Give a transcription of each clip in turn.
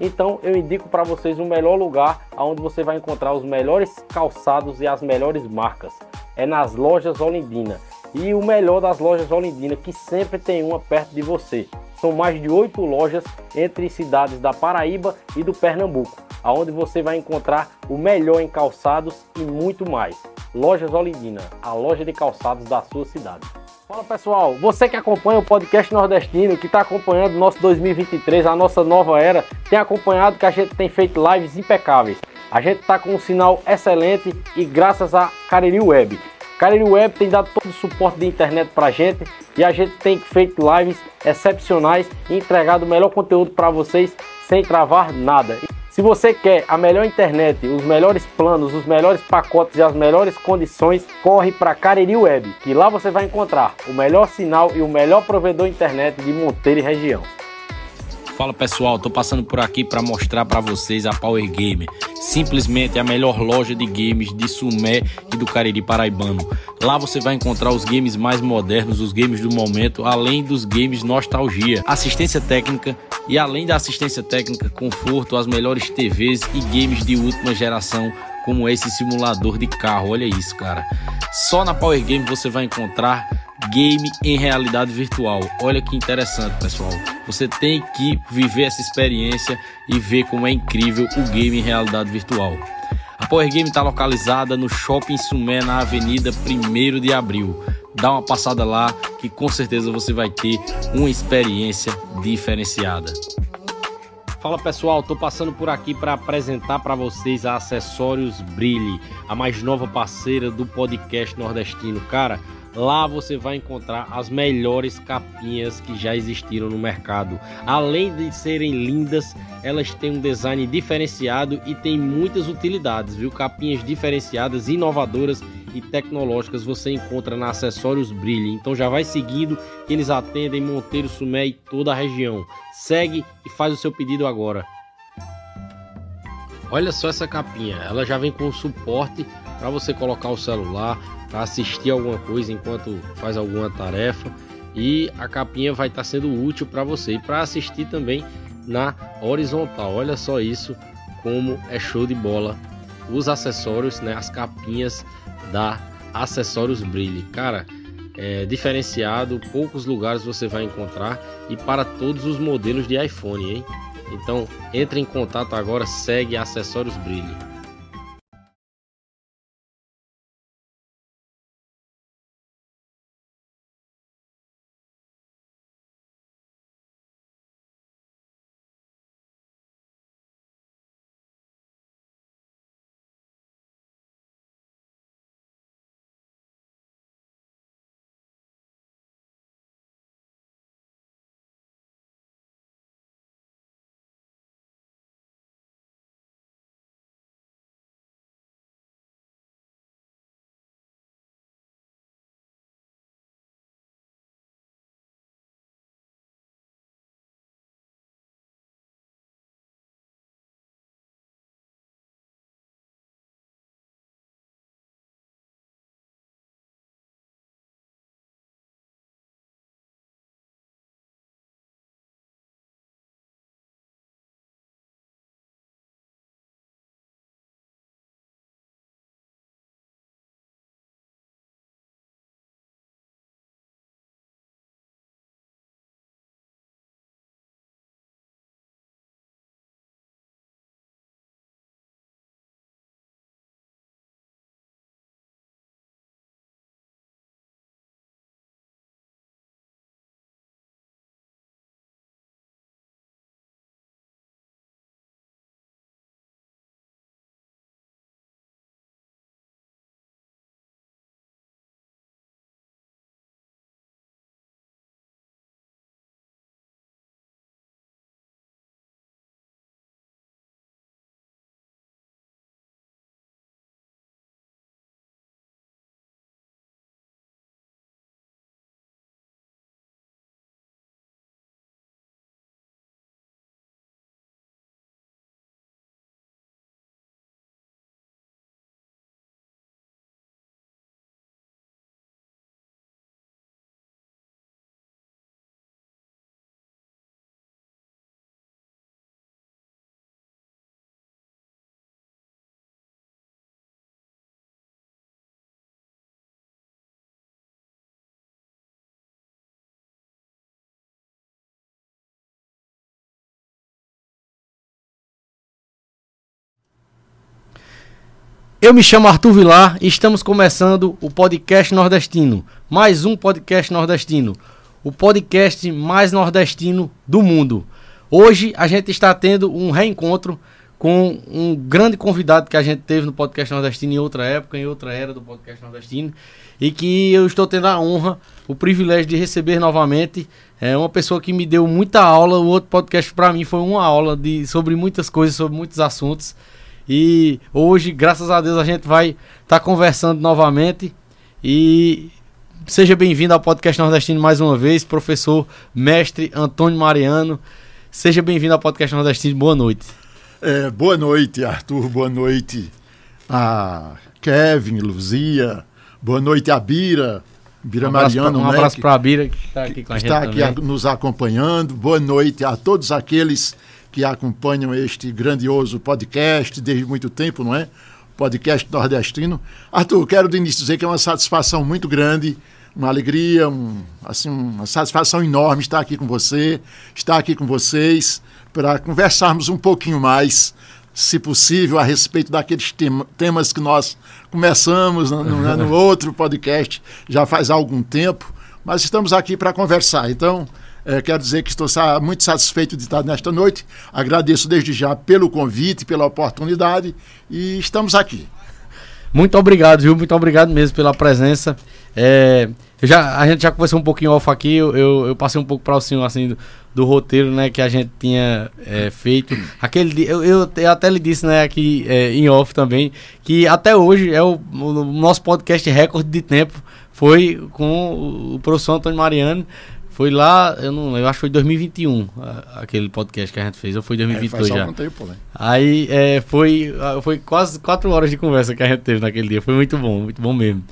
Então eu indico para vocês o melhor lugar onde você vai encontrar os melhores calçados e as melhores marcas. É nas lojas Olindina. E o melhor das lojas Olindina, que sempre tem uma perto de você. São mais de oito lojas entre cidades da Paraíba e do Pernambuco, aonde você vai encontrar o melhor em calçados e muito mais. Lojas Olindina, a loja de calçados da sua cidade. Fala pessoal, você que acompanha o podcast nordestino, que está acompanhando nosso 2023, a nossa nova era, tem acompanhado que a gente tem feito lives impecáveis. A gente está com um sinal excelente e graças a Cariri Web. Cariri Web tem dado todo o suporte de internet para a gente e a gente tem feito lives excepcionais e entregado o melhor conteúdo para vocês sem travar nada. Se você quer a melhor internet, os melhores planos, os melhores pacotes e as melhores condições, corre para Cariri Web, que lá você vai encontrar o melhor sinal e o melhor provedor internet de Monteiro e região. Fala pessoal, tô passando por aqui para mostrar para vocês a Power Game, simplesmente a melhor loja de games de Sumé e do Cariri paraibano. Lá você vai encontrar os games mais modernos, os games do momento, além dos games nostalgia, assistência técnica e além da assistência técnica, conforto, as melhores TVs e games de última geração, como esse simulador de carro. Olha isso, cara. Só na Power Game você vai encontrar game em realidade virtual. Olha que interessante, pessoal. Você tem que viver essa experiência e ver como é incrível o game em realidade virtual. A Power Game está localizada no Shopping Sumé, na Avenida 1 de Abril. Dá uma passada lá que com certeza você vai ter uma experiência diferenciada. Fala pessoal, tô passando por aqui para apresentar para vocês a Acessórios Brilhe, a mais nova parceira do podcast nordestino. Cara, Lá você vai encontrar as melhores capinhas que já existiram no mercado. Além de serem lindas, elas têm um design diferenciado e tem muitas utilidades, viu? Capinhas diferenciadas, inovadoras e tecnológicas você encontra na Acessórios Brilhe. Então já vai seguindo que eles atendem Monteiro, Sumé e toda a região. Segue e faz o seu pedido agora. Olha só essa capinha, ela já vem com suporte para você colocar o celular, para assistir alguma coisa enquanto faz alguma tarefa e a capinha vai estar tá sendo útil para você e para assistir também na horizontal. Olha só isso como é show de bola. Os acessórios, né, as capinhas da Acessórios Brilhe. Cara, é diferenciado, poucos lugares você vai encontrar e para todos os modelos de iPhone, hein? Então, entre em contato agora, segue Acessórios Brilhe. Eu me chamo Arthur Vilar e estamos começando o podcast nordestino. Mais um podcast nordestino. O podcast mais nordestino do mundo. Hoje a gente está tendo um reencontro com um grande convidado que a gente teve no podcast nordestino em outra época, em outra era do podcast nordestino, e que eu estou tendo a honra, o privilégio de receber novamente. É uma pessoa que me deu muita aula. O outro podcast para mim foi uma aula de, sobre muitas coisas, sobre muitos assuntos. E hoje, graças a Deus, a gente vai estar tá conversando novamente. E seja bem-vindo ao podcast Nordestino mais uma vez, professor mestre Antônio Mariano. Seja bem-vindo ao podcast Nordestino. Boa noite. É, boa noite, Arthur. Boa noite a Kevin, Luzia. Boa noite a Bira. Bira um Mariano, pra, um né, abraço para a Bira que está aqui com a gente. Está aqui também. nos acompanhando. Boa noite a todos aqueles que acompanham este grandioso podcast desde muito tempo, não é? Podcast nordestino. Arthur, quero de início dizer que é uma satisfação muito grande, uma alegria, um, assim, uma satisfação enorme estar aqui com você, estar aqui com vocês, para conversarmos um pouquinho mais, se possível, a respeito daqueles tema, temas que nós começamos no, no, no outro podcast já faz algum tempo, mas estamos aqui para conversar. Então, é, quero dizer que estou muito satisfeito de estar nesta noite. Agradeço desde já pelo convite, pela oportunidade e estamos aqui. Muito obrigado, viu? Muito obrigado mesmo pela presença. É, já, a gente já conversou um pouquinho off aqui, eu, eu, eu passei um pouco para o senhor assim do, do, roteiro né, que a gente tinha é, feito. Aquele eu, eu, eu, até lhe disse né, aqui é, em off também que até hoje é o, o nosso podcast recorde de tempo foi com o professor Antônio Mariano. Foi lá, eu não eu acho que foi 2021, aquele podcast que a gente fez, ou foi 2022 é, já. Tempo, né? Aí é, foi, foi quase quatro horas de conversa que a gente teve naquele dia, foi muito bom, muito bom mesmo.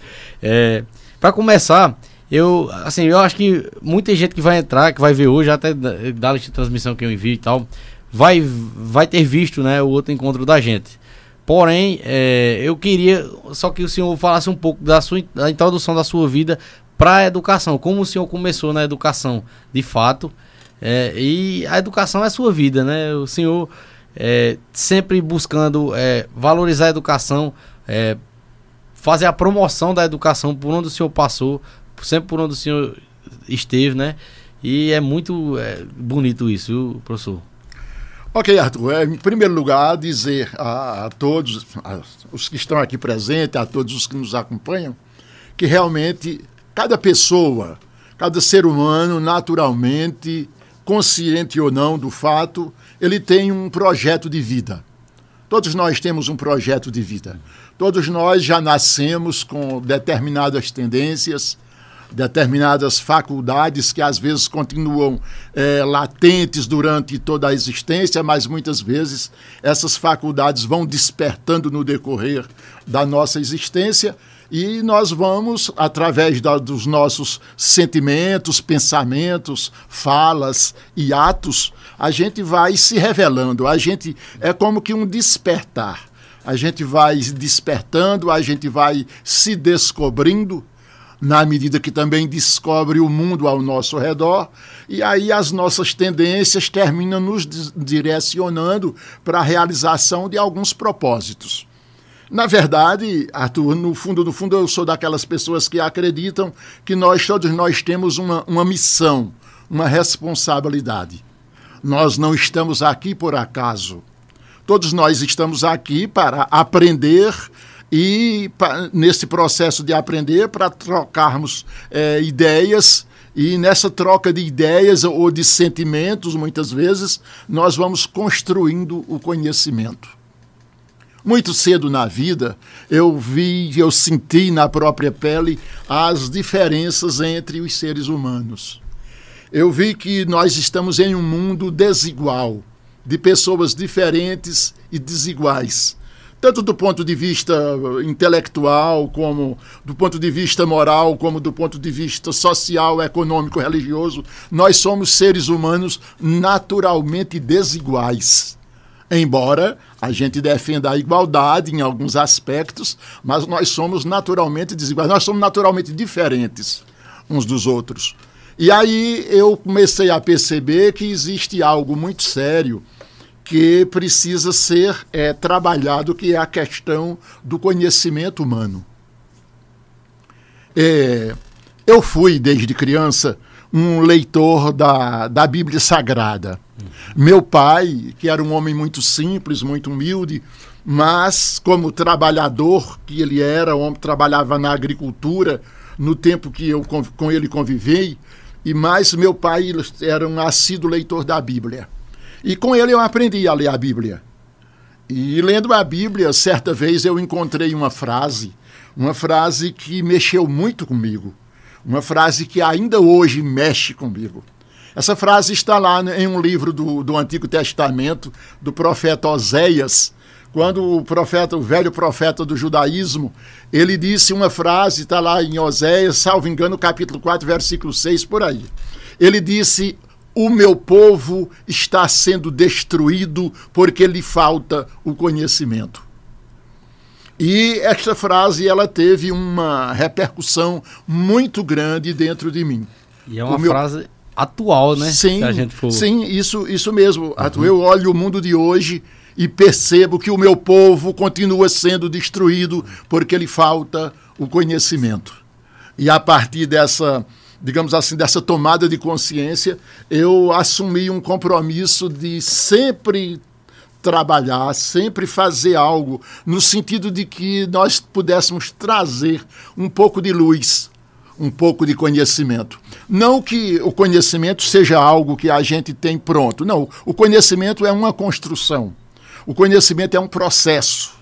É, para começar, eu, assim, eu acho que muita gente que vai entrar, que vai ver hoje, até da lista de transmissão que eu envio e tal, vai, vai ter visto, né, o outro encontro da gente. Porém, é, eu queria só que o senhor falasse um pouco da sua da introdução da sua vida para a educação. Como o senhor começou na educação, de fato, é, e a educação é sua vida, né? O senhor é, sempre buscando é, valorizar a educação, é, fazer a promoção da educação por onde o senhor passou, sempre por onde o senhor esteve, né? E é muito é, bonito isso, viu, professor? Ok, Arthur. É, em primeiro lugar, dizer a, a todos a, os que estão aqui presentes, a todos os que nos acompanham, que realmente cada pessoa, cada ser humano, naturalmente, consciente ou não do fato, ele tem um projeto de vida. Todos nós temos um projeto de vida. Todos nós já nascemos com determinadas tendências, determinadas faculdades que às vezes continuam é, latentes durante toda a existência, mas muitas vezes essas faculdades vão despertando no decorrer da nossa existência e nós vamos, através da, dos nossos sentimentos, pensamentos, falas e atos, a gente vai se revelando. A gente é como que um despertar. A gente vai despertando, a gente vai se descobrindo na medida que também descobre o mundo ao nosso redor, e aí as nossas tendências terminam nos direcionando para a realização de alguns propósitos. Na verdade, Arthur, no fundo, no fundo, eu sou daquelas pessoas que acreditam que nós, todos nós, temos uma, uma missão, uma responsabilidade. Nós não estamos aqui por acaso. Todos nós estamos aqui para aprender e pra, nesse processo de aprender para trocarmos é, ideias e nessa troca de ideias ou de sentimentos, muitas vezes, nós vamos construindo o conhecimento. Muito cedo na vida, eu vi, eu senti na própria pele as diferenças entre os seres humanos. Eu vi que nós estamos em um mundo desigual, de pessoas diferentes e desiguais. Tanto do ponto de vista intelectual, como do ponto de vista moral, como do ponto de vista social, econômico, religioso, nós somos seres humanos naturalmente desiguais embora a gente defenda a igualdade em alguns aspectos, mas nós somos naturalmente desiguais, nós somos naturalmente diferentes uns dos outros. E aí eu comecei a perceber que existe algo muito sério que precisa ser é, trabalhado, que é a questão do conhecimento humano. É, eu fui, desde criança, um leitor da, da Bíblia Sagrada. Meu pai, que era um homem muito simples, muito humilde, mas como trabalhador que ele era, homem trabalhava na agricultura no tempo que eu com ele convivei, e mais meu pai era um assíduo leitor da Bíblia. E com ele eu aprendi a ler a Bíblia. E lendo a Bíblia, certa vez eu encontrei uma frase, uma frase que mexeu muito comigo, uma frase que ainda hoje mexe comigo. Essa frase está lá em um livro do, do Antigo Testamento, do profeta Oséias, quando o profeta, o velho profeta do judaísmo, ele disse uma frase, está lá em Oséias, salvo engano, capítulo 4, versículo 6, por aí. Ele disse: o meu povo está sendo destruído porque lhe falta o conhecimento. E esta frase ela teve uma repercussão muito grande dentro de mim. E é uma meu... frase atual, né? Sim, for... sim, isso, isso mesmo. Uhum. Eu olho o mundo de hoje e percebo que o meu povo continua sendo destruído porque lhe falta o conhecimento. E a partir dessa digamos assim, dessa tomada de consciência, eu assumi um compromisso de sempre trabalhar, sempre fazer algo no sentido de que nós pudéssemos trazer um pouco de luz, um pouco de conhecimento. Não que o conhecimento seja algo que a gente tem pronto, não. O conhecimento é uma construção. O conhecimento é um processo.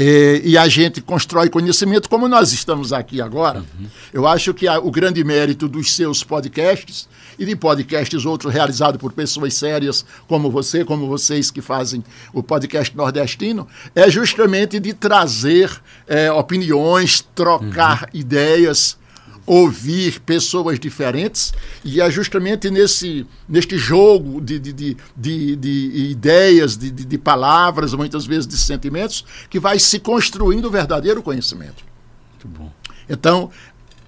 E, e, a gente constrói conhecimento como nós estamos aqui agora. Uhum. Eu acho que a, o grande mérito dos seus podcasts e de podcasts outros realizados por pessoas sérias como você, como vocês que fazem o podcast nordestino, é justamente de trazer é, opiniões, trocar uhum. ideias, ouvir pessoas diferentes, e é justamente nesse, neste jogo de, de, de, de, de ideias, de, de, de palavras, muitas vezes de sentimentos, que vai se construindo o verdadeiro conhecimento. Muito bom. Então,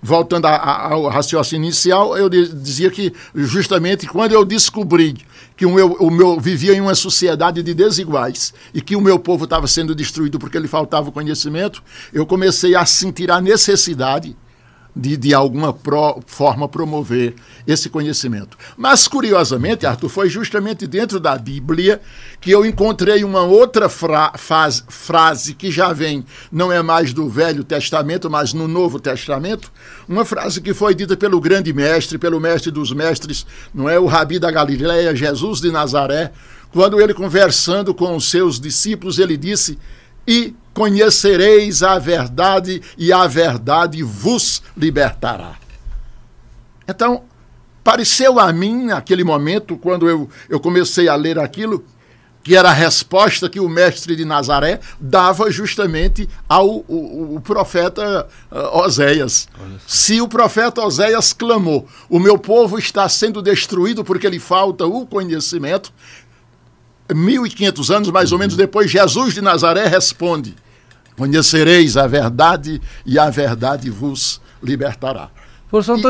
voltando a, a, ao raciocínio inicial, eu dizia que justamente quando eu descobri que o meu, o meu vivia em uma sociedade de desiguais e que o meu povo estava sendo destruído porque lhe faltava conhecimento, eu comecei a sentir a necessidade de, de alguma pro, forma promover esse conhecimento. Mas, curiosamente, Arthur, foi justamente dentro da Bíblia que eu encontrei uma outra fra fase, frase que já vem, não é mais do Velho Testamento, mas no Novo Testamento, uma frase que foi dita pelo grande mestre, pelo mestre dos mestres, não é o Rabi da Galileia, Jesus de Nazaré, quando ele conversando com os seus discípulos, ele disse: "E conhecereis a verdade e a verdade vos libertará. Então, pareceu a mim, naquele momento, quando eu, eu comecei a ler aquilo, que era a resposta que o mestre de Nazaré dava justamente ao o, o profeta uh, Oséias. Se o profeta Oséias clamou: O meu povo está sendo destruído porque lhe falta o conhecimento, 1500 anos mais ou menos depois, Jesus de Nazaré responde: Conhecereis a verdade e a verdade vos libertará.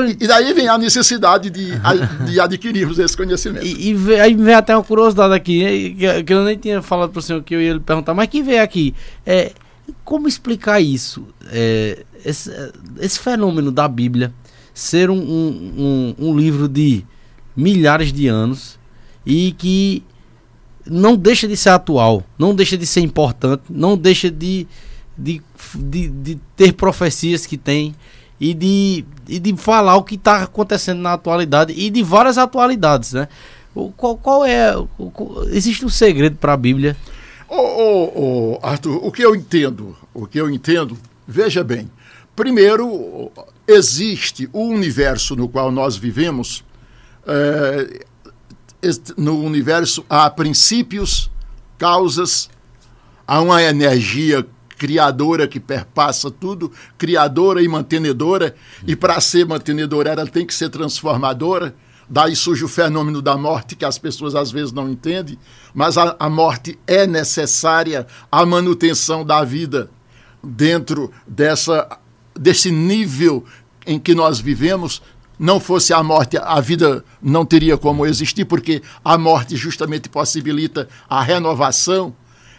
E, e, daí vem a necessidade de, de adquirirmos esse conhecimento. E, e aí vem até uma curiosidade aqui, que, que eu nem tinha falado para o senhor que eu ia lhe perguntar, mas que vem aqui. É, como explicar isso? É, esse, esse, fenômeno da Bíblia ser um, um, um, um livro de milhares de anos e que não deixa de ser atual, não deixa de ser importante, não deixa de, de, de, de ter profecias que tem e de, e de falar o que está acontecendo na atualidade e de várias atualidades, né? O, qual, qual é. O, existe um segredo para a Bíblia? Ô, Arthur, o que eu entendo, o que eu entendo, veja bem. Primeiro, existe o universo no qual nós vivemos. É, no universo há princípios, causas, há uma energia criadora que perpassa tudo, criadora e mantenedora, e para ser mantenedora ela tem que ser transformadora. Daí surge o fenômeno da morte, que as pessoas às vezes não entendem, mas a, a morte é necessária à manutenção da vida dentro dessa, desse nível em que nós vivemos, não fosse a morte, a vida não teria como existir, porque a morte justamente possibilita a renovação.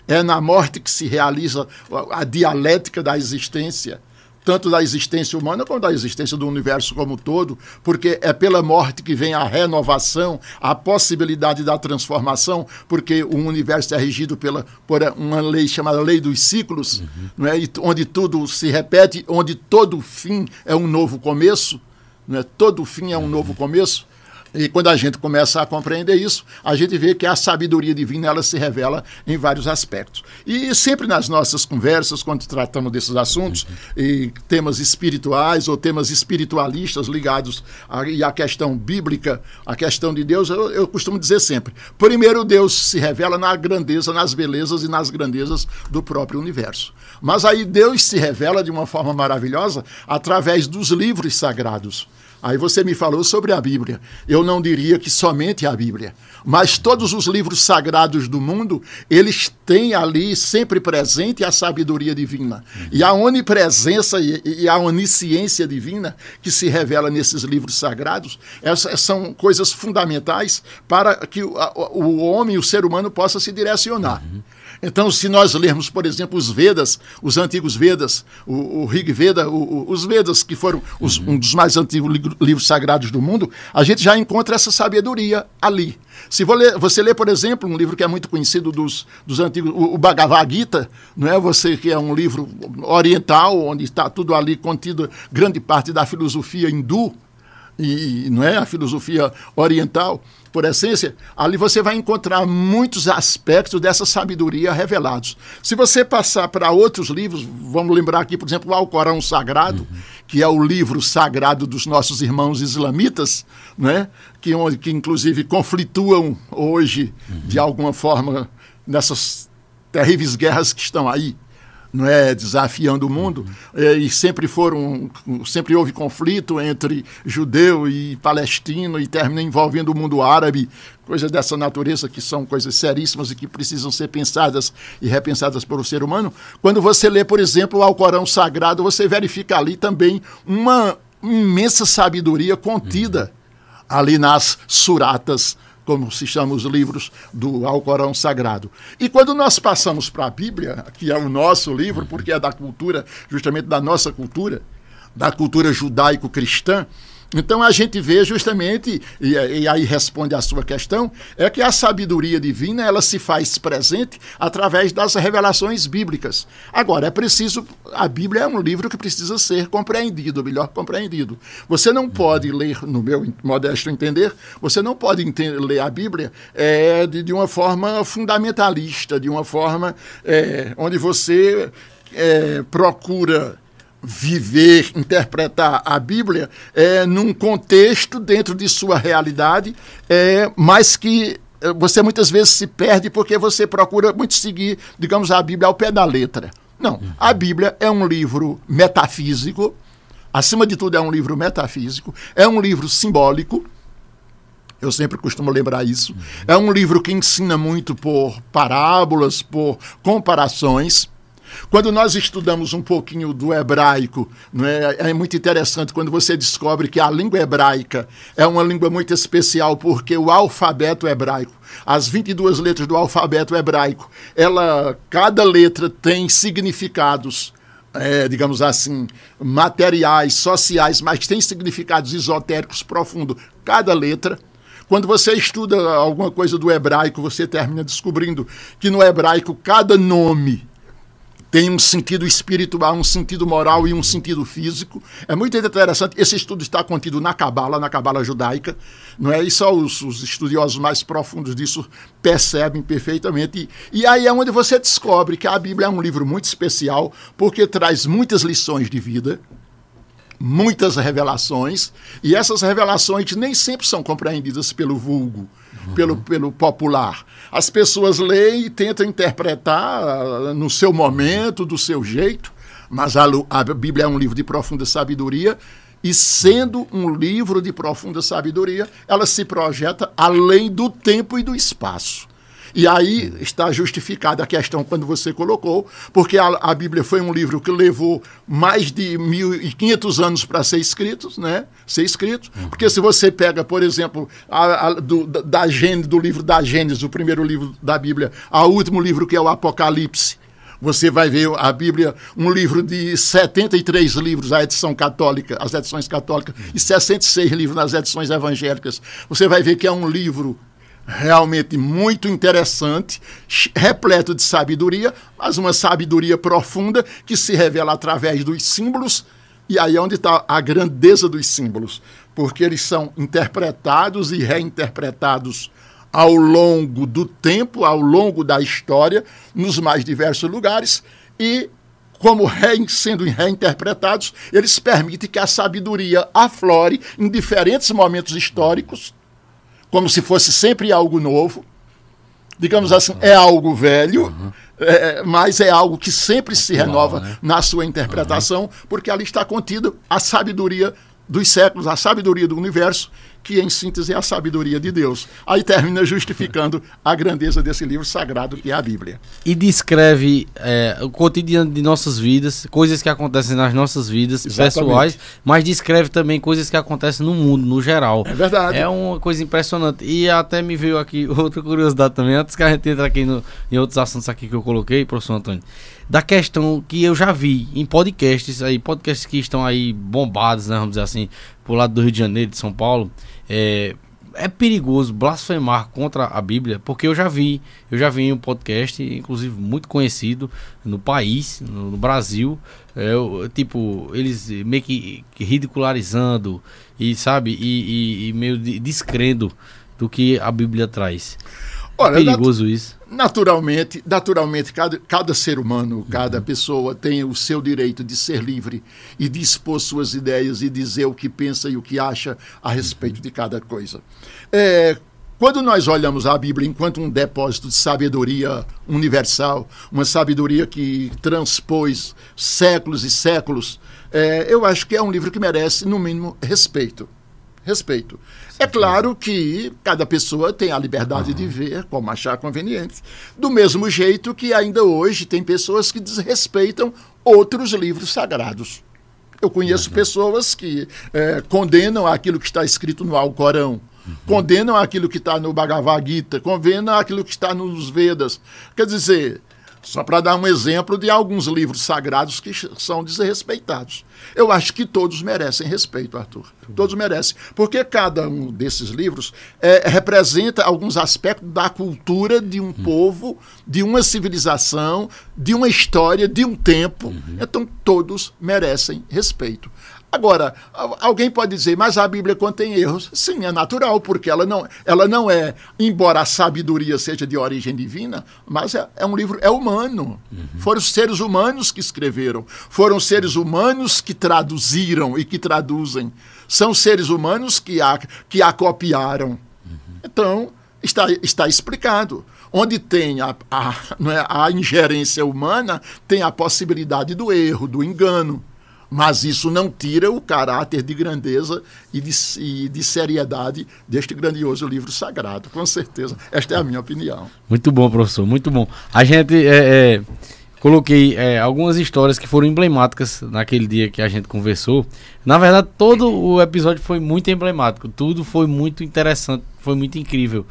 É na morte que se realiza a dialética da existência tanto da existência humana como da existência do universo como um todo, porque é pela morte que vem a renovação, a possibilidade da transformação, porque o universo é regido pela, por uma lei chamada lei dos ciclos, uhum. não é? onde tudo se repete, onde todo fim é um novo começo, não é? todo fim é um novo começo. E quando a gente começa a compreender isso, a gente vê que a sabedoria divina ela se revela em vários aspectos. E sempre nas nossas conversas, quando tratamos desses assuntos, e temas espirituais ou temas espiritualistas ligados à, à questão bíblica, à questão de Deus, eu, eu costumo dizer sempre: primeiro, Deus se revela na grandeza, nas belezas e nas grandezas do próprio universo. Mas aí Deus se revela de uma forma maravilhosa através dos livros sagrados. Aí você me falou sobre a Bíblia. Eu não diria que somente a Bíblia, mas todos os livros sagrados do mundo, eles têm ali sempre presente a sabedoria divina. E a onipresença e a onisciência divina que se revela nesses livros sagrados, essas são coisas fundamentais para que o, o homem, o ser humano, possa se direcionar. Uhum. Então, se nós lermos, por exemplo, os Vedas, os antigos Vedas, o, o Rig Veda, o, o, os Vedas, que foram os, um dos mais antigos livros sagrados do mundo, a gente já encontra essa sabedoria ali. Se ler, você lê, por exemplo, um livro que é muito conhecido dos, dos antigos, o, o Bhagavad Gita, não é? Você que é um livro oriental, onde está tudo ali contido, grande parte da filosofia hindu, e não é a filosofia oriental por essência, ali você vai encontrar muitos aspectos dessa sabedoria revelados. Se você passar para outros livros, vamos lembrar aqui, por exemplo, o Alcorão Sagrado, uhum. que é o livro sagrado dos nossos irmãos islamitas, né? que, que inclusive conflituam hoje, uhum. de alguma forma, nessas terríveis guerras que estão aí não é desafiando o mundo é, e sempre foram sempre houve conflito entre judeu e palestino e termina envolvendo o mundo árabe coisas dessa natureza que são coisas seríssimas e que precisam ser pensadas e repensadas pelo ser humano. Quando você lê por exemplo o Alcorão Sagrado você verifica ali também uma imensa sabedoria contida ali nas suratas como se chamam os livros do Alcorão Sagrado. E quando nós passamos para a Bíblia, que é o nosso livro, porque é da cultura, justamente da nossa cultura, da cultura judaico-cristã, então a gente vê justamente, e, e, aí responde a sua questão, é que a sabedoria divina ela se faz presente através das revelações bíblicas. Agora, é preciso, a Bíblia é um livro que precisa ser compreendido, melhor compreendido. Você não pode ler, no meu modesto entender, você não pode entender, ler a Bíblia é, de, de, uma forma fundamentalista, de uma forma é, onde você é, procura viver, interpretar a Bíblia é, num contexto dentro de sua realidade, é, mas que é, você muitas vezes se perde porque você procura muito seguir, digamos, a Bíblia ao pé da letra. Não, a Bíblia é um livro metafísico, acima de tudo é um livro metafísico, é um livro simbólico, eu sempre costumo lembrar isso. É um livro que ensina muito por parábolas, por comparações. Quando nós estudamos um pouquinho do hebraico, não é, é muito interessante quando você descobre que a língua hebraica é uma língua muito especial porque o alfabeto hebraico, as 22 letras do alfabeto hebraico, ela cada letra tem significados é, digamos assim, materiais, sociais, mas tem significados esotéricos profundos, cada letra. Quando você estuda alguma coisa do hebraico, você termina descobrindo que no hebraico cada nome tem um sentido espiritual, um sentido moral e um sentido físico. É muito interessante. Esse estudo está contido na Cabala, na Cabala judaica, não é? E só os, os estudiosos mais profundos disso percebem perfeitamente. E, e aí é onde você descobre que a Bíblia é um livro muito especial, porque traz muitas lições de vida, muitas revelações, e essas revelações nem sempre são compreendidas pelo vulgo. Pelo, pelo popular. As pessoas leem e tentam interpretar ah, no seu momento, do seu jeito, mas a, a Bíblia é um livro de profunda sabedoria, e sendo um livro de profunda sabedoria, ela se projeta além do tempo e do espaço. E aí está justificada a questão quando você colocou, porque a, a Bíblia foi um livro que levou mais de 1.500 anos para ser escrito, né? Ser escrito. Uhum. Porque se você pega, por exemplo, a, a, do, da Gênesis, do livro da Gênesis, o primeiro livro da Bíblia, ao último livro que é o Apocalipse, você vai ver a Bíblia, um livro de 73 livros, a edição católica, as edições católicas, e 66 livros nas edições evangélicas. Você vai ver que é um livro realmente muito interessante, repleto de sabedoria, mas uma sabedoria profunda que se revela através dos símbolos. E aí é onde está a grandeza dos símbolos, porque eles são interpretados e reinterpretados ao longo do tempo, ao longo da história, nos mais diversos lugares, e como re, sendo reinterpretados, eles permitem que a sabedoria aflore em diferentes momentos históricos, como se fosse sempre algo novo. Digamos assim, é algo velho, uhum. é, mas é algo que sempre se renova né? na sua interpretação, uhum. porque ali está contido a sabedoria dos séculos, a sabedoria do universo que em síntese é a sabedoria de Deus. Aí termina justificando a grandeza desse livro sagrado que é a Bíblia. E descreve é, o cotidiano de nossas vidas, coisas que acontecem nas nossas vidas Exatamente. pessoais, mas descreve também coisas que acontecem no mundo, no geral. É verdade. É uma coisa impressionante. E até me veio aqui outra curiosidade também, antes que a gente entre aqui no, em outros assuntos aqui que eu coloquei, professor Antônio da questão que eu já vi em podcasts aí, podcasts que estão aí bombados, né, vamos dizer assim, por lado do Rio de Janeiro, de São Paulo, é, é perigoso blasfemar contra a Bíblia, porque eu já vi, eu já vi um podcast, inclusive muito conhecido no país, no, no Brasil, é, tipo, eles meio que ridicularizando e sabe, e, e, e meio descrendo do que a Bíblia traz. Olha, é perigoso nat isso. Naturalmente, naturalmente cada, cada ser humano, cada uhum. pessoa tem o seu direito de ser livre e de expor suas ideias e dizer o que pensa e o que acha a respeito uhum. de cada coisa. É, quando nós olhamos a Bíblia enquanto um depósito de sabedoria universal, uma sabedoria que transpôs séculos e séculos, é, eu acho que é um livro que merece, no mínimo, respeito respeito. É claro que cada pessoa tem a liberdade de ver como achar conveniente. Do mesmo jeito que ainda hoje tem pessoas que desrespeitam outros livros sagrados. Eu conheço uhum. pessoas que é, condenam aquilo que está escrito no Alcorão, uhum. condenam aquilo que está no Bhagavad Gita, condenam aquilo que está nos Vedas. Quer dizer, só para dar um exemplo de alguns livros sagrados que são desrespeitados. Eu acho que todos merecem respeito, Arthur. Todos merecem. Porque cada um desses livros é, representa alguns aspectos da cultura de um uhum. povo, de uma civilização, de uma história, de um tempo. Uhum. Então, todos merecem respeito. Agora, alguém pode dizer, mas a Bíblia contém erros. Sim, é natural, porque ela não, ela não é, embora a sabedoria seja de origem divina, mas é, é um livro, é humano. Uhum. Foram os seres humanos que escreveram, foram os seres humanos que traduziram e que traduzem. São seres humanos que a, que a copiaram. Uhum. Então, está, está explicado. Onde tem a, a, é, a ingerência humana, tem a possibilidade do erro, do engano. Mas isso não tira o caráter de grandeza e de, e de, seriedade deste grandioso livro sagrado, com certeza. Esta é a minha opinião. Muito bom, professor, muito bom. A gente é, é, coloquei é, algumas histórias que foram emblemáticas naquele dia que a gente conversou. Na verdade, todo o episódio foi muito emblemático, tudo foi muito interessante, foi muito incrível.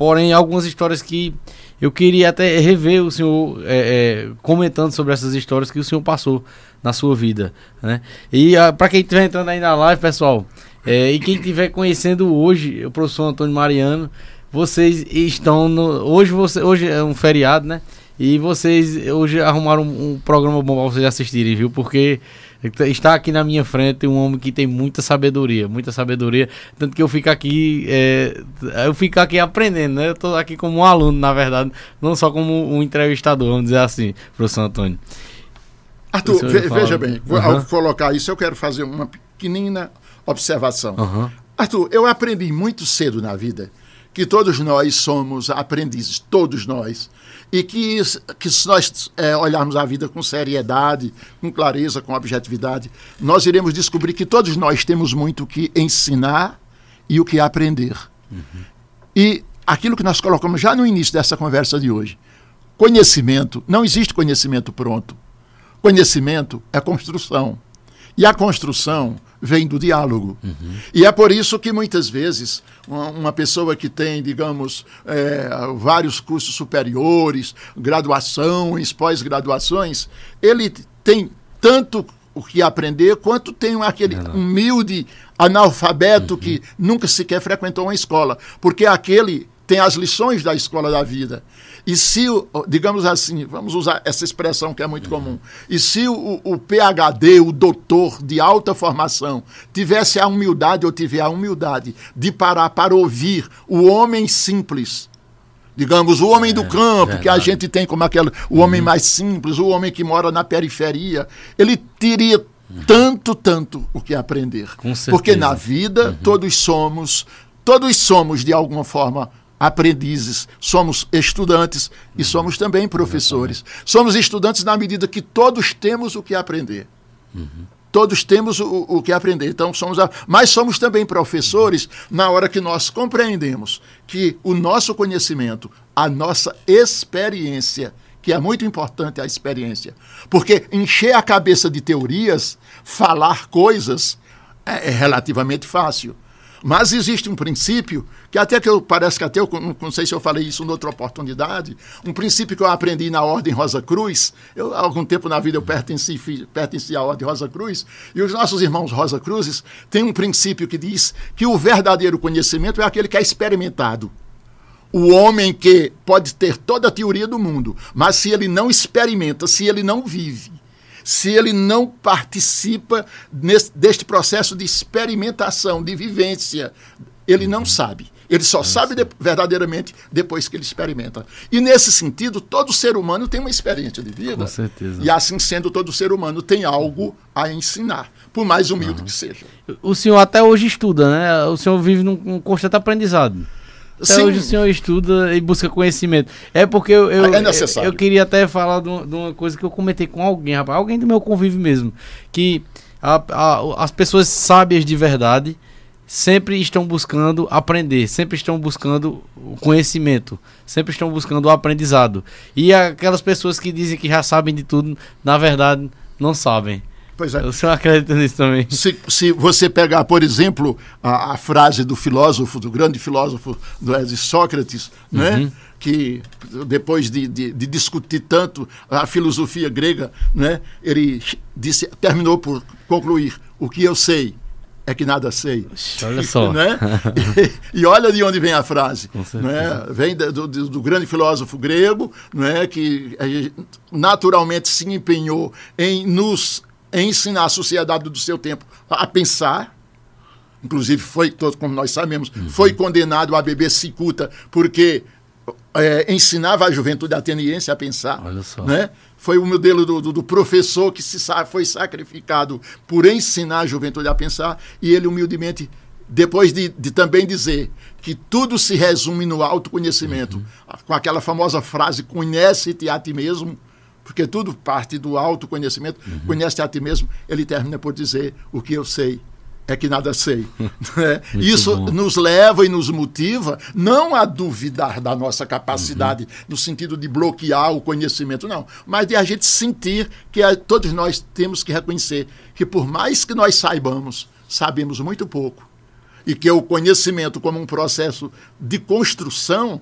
Porém, algumas histórias que eu queria até rever o senhor é, é, comentando sobre essas histórias que o senhor passou na sua vida, né? E ah, para quem estiver entrando aí na live, pessoal, é, e quem estiver conhecendo hoje o professor Antônio Mariano, vocês estão no, hoje você hoje é um feriado, né? E vocês hoje arrumaram um, um programa bom para vocês assistirem, viu? Porque está aqui na minha frente um homem que tem muita sabedoria, muita sabedoria, tanto que eu fico aqui, é, eu fico aqui aprendendo, né? Eu estou aqui como um aluno, na verdade, não só como um entrevistador, vamos dizer assim, professor Antônio. Arthur, ve veja bem, uhum. ao colocar isso, eu quero fazer uma pequenina observação. Uhum. Arthur, eu aprendi muito cedo na vida que todos nós somos aprendizes, todos nós. E que, que se nós é, olharmos a vida com seriedade, com clareza, com objetividade, nós iremos descobrir que todos nós temos muito o que ensinar e o que aprender. Uhum. E aquilo que nós colocamos já no início dessa conversa de hoje. Conhecimento, não existe conhecimento pronto. Conhecimento é construção. E a construção vem do diálogo. Uhum. E é por isso que muitas vezes uma, uma pessoa que tem, digamos, é, vários cursos superiores, graduações, pós-graduações, ele tem tanto o que aprender quanto tem aquele humilde analfabeto uhum. que nunca sequer frequentou uma escola. Porque aquele tem as lições da escola da vida. E se, digamos assim, vamos usar essa expressão que é muito comum, e se o, o PhD, o doutor de alta formação, tivesse a humildade ou tiver a humildade de parar para ouvir o homem simples, digamos, o homem é, do campo, que a gente tem como aquele, o homem uhum. mais simples, o homem que mora na periferia, ele teria uhum. tanto, tanto o que aprender. Porque na vida uhum. todos somos, todos somos de alguma forma aprendizes, somos estudantes e somos também professores. Somos estudantes na medida que todos temos o que aprender. Uhum. Todos temos o, o, que aprender. Então somos, a, mas somos também professores na hora que nós compreendemos que o nosso conhecimento, a nossa experiência, que é muito importante a experiência, porque encher a cabeça de teorias, falar coisas é, é relativamente fácil. Mas existe um princípio que até que eu parece que até eu não sei se eu falei isso em outra oportunidade, um princípio que eu aprendi na Ordem Rosa Cruz. Eu há algum tempo na vida eu pertenci, pertenci à Ordem Rosa Cruz e os nossos irmãos Rosa Cruzes têm um princípio que diz que o verdadeiro conhecimento é aquele que é experimentado. O homem que pode ter toda a teoria do mundo, mas se ele não experimenta, se ele não vive, se ele não participa nesse, deste processo de experimentação, de vivência, ele não sabe. Ele só é sabe de, verdadeiramente depois que ele experimenta. E nesse sentido, todo ser humano tem uma experiência de vida. Com certeza. E assim sendo, todo ser humano tem algo a ensinar, por mais humilde uhum. que seja. O senhor até hoje estuda, né? O senhor vive num, num constante aprendizado. Até Sim. hoje o senhor estuda e busca conhecimento. É porque eu, eu, é eu, eu, queria até falar de uma, coisa que eu comentei com alguém, rapaz, alguém do meu convívio mesmo. Que a, a, as pessoas sábias de verdade sempre estão buscando aprender, sempre estão buscando o conhecimento, sempre estão buscando o aprendizado. E aquelas pessoas que dizem que já sabem de tudo, na verdade, não sabem. Pois é. O senhor acredita nisso também? Se, se você pegar, por exemplo, a, a, frase do filósofo, do grande filósofo do de Sócrates, né? uhum. né? que depois de, de, de, discutir tanto a filosofia grega, né? ele disse, terminou por concluir: o que eu sei é que nada sei. Olha só. Né? e, e, olha de onde vem a frase. Né? Vem do, do, do, grande filósofo grego, né? que naturalmente se empenhou em nos ensinar a sociedade do seu tempo a pensar. Inclusive, foi, como nós sabemos, uhum. foi condenado a beber cicuta porque é, ensinava a juventude ateniense a pensar. Olha só. Né? Foi o modelo do, do, do, professor que se foi sacrificado por ensinar a juventude a pensar e ele humildemente, depois de, de também dizer que tudo se resume no autoconhecimento, uhum. com aquela famosa frase, conhece-te a ti mesmo, porque tudo parte do autoconhecimento. Uhum. Conhece a ti mesmo, ele termina por dizer: O que eu sei é que nada sei. né? Isso bom. nos leva e nos motiva não a duvidar da nossa capacidade, uhum. no sentido de bloquear o conhecimento, não, mas de a gente sentir que a, todos nós temos que reconhecer que, por mais que nós saibamos, sabemos muito pouco. E que o conhecimento, como um processo de construção,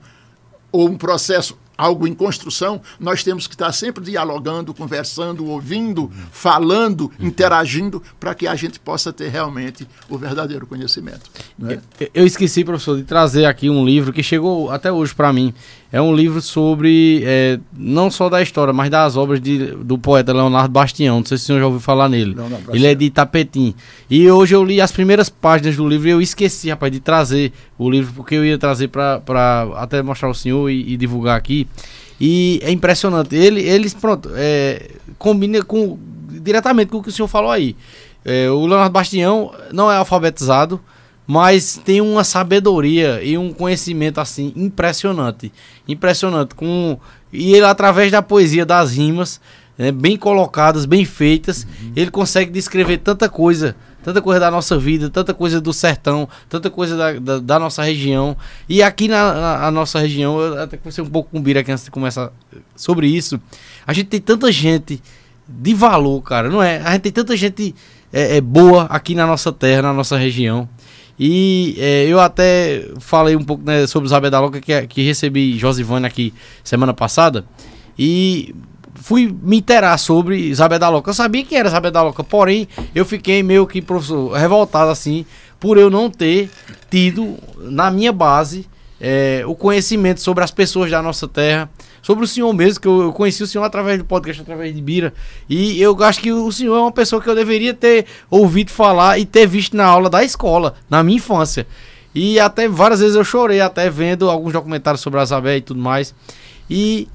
ou um processo algo em construção, nós temos que estar sempre dialogando, conversando, ouvindo, falando, interagindo, para que a gente possa ter realmente o verdadeiro conhecimento. Né? Eu esqueci, professor, de trazer aqui um livro que chegou até hoje para mim. É um livro sobre, é, não só da história, mas das obras de, do poeta Leonardo Bastião. Não sei se o senhor já ouviu falar nele. Não, não, Ele é de Itapetim. E hoje eu li as primeiras páginas do livro e eu esqueci, rapaz, de trazer o livro, porque eu ia trazer para até mostrar ao senhor e, e divulgar aqui. E é impressionante. Ele, eles, pronto, é, combina com, diretamente com o que o senhor falou aí. É, o Leonardo Bastião não é alfabetizado, mas tem uma sabedoria e um conhecimento assim impressionante. Impressionante. Com, e ele, através da poesia, das rimas, né, bem colocadas, bem feitas, uhum. ele consegue descrever tanta coisa tanta coisa da nossa vida, tanta coisa do sertão, tanta coisa da, da, da nossa região. E aqui na, na nossa região, eu até conversei um pouco com o Bira aqui antes de começar sobre isso. A gente tem tanta gente de valor, cara, não é? A gente tem tanta gente é, é boa aqui na nossa terra, na nossa região. E é, eu até falei um pouco né, sobre o Zabé da Loca, que, que recebi Josivane aqui semana passada. E fui me interar sobre Isabel da Loca. Eu sabia que era Isabel da Loca, porém eu fiquei meio que, professor, revoltado assim, por eu não ter tido na minha base é, o conhecimento sobre as pessoas da nossa terra, sobre o senhor mesmo, que eu, conheci o senhor através do podcast, através de Bira, e eu acho que o senhor é uma pessoa que eu deveria ter ouvido falar e ter visto na aula da escola, na minha infância. E até várias vezes eu chorei, até vendo alguns documentários sobre a Isabel e tudo mais. E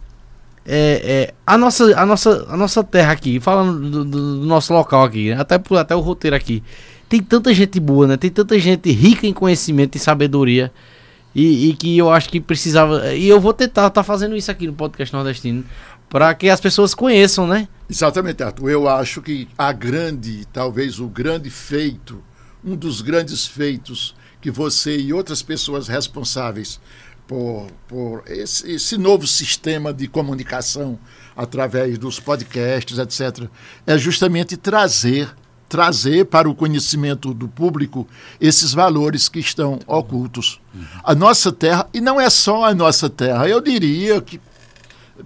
é, é, a, nossa, a, nossa, a nossa terra aqui, falando do, do, do nosso local aqui, até, até o roteiro aqui, tem tanta gente boa, né? Tem tanta gente rica em conhecimento e sabedoria. E, e, que eu acho que precisava. E eu vou tentar estar tá fazendo isso aqui no podcast nordestino. Para que as pessoas conheçam, né? Exatamente, Arthur. Eu acho que a grande, talvez o grande feito, um dos grandes feitos que você e outras pessoas responsáveis por, por esse, esse, novo sistema de comunicação através dos podcasts, etc., é justamente trazer trazer para o conhecimento do público esses valores que estão ocultos. A nossa terra, e não é só a nossa terra, eu diria que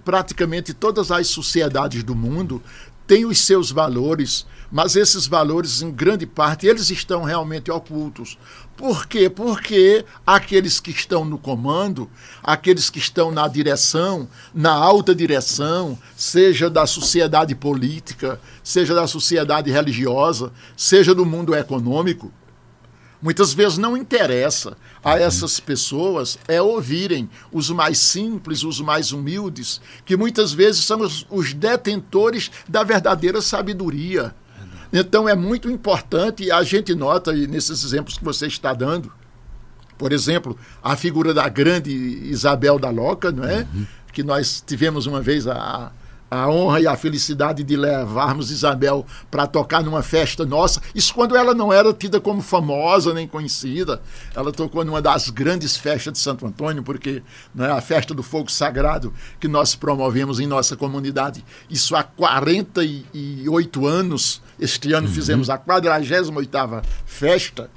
praticamente todas as sociedades do mundo têm os seus valores, mas esses valores, em grande parte, eles estão realmente ocultos. Por quê? Porque aqueles que estão no comando, aqueles que estão na direção, na alta direção, seja da sociedade política, seja da sociedade religiosa, seja do mundo econômico, muitas vezes não interessa a essas pessoas é ouvirem os mais simples, os mais humildes, que muitas vezes são os, os detentores da verdadeira sabedoria então é muito importante, e a gente nota nesses exemplos que você está dando, por exemplo, a figura da grande Isabel da Loca, não é? Uhum. Que nós tivemos uma vez a, a honra e a felicidade de levarmos Isabel para tocar numa festa nossa. Isso quando ela não era tida como famosa nem conhecida. Ela tocou numa das grandes festas de Santo Antônio, porque é a festa do fogo sagrado que nós promovemos em nossa comunidade. Isso há 48 anos. Este ano uhum. fizemos a 48ª festa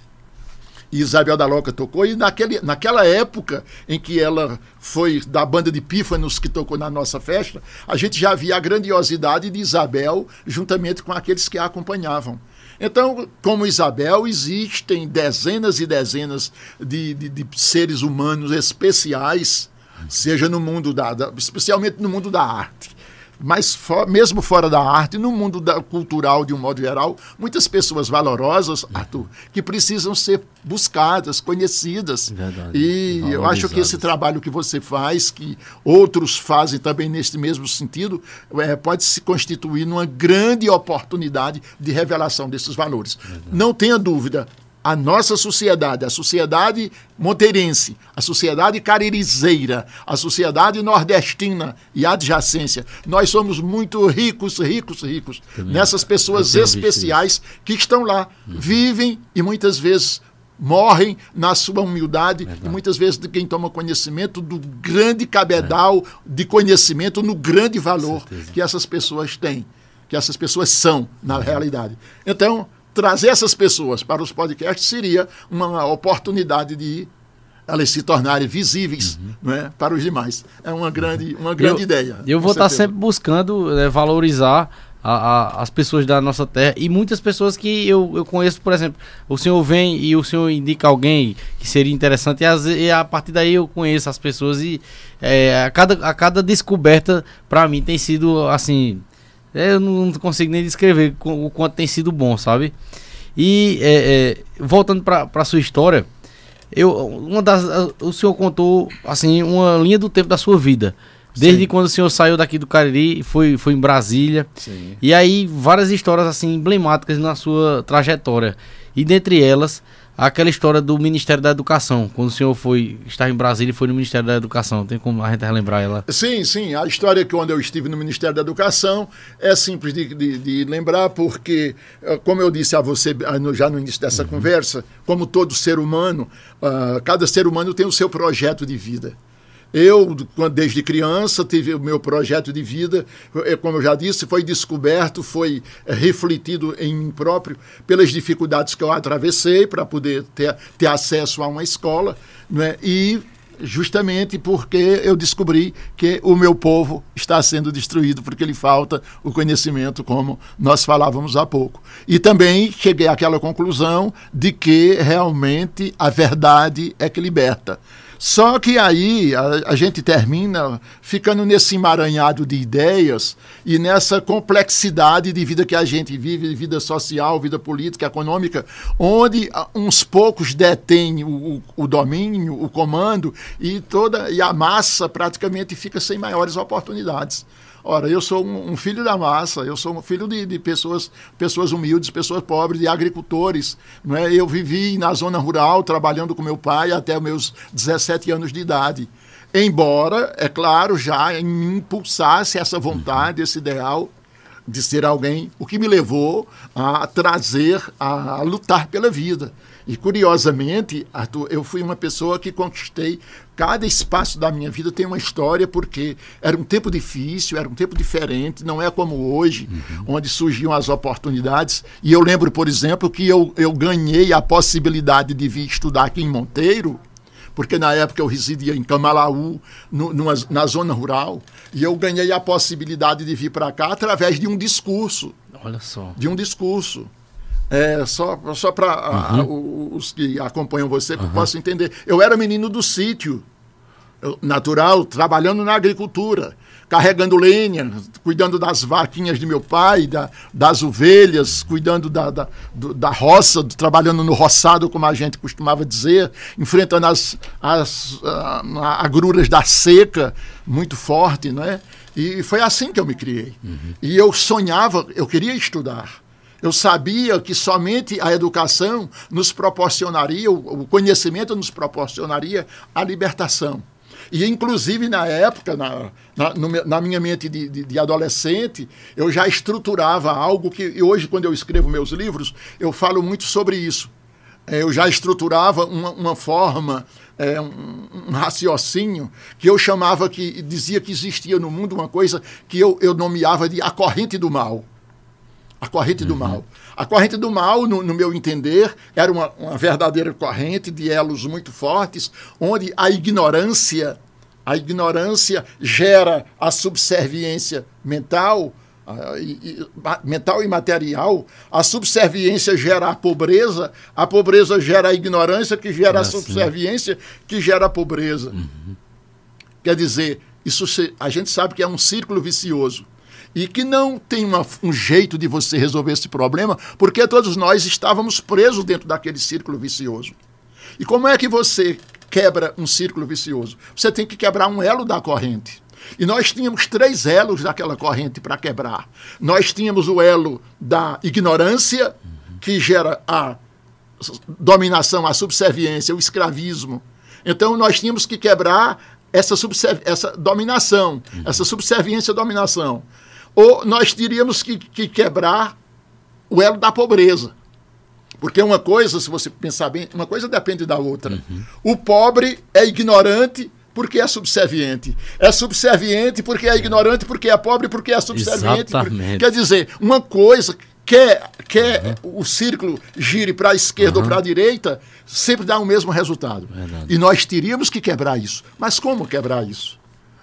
e Isabel da Loca tocou, e naquele, naquela época em que ela foi da banda de pífanos que tocou na nossa festa, a gente já via a grandiosidade de Isabel juntamente com aqueles que a acompanhavam. Então, como Isabel, existem dezenas e dezenas de, de, de seres humanos especiais, seja no mundo da, da, especialmente no mundo da arte, mas for, mesmo fora da arte, no mundo da, cultural de um modo geral, muitas pessoas valorosas, Arthur, que precisam ser buscadas, conhecidas. Verdade. E eu acho que esse trabalho que você faz, que outros fazem também neste mesmo sentido, é, pode se constituir numa grande oportunidade de revelação desses valores. Verdade. Não tenha dúvida, a nossa sociedade, a sociedade monteirense, a sociedade caririzeira, a sociedade nordestina e adjacência, nós somos muito ricos, ricos, ricos Também. nessas pessoas especiais que estão lá, uhum. vivem e muitas vezes morrem na sua humildade Verdade. e muitas vezes de quem toma conhecimento do grande cabedal é. de conhecimento no grande valor que essas pessoas têm, que essas pessoas são na uhum. realidade. Então, trazer essas pessoas para os podcasts seria uma oportunidade de elas se tornarem visíveis uhum. né, para os demais. É uma grande, uma grande eu, ideia. Eu vou estar sempre buscando né, valorizar a, a, as pessoas da nossa terra e muitas pessoas que eu, eu conheço, por exemplo, o senhor vem e o senhor indica alguém que seria interessante e, as, e a partir daí eu conheço as pessoas e é, a, cada, a cada descoberta para mim tem sido assim é, eu não consigo nem descrever o quanto tem sido bom, sabe? E é, é, voltando para a sua história, eu, uma das, o senhor contou assim uma linha do tempo da sua vida. Desde Sim. quando o senhor saiu daqui do Cariri, foi, foi em Brasília. Sim. E aí, várias histórias assim emblemáticas na sua trajetória. E dentre elas, aquela história do Ministério da Educação. Quando o senhor foi estar em Brasília e foi no Ministério da Educação, tem como a gente relembrar ela? Sim, sim. A história que quando eu estive no Ministério da Educação é simples de, de, de lembrar, porque, eh, como eu disse a você ah, já no início dessa uhum. conversa, como todo ser humano, uh, cada ser humano tem o seu projeto de vida. Eu, desde criança, tive o meu projeto de vida, é, como eu já disse, foi descoberto, foi é, refletido em mim próprio pelas dificuldades que eu atravessei para poder ter, ter acesso a uma escola, né? e justamente porque eu descobri que o meu povo está sendo destruído porque lhe falta o conhecimento, como nós falávamos há pouco. E também cheguei àquela conclusão de que realmente a verdade é que liberta. Só que aí a, a, gente termina ficando nesse emaranhado de ideias e nessa complexidade de vida que a gente vive, vida social, vida política, econômica, onde uns poucos detêm o, o domínio, o comando e toda e a massa praticamente fica sem maiores oportunidades. Ora, eu sou um, um filho da massa, eu sou um filho de, de, pessoas, pessoas humildes, pessoas pobres, de agricultores. Não é? Eu vivi na zona rural, trabalhando com meu pai até meus 17 anos de idade. Embora, é claro, já impulsasse essa vontade, esse ideal de ser alguém, o que me levou a trazer, a lutar pela vida. E curiosamente, Arthur, eu fui uma pessoa que conquistei cada espaço da minha vida tem uma história porque era um tempo difícil, era um tempo diferente, não é como hoje, uhum. onde surgiam as oportunidades. E eu lembro, por exemplo, que eu, eu ganhei a possibilidade de vir estudar aqui em Monteiro, porque na época eu residia em Camalaú, no, numa, na zona rural, e eu ganhei a possibilidade de vir para cá através de um discurso. Olha só. De um discurso. É, só só para uhum. os que acompanham você uhum. possam entender. Eu era menino do sítio, natural, trabalhando na agricultura, carregando lenha, cuidando das vaquinhas de meu pai, da, das ovelhas, cuidando da, da, do, da roça, trabalhando no roçado, como a gente costumava dizer, enfrentando as, as uh, agruras da seca muito forte, né? E foi assim que eu me criei. Uhum. E eu sonhava, eu queria estudar. Eu sabia que somente a educação nos proporcionaria, o conhecimento nos proporcionaria a libertação. E, inclusive, na época, na, na, na minha mente de, de, de, adolescente, eu já estruturava algo que hoje, quando eu escrevo meus livros, eu falo muito sobre isso. É, eu já estruturava uma, uma forma, é, um, um, raciocínio, que eu chamava, que dizia que existia no mundo uma coisa que eu, eu nomeava de a corrente do mal a corrente do uhum. mal. A corrente do mal, no, no meu entender, era uma, uma, verdadeira corrente de elos muito fortes, onde a ignorância, a ignorância gera a subserviência mental, mental e material, a subserviência gera a pobreza, a pobreza gera a ignorância, que gera é a subserviência, que gera a pobreza. Uhum. Quer dizer, isso a gente sabe que é um círculo vicioso e que não tem uma, um jeito de você resolver esse problema, porque todos nós estávamos presos dentro daquele círculo vicioso. E como é que você quebra um círculo vicioso? Você tem que quebrar um elo da corrente. E nós tínhamos três elos daquela corrente para quebrar. Nós tínhamos o elo da ignorância, que gera a dominação, a subserviência, o escravismo. Então nós tínhamos que quebrar essa, essa dominação, essa subserviência dominação ou nós teríamos que, que quebrar o elo da pobreza. Porque uma coisa, se você pensar bem, uma coisa depende da outra. Uhum. O pobre é ignorante porque é subserviente. É subserviente porque é ignorante, porque é pobre, porque é subserviente. Exatamente. Quer dizer, uma coisa quer, quer uhum. o círculo gire para a esquerda uhum. ou para a direita, sempre dá o mesmo resultado. Verdade. E nós teríamos que quebrar isso. Mas como quebrar isso?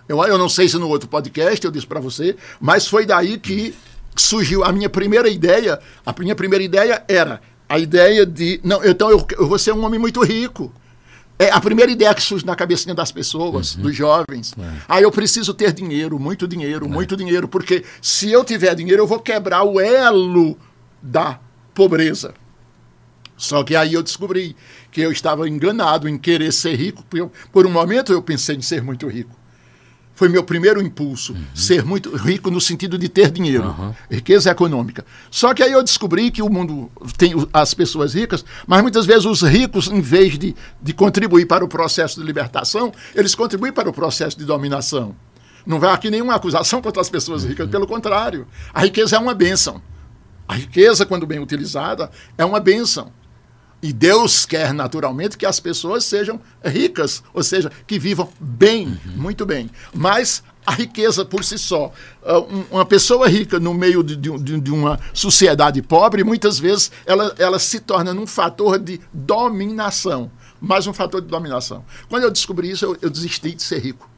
Eu, eu não sei se no outro podcast eu disse para você, mas foi daí que surgiu a minha primeira ideia. A minha primeira ideia era a ideia de. Não, então eu, eu vou ser um homem muito rico. É a primeira ideia que surge na cabecinha das pessoas, uhum. dos jovens. É. Ah, eu preciso ter dinheiro, muito dinheiro, é. muito dinheiro, porque se eu tiver dinheiro, eu vou quebrar o elo da pobreza. Só que aí eu descobri que eu estava enganado em querer ser rico. Por um momento eu pensei em ser muito rico. Foi meu primeiro impulso, uhum. ser muito rico no sentido de ter dinheiro, uhum. riqueza econômica. Só que aí eu descobri que o mundo tem as pessoas ricas, mas muitas vezes os ricos, em vez de, de contribuir para o processo de libertação, eles contribuem para o processo de dominação. Não vai aqui nenhuma acusação contra as pessoas ricas, uhum. pelo contrário. A riqueza é uma bênção. A riqueza, quando bem utilizada, é uma bênção. E Deus quer naturalmente que as pessoas sejam ricas, ou seja, que vivam bem, uhum. muito bem. Mas a riqueza por si só, ah, uma pessoa rica no meio de, de, de uma sociedade pobre, muitas vezes ela, ela se torna um fator de dominação. Mais um fator de dominação. Quando eu descobri isso, eu, eu desisti de ser rico.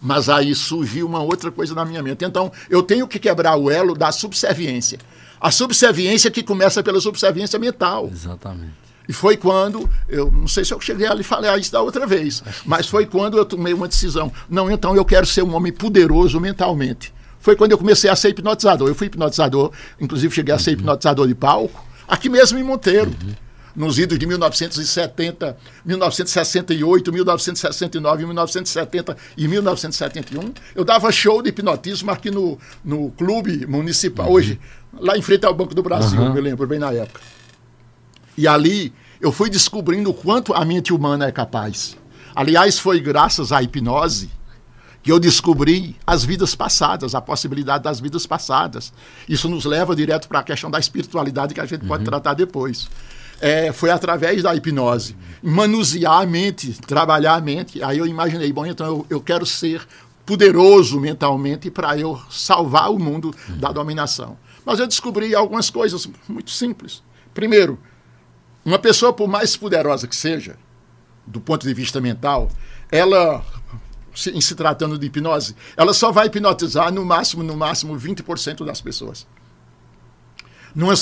Mas aí surgiu uma outra coisa na minha mente. Então, eu tenho que quebrar o elo da subserviência. A subserviência que começa pela subserviência mental. Exatamente. E foi quando, eu não sei se eu cheguei ali e falei isso da outra vez, mas foi quando eu tomei uma decisão. Não, então eu quero ser um homem poderoso mentalmente. Foi quando eu comecei a ser hipnotizador. Eu fui hipnotizador, inclusive cheguei a ser uhum. hipnotizador de palco, aqui mesmo em Monteiro. Uhum. Nos idos de 1970, 1968, 1969, 1970 e 1971, eu dava show de hipnotismo aqui no, no clube municipal. Uhum. Hoje, lá em frente ao Banco do Brasil, uhum. me lembro bem na época. E ali eu fui descobrindo o quanto a mente humana é capaz. Aliás, foi graças à hipnose que eu descobri as vidas passadas, a possibilidade das vidas passadas. Isso nos leva direto para a questão da espiritualidade que a gente uhum. pode tratar depois. É, foi através da hipnose, manusear a mente, trabalhar a mente. Aí eu imaginei, bom, então eu, eu quero ser poderoso mentalmente para eu salvar o mundo da dominação. Mas eu descobri algumas coisas muito simples. Primeiro, uma pessoa, por mais poderosa que seja, do ponto de vista mental, ela, em se tratando de hipnose, ela só vai hipnotizar no máximo, no máximo, 20% das pessoas.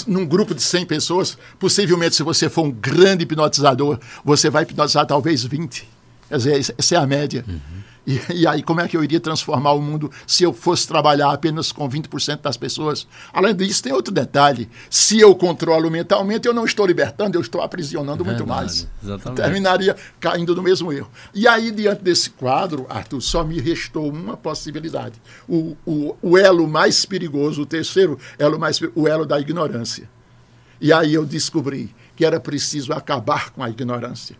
Num, grupo de 100 pessoas, possivelmente, se você for um grande hipnotizador, você vai hipnotizar talvez 20. Quer dizer, essa é a média. Uhum. E, e, aí, como é que eu iria transformar o mundo se eu fosse trabalhar apenas com 20% das pessoas? Além disso, tem outro detalhe. Se eu controlo mentalmente, eu não estou libertando, eu estou aprisionando muito mais. Exatamente. Terminaria caindo no mesmo erro. E aí, diante desse quadro, Arthur, só me restou uma possibilidade. O, o, o elo mais perigoso, o terceiro elo mais o elo da ignorância. E aí eu descobri que era preciso acabar com a ignorância.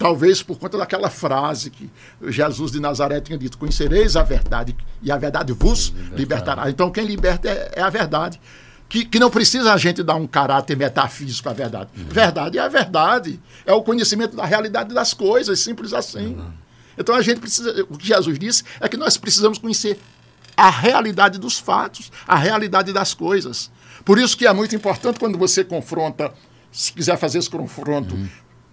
Talvez por conta daquela frase que Jesus de Nazaré tinha dito: Conhecereis a verdade, e a verdade vos libertará. Então, quem liberta é, é a verdade. Que, que, não precisa a gente dar um caráter metafísico à verdade. Uhum. Verdade é a verdade. É o conhecimento da realidade das coisas, simples assim. Uhum. Então a gente precisa. O que Jesus disse é que nós precisamos conhecer a realidade dos fatos, a realidade das coisas. Por isso que é muito importante quando você confronta, se quiser fazer esse confronto uhum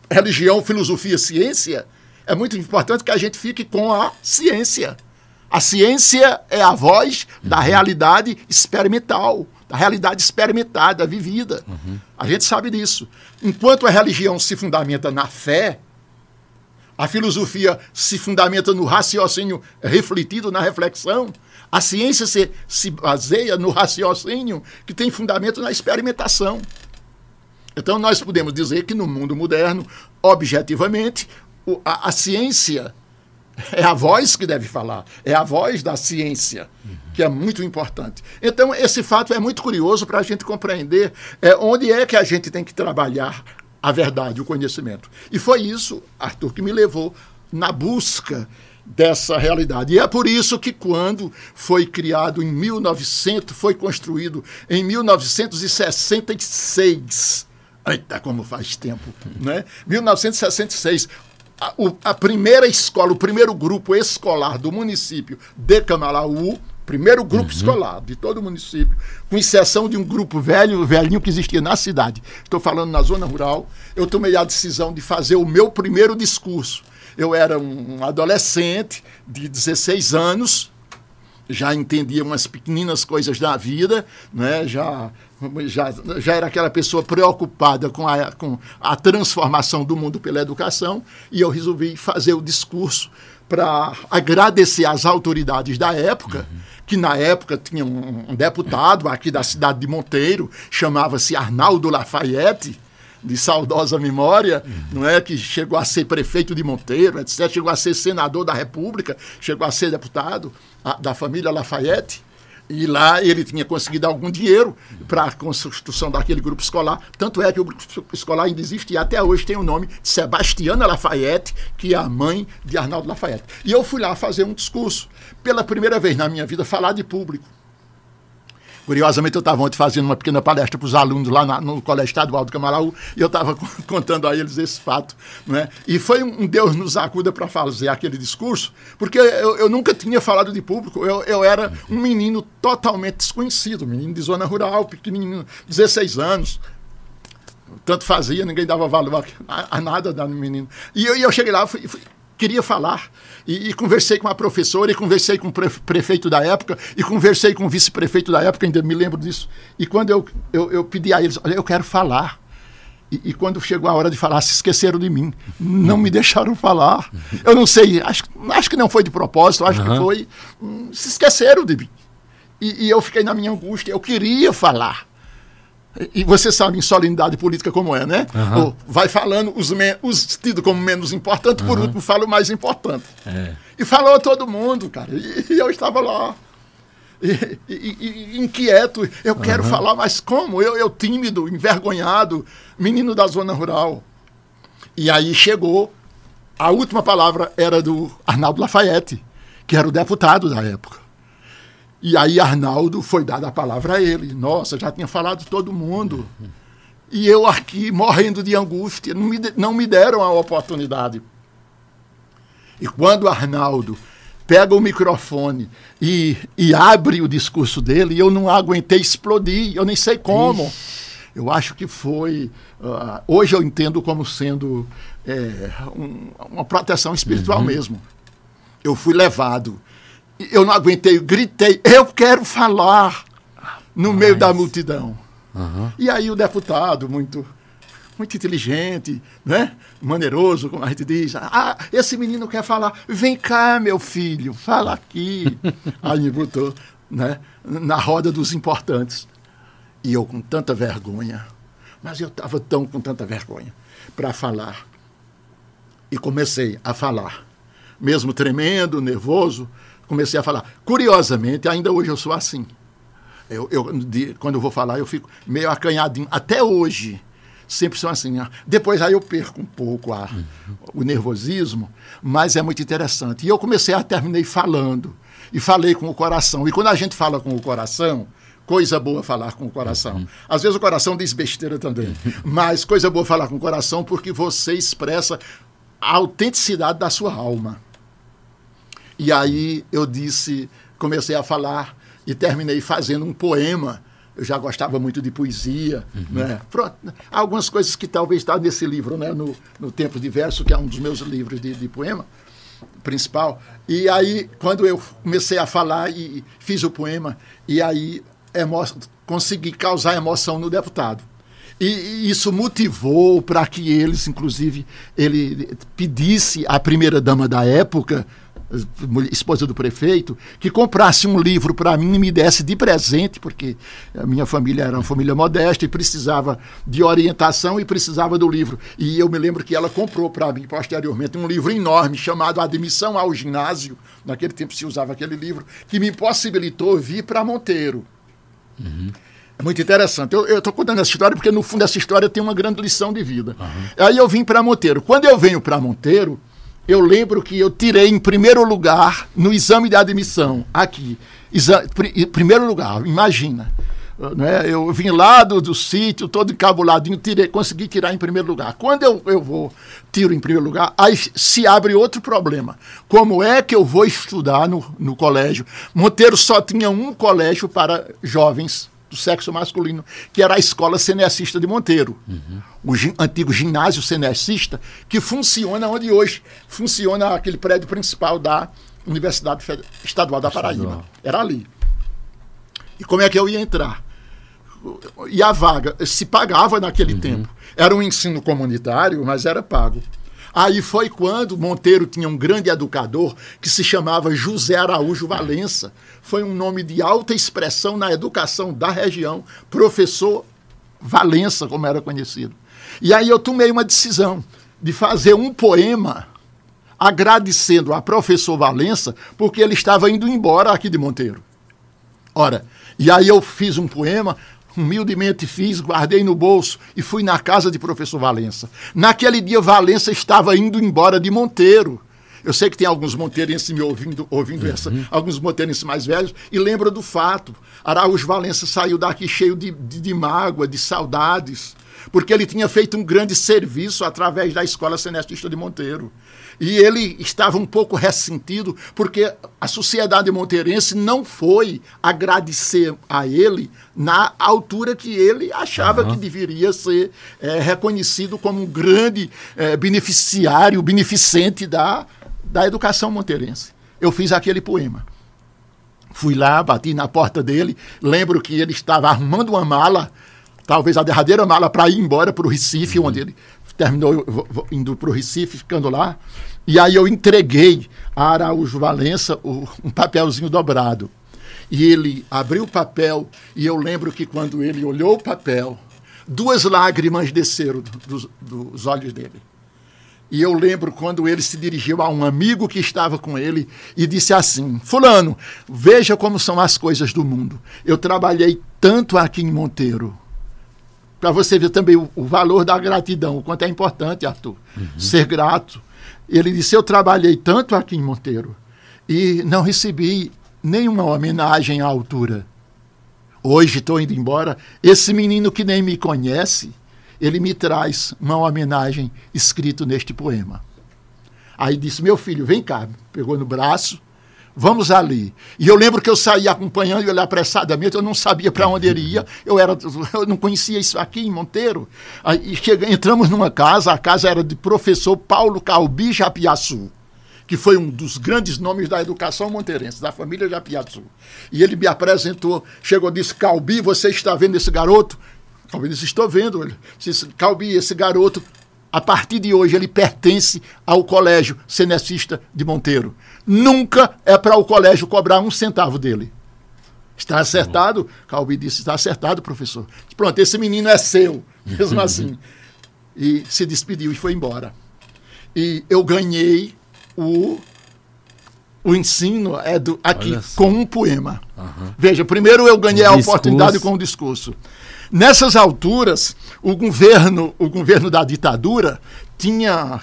religião, filosofia, ciência, é muito importante que a gente fique com a ciência. A ciência é a voz da realidade experimental, da realidade experimentada, vivida. Uhum. A gente sabe disso. Enquanto a religião se fundamenta na fé, a filosofia se fundamenta no raciocínio refletido, na reflexão, a ciência se, se baseia no raciocínio que tem fundamento na experimentação. Então, nós podemos dizer que no mundo moderno, objetivamente, a, a ciência é a voz que deve falar, é a voz da ciência, que é muito importante. Então, esse fato é muito curioso para a gente compreender é, onde é que a gente tem que trabalhar a verdade, o conhecimento. E foi isso, Arthur, que me levou na busca dessa realidade. E é por isso que quando foi criado em 1900, foi construído em 1966, Eita, como faz tempo, né? 1966, a, a primeira escola, o primeiro grupo escolar do município de Camalaú, primeiro grupo uhum. escolar de todo o município, com exceção de um grupo velho, velhinho que existia na cidade. Estou falando na zona rural. Eu tomei a decisão de fazer o meu primeiro discurso. Eu era um adolescente de 16 anos, já entendia umas pequeninas coisas da vida, né? já, já, já era aquela pessoa preocupada com a, com a transformação do mundo pela educação, e eu resolvi fazer o discurso para agradecer às autoridades da época, uhum. que na época tinha um, um deputado aqui da cidade de Monteiro, chamava-se Arnaldo Lafayette, de saudosa memória, uhum. não é? Que chegou a ser prefeito de Monteiro, etc., chegou a ser senador da República, chegou a ser deputado a, da família Lafayette. E lá ele tinha conseguido algum dinheiro para a construção daquele grupo escolar. Tanto é que o grupo escolar ainda existe e até hoje tem o nome de Sebastiana Lafayette, que é a mãe de Arnaldo Lafayette. E eu fui lá fazer um discurso. Pela primeira vez na minha vida, falar de público. Curiosamente, eu estava ontem fazendo uma pequena palestra para os alunos lá na, no Colégio Estadual do Camaraú e eu estava contando a eles esse fato. Né? E foi um Deus nos acuda para fazer aquele discurso, porque eu, eu, nunca tinha falado de público, eu, eu era um menino totalmente desconhecido, menino de zona rural, pequenininho, 16 anos, tanto fazia, ninguém dava valor a, a nada da menino. E eu, eu cheguei lá, fui, fui, queria falar. E, e, conversei com a professora, e conversei com o prefeito da época, e conversei com o vice-prefeito da época, ainda me lembro disso. E quando eu, eu, eu pedi a eles, olha, eu quero falar. E, e, quando chegou a hora de falar, se esqueceram de mim. Não me deixaram falar. Eu não sei, acho, acho que não foi de propósito, acho uhum. que foi. Hum, se esqueceram de mim. E, e eu fiquei na minha angústia, eu queria falar. E você sabe em solenidade política como é, né? Uhum. Vai falando os, os tidos como menos importante, por uhum. último fala o mais importante. É. E falou todo mundo, cara. E, e eu estava lá. E, e, e inquieto, eu uhum. quero falar, mas como? Eu, eu tímido, envergonhado, menino da zona rural. E aí chegou, a última palavra era do Arnaldo Lafayette, que era o deputado da época. E aí Arnaldo foi dada a palavra a ele. Nossa, já tinha falado todo mundo. E eu aqui morrendo de angústia, não me, não me deram a oportunidade. E quando Arnaldo pega o microfone e, e abre o discurso dele, eu não aguentei explodir, eu nem sei como. Ixi. Eu acho que foi. Uh, hoje eu entendo como sendo é, um, uma proteção espiritual uhum. mesmo. Eu fui levado eu não aguentei, gritei, eu quero falar no meio da multidão. Uhum. E aí o deputado, muito muito inteligente, né? maneiroso, como a gente diz. Ah, esse menino quer falar. Vem cá, meu filho, fala aqui. aí me botou né? na roda dos importantes. E eu com tanta vergonha, mas eu estava tão com tanta vergonha para falar. E comecei a falar, mesmo tremendo, nervoso, comecei a falar. Curiosamente, ainda hoje eu sou assim. Eu, eu de, quando eu vou falar, eu fico meio acanhadinho. Até hoje, sempre sou assim. Né? Depois aí eu perco um pouco a, o nervosismo, mas é muito interessante. E eu comecei a terminei falando. E falei com o coração. E quando a gente fala com o coração, coisa boa falar com o coração. Às vezes o coração diz besteira também, mas coisa boa falar com o coração porque você expressa a autenticidade da sua alma. E aí eu disse, comecei a falar e terminei fazendo um poema. Eu já gostava muito de poesia, uhum. né? Pronto, algumas coisas que talvez está nesse livro, né? No, no Tempo de Verso, que é um dos meus livros de, de poema principal. E aí, quando eu comecei a falar e fiz o poema, e aí emo consegui causar emoção no deputado. E isso motivou para que eles, inclusive, ele pedisse à primeira dama da época, esposa do prefeito, que comprasse um livro para mim e me desse de presente, porque a minha família era uma família modesta e precisava de orientação e precisava do livro. E eu me lembro que ela comprou para mim posteriormente um livro enorme chamado Admissão ao Ginásio. Naquele tempo se usava aquele livro, que me possibilitou vir para Monteiro. Uhum. É muito interessante. Eu estou contando essa história porque, no fundo, essa história tem uma grande lição de vida. Uhum. Aí eu vim para Monteiro. Quando eu venho para Monteiro, eu lembro que eu tirei em primeiro lugar no exame de admissão, aqui. Exa primeiro lugar, imagina. Né? Eu vim lá do, do sítio, todo encabuladinho, tirei, consegui tirar em primeiro lugar. Quando eu, eu vou, tiro em primeiro lugar, aí se abre outro problema. Como é que eu vou estudar no, no colégio? Monteiro só tinha um colégio para jovens do sexo masculino, que era a Escola Cenecista de Monteiro, uhum. o antigo ginásio cenecista, que funciona onde hoje funciona aquele prédio principal da Universidade Estadual da Paraíba. Estadual. Era ali. E como é que eu ia entrar? E a vaga se pagava naquele uhum. tempo. Era um ensino comunitário, mas era pago. Aí foi quando Monteiro tinha um grande educador que se chamava José Araújo Valença. Foi um nome de alta expressão na educação da região, professor Valença, como era conhecido. E aí eu tomei uma decisão de fazer um poema agradecendo a professor Valença porque ele estava indo embora aqui de Monteiro. Ora, e aí eu fiz um poema, humildemente fiz, guardei no bolso e fui na casa de professor Valença. Naquele dia, Valença estava indo embora de Monteiro. Eu sei que tem alguns monteirenses me ouvindo, ouvindo uhum. essa, alguns monteirenses mais velhos, e lembra do fato. Araújo Valença saiu daqui cheio de, de, de mágoa, de saudades, porque ele tinha feito um grande serviço através da Escola Senestista de Monteiro. E ele estava um pouco ressentido porque a sociedade monteirense não foi agradecer a ele na altura que ele achava uhum. que deveria ser é, reconhecido como um grande é, beneficiário, beneficente da, da educação monteirense. Eu fiz aquele poema. Fui lá, bati na porta dele, lembro que ele estava armando uma mala, talvez a derradeira mala para ir embora para o Recife, uhum. onde ele terminou indo para o Recife, ficando lá. E aí eu entreguei a Araújo Valença o, um papelzinho dobrado. E ele abriu o papel, e eu lembro que quando ele olhou o papel, duas lágrimas desceram dos, dos olhos dele. E eu lembro quando ele se dirigiu a um amigo que estava com ele e disse assim: Fulano, veja como são as coisas do mundo. Eu trabalhei tanto aqui em Monteiro para você ver também o, o, valor da gratidão, o quanto é importante, Arthur, uhum. ser grato. Ele disse: Eu trabalhei tanto aqui em Monteiro e não recebi nenhuma homenagem à altura. Hoje estou indo embora. Esse menino que nem me conhece, ele me traz uma homenagem escrito neste poema. Aí disse: Meu filho, vem cá. Pegou no braço vamos ali. E eu lembro que eu saía acompanhando e olhar apressadamente, eu não sabia para onde ele ia, eu, era, eu não conhecia isso aqui em Monteiro. Aí chega, entramos numa casa, a casa era de professor Paulo Calbi Japiaçu, que foi um dos grandes nomes da educação monteirense, da família Japiaçu. E ele me apresentou, chegou e disse, Calbi, você está vendo esse garoto? Calbi disse, estou vendo. Ele disse, Calbi, esse garoto a partir de hoje ele pertence ao colégio cenecista de Monteiro. Nunca é para o colégio cobrar um centavo dele. Está acertado? Calbi disse: está acertado, professor. Pronto, esse menino é seu, mesmo assim. E se despediu e foi embora. E eu ganhei o, o ensino é do, aqui com um poema. Uhum. Veja, primeiro eu ganhei a oportunidade com o discurso. Nessas alturas, o governo, o governo da ditadura tinha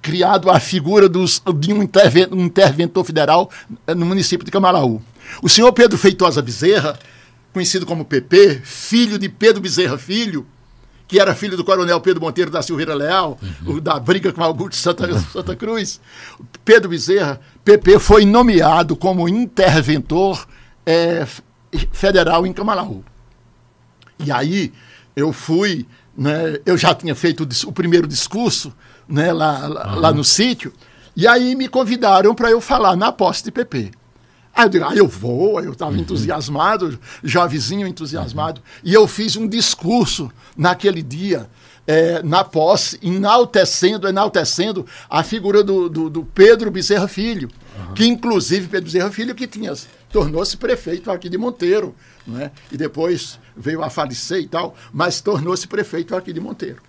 criado a figura dos, de um, interventor, federal eh, no município de Camaraú. O senhor Pedro Feitosa Bezerra, conhecido como PP, filho de Pedro Bezerra Filho, que era filho do coronel Pedro Monteiro da Silveira Leal, uhum. da briga com Augusto Santa, Santa Cruz, Pedro Bezerra, PP, foi nomeado como interventor é, federal em Camaraú. E aí eu fui, né, eu já tinha feito o, o primeiro discurso né, lá, uhum. lá no sítio, e aí me convidaram para eu falar na posse de PP. Aí eu digo, ah, eu vou, eu estava uhum. entusiasmado, jovenzinho entusiasmado, uhum. e eu fiz um discurso naquele dia, é, na posse, enaltecendo, enaltecendo a figura do, do, do Pedro Bezerra Filho, uhum. que inclusive Pedro Bezerra Filho que tinha tornou-se prefeito aqui de Monteiro, né? e depois veio a falecer e tal, mas tornou-se prefeito aqui de Monteiro.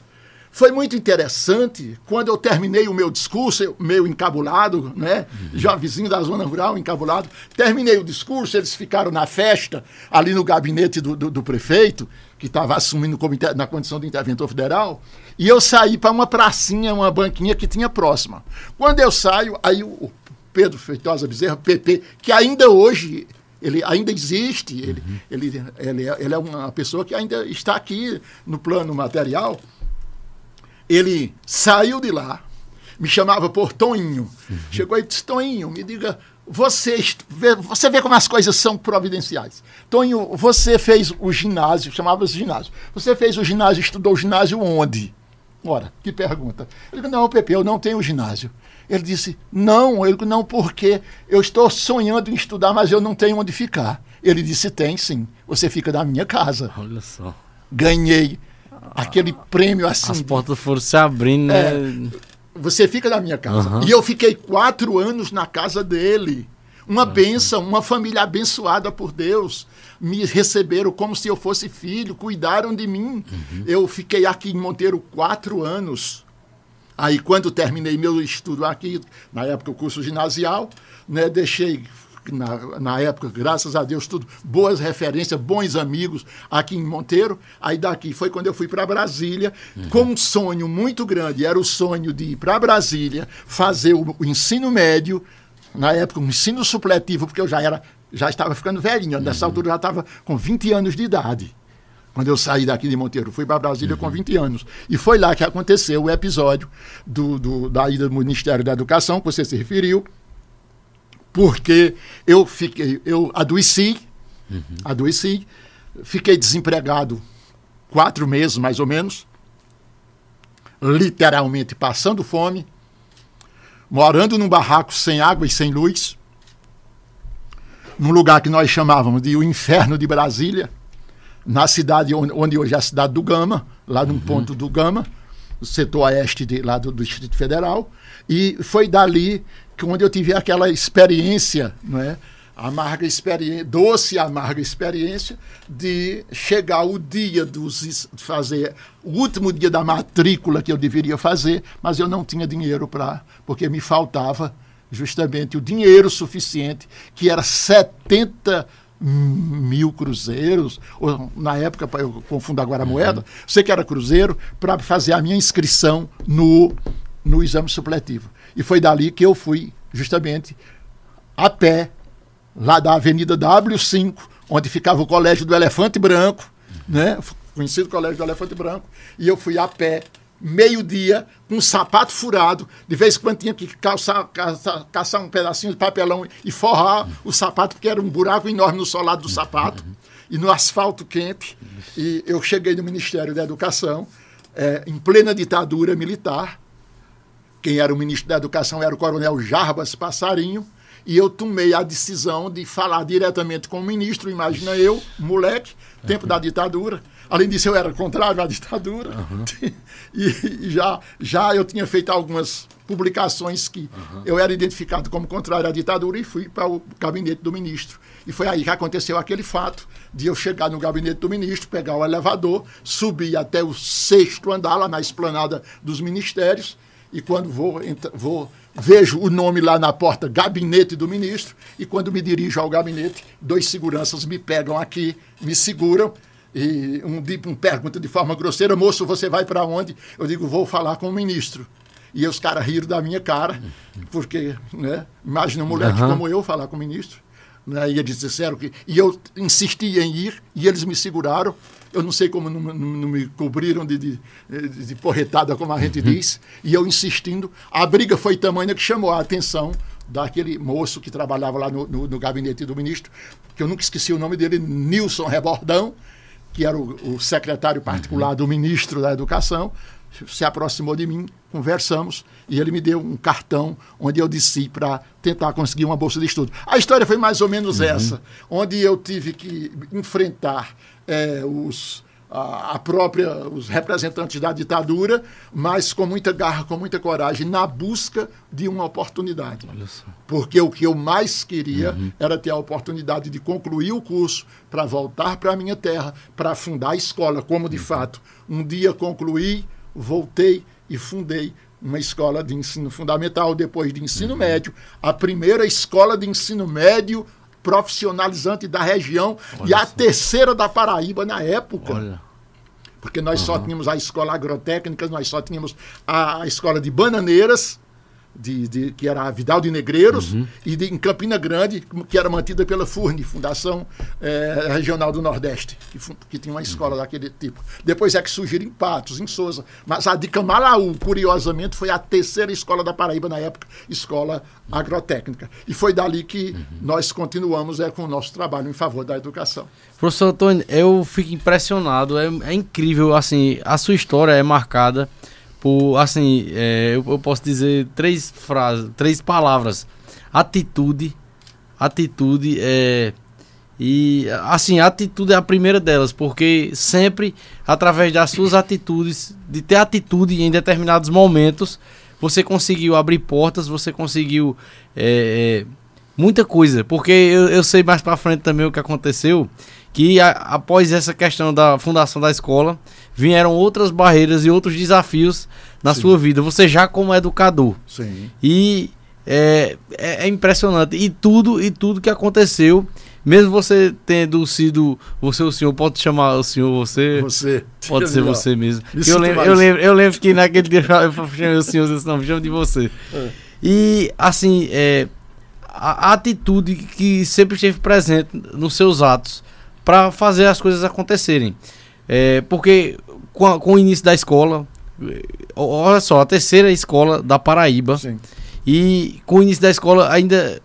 Foi muito interessante quando eu terminei o meu discurso, meio encabulado, né? Uhum. Já vizinho da zona rural, encabulado. Terminei o discurso, eles ficaram na festa, ali no gabinete do, do, do prefeito, que estava assumindo inter... na condição de interventor federal, e eu saí para uma pracinha, uma banquinha que tinha próxima. Quando eu saio, aí o Pedro Feitosa Bezerra, PP, que ainda hoje ele ainda existe, ele, uhum. ele, ele, é, ele é uma pessoa que ainda está aqui no plano material. Ele saiu de lá, me chamava por Toninho. Uhum. Chegou e disse: Toninho, me diga, você vê, você vê como as coisas são providenciais. Toninho, você fez o ginásio, chamava-se ginásio. Você fez o ginásio, estudou o ginásio onde? Ora, que pergunta. Ele disse: Não, Pepe, eu não tenho ginásio. Ele disse: Não, eu não, porque eu estou sonhando em estudar, mas eu não tenho onde ficar. Ele disse: Tem sim, você fica na minha casa. Olha só. Ganhei aquele prêmio assim. As portas foram se abrindo, né? É, você fica na minha casa. Uhum. E eu fiquei quatro anos na casa dele. uma bênção, uma família abençoada por Deus. Me receberam como se eu fosse filho, cuidaram de mim. Uhum. Eu fiquei aqui em Monteiro quatro anos. Aí, quando terminei meu estudo aqui, na época o curso ginasial, né, deixei, na, na época, graças a Deus, tudo, boas referências, bons amigos aqui em Monteiro. Aí daqui foi quando eu fui para Brasília, uhum. com um sonho muito grande. Era o sonho de ir para Brasília, fazer o, o, ensino médio, na época, um ensino supletivo, porque eu já era. Já estava ficando velhinho, nessa uhum. altura eu já estava com 20 anos de idade quando eu saí daqui de Monteiro. Fui para Brasília uhum. com 20 anos. E foi lá que aconteceu o episódio do, do, da ida do Ministério da Educação, que você se referiu, porque eu fiquei, eu adoeci, uhum. adoeci, fiquei desempregado quatro meses mais ou menos, literalmente passando fome, morando num barraco sem água e sem luz, num lugar que nós chamávamos de o inferno de Brasília, na cidade onde, onde hoje é a cidade do Gama, lá num uhum. ponto do Gama, no setor oeste de, lá do, do Distrito Federal, e foi dali que onde eu tive aquela experiência, não é? amarga experiência, doce e amarga experiência de chegar o dia dos fazer o último dia da matrícula que eu deveria fazer, mas eu não tinha dinheiro para, porque me faltava justamente o dinheiro suficiente, que era 70 mil cruzeiros, ou na época, eu confundo agora a moeda, uhum. sei que era cruzeiro, para fazer a minha inscrição no, no exame supletivo. E foi dali que eu fui, justamente, a pé, lá da Avenida W5, onde ficava o Colégio do Elefante Branco, né? conhecido Colégio do Elefante Branco, e eu fui a pé, meio-dia, com um sapato furado, de vez em quando tinha que calçar, caçar, caçar um pedacinho de papelão e forrar o sapato, porque era um buraco enorme no solado do sapato, e no asfalto quente. E eu cheguei no Ministério da Educação, é, em plena ditadura militar, quem era o ministro da Educação era o coronel Jarbas Passarinho, e eu tomei a decisão de falar diretamente com o ministro, imagina eu, moleque, tempo da ditadura. Além disso, eu era contrário à ditadura. Uhum. E, e, já, já eu tinha feito algumas publicações que uhum. eu era identificado como contrário à ditadura e fui para o gabinete do ministro. E foi aí que aconteceu aquele fato de eu chegar no gabinete do ministro, pegar o elevador, subir até o sexto andar, lá na esplanada dos ministérios, e quando vou, vou vejo o nome lá na porta, gabinete do ministro, e quando me dirijo ao gabinete, dois seguranças me pegam aqui, me seguram, e um, um pergunta de forma grosseira, moço, você vai para onde? Eu digo, vou falar com o ministro. E os caras riram da minha cara, porque, né, imagina um moleque uhum. como eu falar com o ministro. Né, e eles disseram que. E eu insisti em ir, e eles me seguraram. Eu não sei como não, não, não me cobriram de, de, de, porretada, como a gente uhum. diz. E eu insistindo. A briga foi tamanha que chamou a atenção daquele moço que trabalhava lá no, no, no gabinete do ministro, que eu nunca esqueci o nome dele, Nilson Rebordão, que era o, o secretário particular uhum. do ministro da Educação se aproximou de mim, conversamos e ele me deu um cartão onde eu disse para tentar conseguir uma bolsa de estudo. A história foi mais ou menos uhum. essa, onde eu tive que enfrentar é, os a, própria os representantes da ditadura, mas com muita garra, com muita coragem, na busca de uma oportunidade. Porque o que eu mais queria uhum. era ter a oportunidade de concluir o curso para voltar para a minha terra, para fundar a escola, como de uhum. fato um dia concluí voltei e fundei uma escola de ensino fundamental, depois de ensino uhum. médio, a primeira escola de ensino médio profissionalizante da região Olha e a terceira da Paraíba na época. Olha. Porque nós uhum. só tínhamos a escola agrotécnica, nós só tínhamos a, a escola de bananeiras, de, de, que era a Vidal de Negreiros, uhum. e de, em Campina Grande, que era mantida pela FURNE, Fundação é, Regional do Nordeste, que, que, tinha uma escola uhum. daquele tipo. Depois é que surgiram em Patos, em Souza. Mas a de Camalaú, curiosamente, foi a terceira escola da Paraíba na época, escola agrotécnica. E foi dali que uhum. nós continuamos é, com o nosso trabalho em favor da educação. Professor Antônio, eu fico impressionado, é, é incrível, assim, a sua história é marcada por, assim, é, eu, eu, posso dizer três frases, três palavras. Atitude, atitude é e assim, atitude é a primeira delas, porque sempre através das suas atitudes, de ter atitude em determinados momentos, você conseguiu abrir portas, você conseguiu é, é, muita coisa, porque eu, eu sei mais para frente também o que aconteceu, que a, após essa questão da fundação da escola, vieram outras barreiras e outros desafios na Sim. sua vida, você já como educador. Sim. E é, é, é impressionante. E tudo, e tudo que aconteceu mesmo você tendo sido você o senhor, pode chamar o senhor você? Você. Pode ser você mesmo. Eu lembro, eu, lembro, eu lembro que naquele dia eu chamei o senhor, eu disse, não, me chamo de você. É. E, assim, é, a, a, atitude que sempre esteve presente nos seus atos para fazer as coisas acontecerem. É, porque com, a, com, o início da escola, olha só, a terceira escola da Paraíba. Sim e com o início da escola, ainda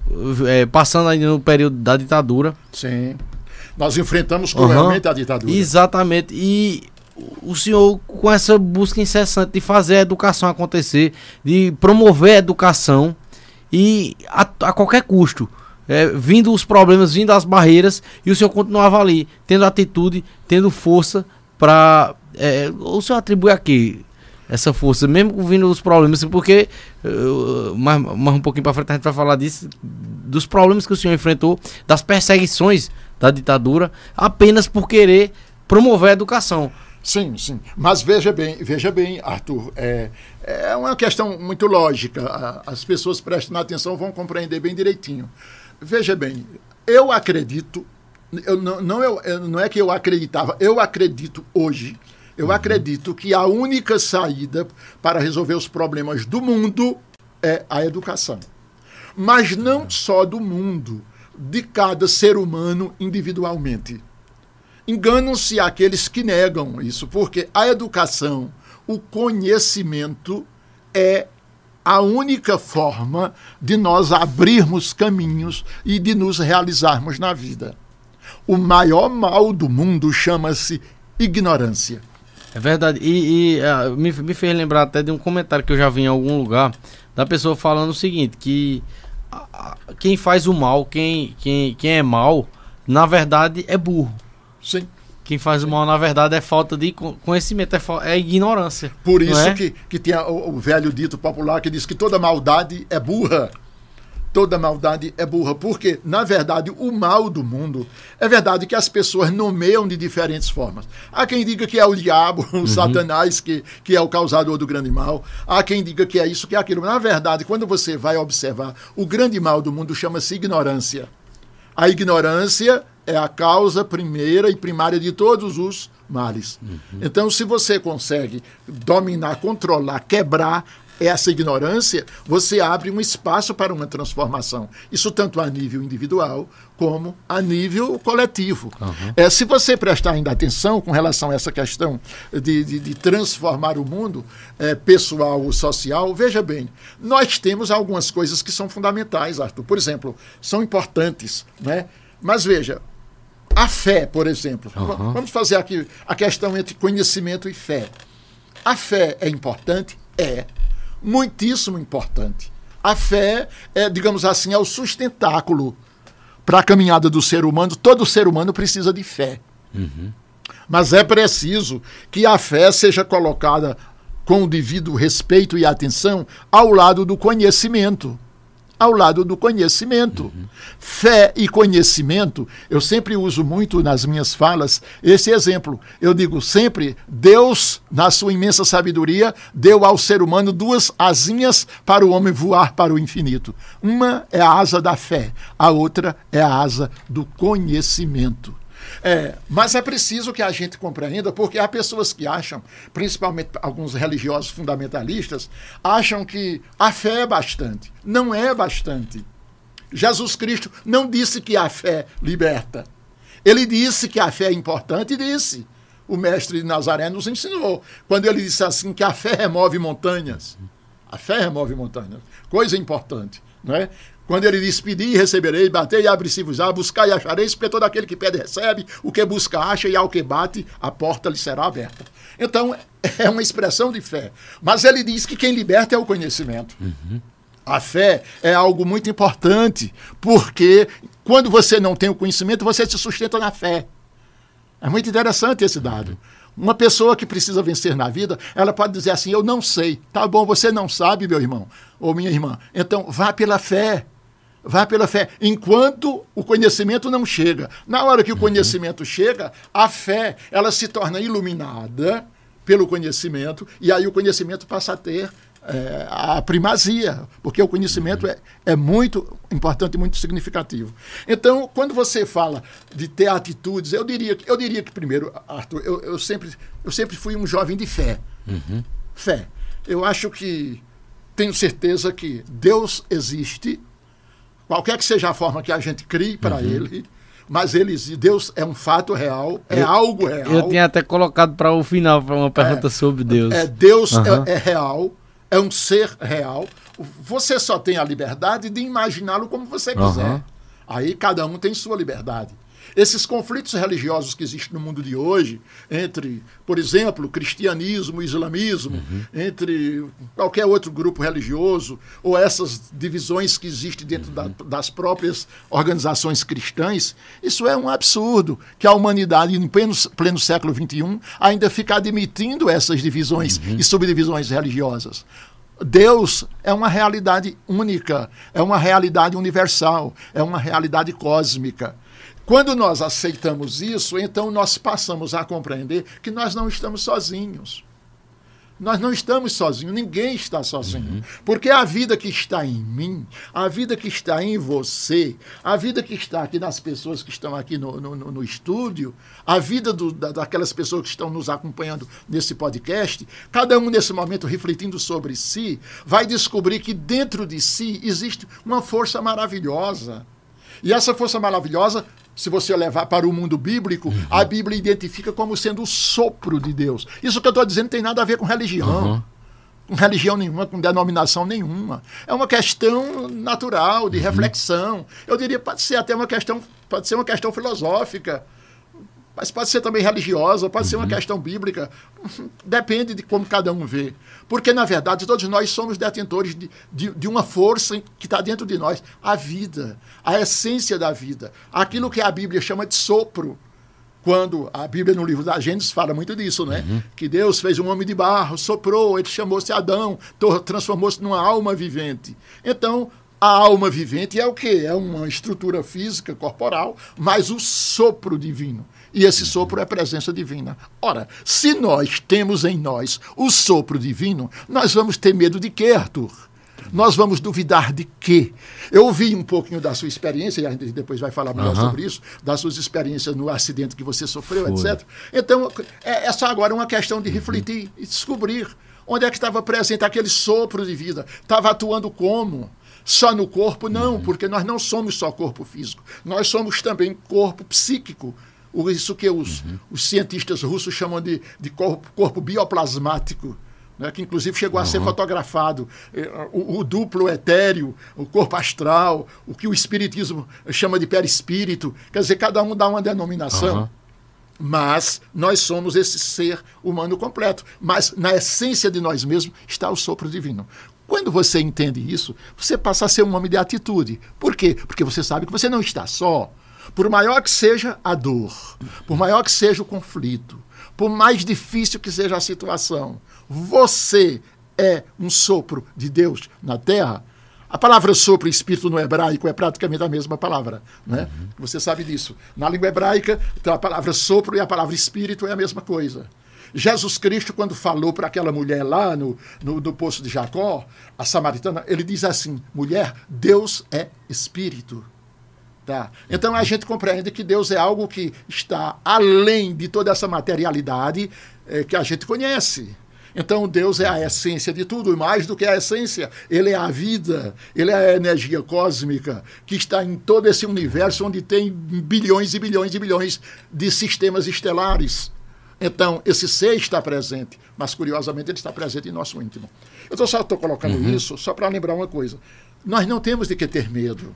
é, passando ainda no período da ditadura. Sim. Nós enfrentamos cruelmente uhum. a ditadura. Exatamente. E o senhor, com essa busca incessante de fazer a educação acontecer, de promover a educação e a, a qualquer custo. É, vindo os problemas, vindo as barreiras, e o senhor continuava ali, tendo atitude, tendo força para. É, o senhor atribui aqui essa força, mesmo vindo os problemas, porque uh, mais, mais um pouquinho para frente a gente vai falar disso, dos problemas que o senhor enfrentou, das perseguições da ditadura, apenas por querer promover a educação. Sim, sim. Mas veja bem, veja bem, Arthur, é, é uma questão muito lógica. As pessoas prestam atenção vão compreender bem direitinho. Veja bem, eu acredito, eu, não, não, eu, não é que eu acreditava, eu acredito hoje eu uhum. acredito que a única saída para resolver os problemas do mundo é a educação. Mas não só do mundo, de cada ser humano individualmente. Enganam-se aqueles que negam isso, porque a educação, o conhecimento é a única forma de nós abrirmos caminhos e de nos realizarmos na vida. O maior mal do mundo chama-se ignorância. É verdade. E, e uh, me, me fez lembrar até de um comentário que eu já vi em algum lugar da pessoa falando o seguinte: que quem faz o mal, quem, quem, quem é mal, na verdade é burro. Sim. Quem faz o mal, na verdade, é falta de conhecimento, é, é ignorância. Por isso é? que, que tem o, o velho dito popular que diz que toda maldade é burra toda maldade é burra, porque, na verdade, o mal do mundo é verdade que as pessoas nomeiam de diferentes formas. Há quem diga que é o diabo, o uhum. Satanás, que, que é o causador do grande mal. Há quem diga que é isso, que é aquilo. Na verdade, quando você vai observar, o grande mal do mundo chama-se ignorância. A ignorância é a causa primeira e primária de todos os males. Uhum. Então, se você consegue dominar, controlar, quebrar essa ignorância, você abre um espaço para uma transformação. Isso tanto a nível individual como a nível coletivo. Uhum. É, se você prestar ainda atenção com relação a essa questão de, de, de transformar o mundo é, pessoal ou social, veja bem, nós temos algumas coisas que são fundamentais, Arthur. Por exemplo, são importantes, né? Mas veja, a fé, por exemplo. Uhum. Vamos fazer aqui a questão entre conhecimento e fé. A fé é importante? É muitíssimo importante. A fé é, digamos assim, é o sustentáculo para a caminhada do ser humano. Todo ser humano precisa de fé. Uhum. Mas é preciso que a fé seja colocada com o devido respeito e atenção ao lado do conhecimento ao lado do conhecimento. Uhum. Fé e conhecimento, eu sempre uso muito nas minhas falas esse exemplo. Eu digo sempre: Deus, na sua imensa sabedoria, deu ao ser humano duas asinhas para o homem voar para o infinito. Uma é a asa da fé, a outra é a asa do conhecimento. É, mas é preciso que a gente compreenda, porque há pessoas que acham, principalmente alguns religiosos fundamentalistas, acham que a fé é bastante. Não é bastante. Jesus Cristo não disse que a fé liberta. Ele disse que a fé é importante e disse. O mestre de Nazaré nos ensinou. Quando ele disse assim que a fé remove montanhas. A fé remove montanhas. Coisa importante. Não é? Quando ele diz: Pedi e receberei, batei e abre-se-vos-á, buscai e achareis, porque todo aquele que pede recebe, o que busca acha, e ao que bate, a porta lhe será aberta. Então, é uma expressão de fé. Mas ele diz que quem liberta é o conhecimento. Uhum. A fé é algo muito importante, porque quando você não tem o conhecimento, você se sustenta na fé. É muito interessante esse dado. Uma pessoa que precisa vencer na vida, ela pode dizer assim: Eu não sei. Tá bom, você não sabe, meu irmão ou minha irmã. Então, vá pela fé. Vai pela fé, enquanto o conhecimento não chega. Na hora que o conhecimento chega, a fé ela se torna iluminada pelo conhecimento, e aí o conhecimento passa a ter é, a primazia, porque o conhecimento é, é muito importante e muito significativo. Então, quando você fala de ter atitudes, eu diria, eu diria que, primeiro, Arthur, eu, eu, sempre, eu sempre fui um jovem de fé. Uhum. Fé. Eu acho que tenho certeza que Deus existe, qualquer que seja a forma que a gente crie para uhum. ele, mas ele, Deus é um fato real, é eu, algo real. Eu tinha até colocado para o final uma pergunta é, sobre Deus. É, Deus uhum. é, é, real, é um ser real. Você só tem a liberdade de imaginá-lo como você quiser. Uhum. Aí cada um tem sua liberdade. Esses conflitos religiosos que existem no mundo de hoje, entre, por exemplo, cristianismo e islamismo, uhum. entre qualquer outro grupo religioso, ou essas divisões que existem dentro uhum. da, das próprias organizações cristãs, isso é um absurdo que a humanidade, em pleno, pleno século XXI, ainda fica admitindo essas divisões uhum. e subdivisões religiosas. Deus é uma realidade única, é uma realidade universal, é uma realidade cósmica. Quando nós aceitamos isso, então nós passamos a compreender que nós não estamos sozinhos. Nós não estamos sozinhos, ninguém está sozinho. Uhum. Porque a vida que está em mim, a vida que está em você, a vida que está aqui nas pessoas que estão aqui no, no, no estúdio, a vida do, da, daquelas pessoas que estão nos acompanhando nesse podcast, cada um nesse momento refletindo sobre si, vai descobrir que dentro de si existe uma força maravilhosa. E essa força maravilhosa se você levar para o mundo bíblico, uhum. a Bíblia identifica como sendo o sopro de Deus. Isso que eu estou dizendo tem nada a ver com religião. Uhum. Com religião nenhuma, com denominação nenhuma. É uma questão natural, de uhum. reflexão. Eu diria pode ser até uma questão, pode ser uma questão filosófica. Mas pode ser também religiosa, pode uhum. ser uma uhum. questão bíblica. Depende de como cada um vê. Porque, na verdade, todos nós somos detentores de, de, de uma força que está dentro de nós a vida, a essência da vida. Aquilo que a Bíblia chama de sopro. Quando a Bíblia, no livro da Gênesis, fala muito disso, né? Uhum. Que Deus fez um homem de barro, soprou, ele chamou-se Adão, transformou-se numa alma vivente. Então, a alma vivente é o quê? É uma estrutura física, corporal, mas o sopro divino. E esse sopro é presença divina. Ora, se nós temos em nós o sopro divino, nós vamos ter medo de quê, Arthur? Nós vamos duvidar de quê? Eu ouvi um pouquinho da sua experiência, e a gente depois vai falar melhor uhum. sobre isso, das suas experiências no acidente que você sofreu, Foi. etc. Então, é, é só agora uma questão de refletir e descobrir onde é que estava presente aquele sopro de vida. Estava atuando como? Só no corpo? Não, uhum. porque nós não somos só corpo físico. Nós somos também corpo psíquico isso que os, uhum. os cientistas russos chamam de, de corpo, corpo bioplasmático. Né, que inclusive chegou uhum. a ser uhum. fotografado, eh, o, o, duplo etéreo, o corpo astral, o que o espiritismo chama de perispírito, quer dizer, cada um dá uma denominação. Uhum. Mas nós somos esse ser humano completo. Mas na essência de nós mesmos está o sopro divino. Quando você entende isso, você passa a ser um homem de atitude. Por quê? Porque você sabe que você não está só. Por maior que seja a dor, por maior que seja o conflito, por mais difícil que seja a situação, você é um sopro de Deus na terra. A palavra sopro e espírito no hebraico é praticamente a mesma palavra. Né? Uhum. Você sabe disso. Na língua hebraica, então a palavra sopro e a palavra espírito é a mesma coisa. Jesus Cristo, quando falou para aquela mulher lá no, no, no poço de Jacó, a samaritana, ele diz assim: mulher, Deus é espírito. Tá? Então a gente compreende que Deus é algo que está além de toda essa materialidade é, que a gente conhece. Então Deus é a essência de tudo, e mais do que a essência, Ele é a vida, Ele é a energia cósmica que está em todo esse universo onde tem bilhões e bilhões e bilhões de sistemas estelares. Então, esse ser está presente, mas curiosamente ele está presente em nosso íntimo. Eu só estou colocando uhum. isso só para lembrar uma coisa. Nós não temos de que ter medo.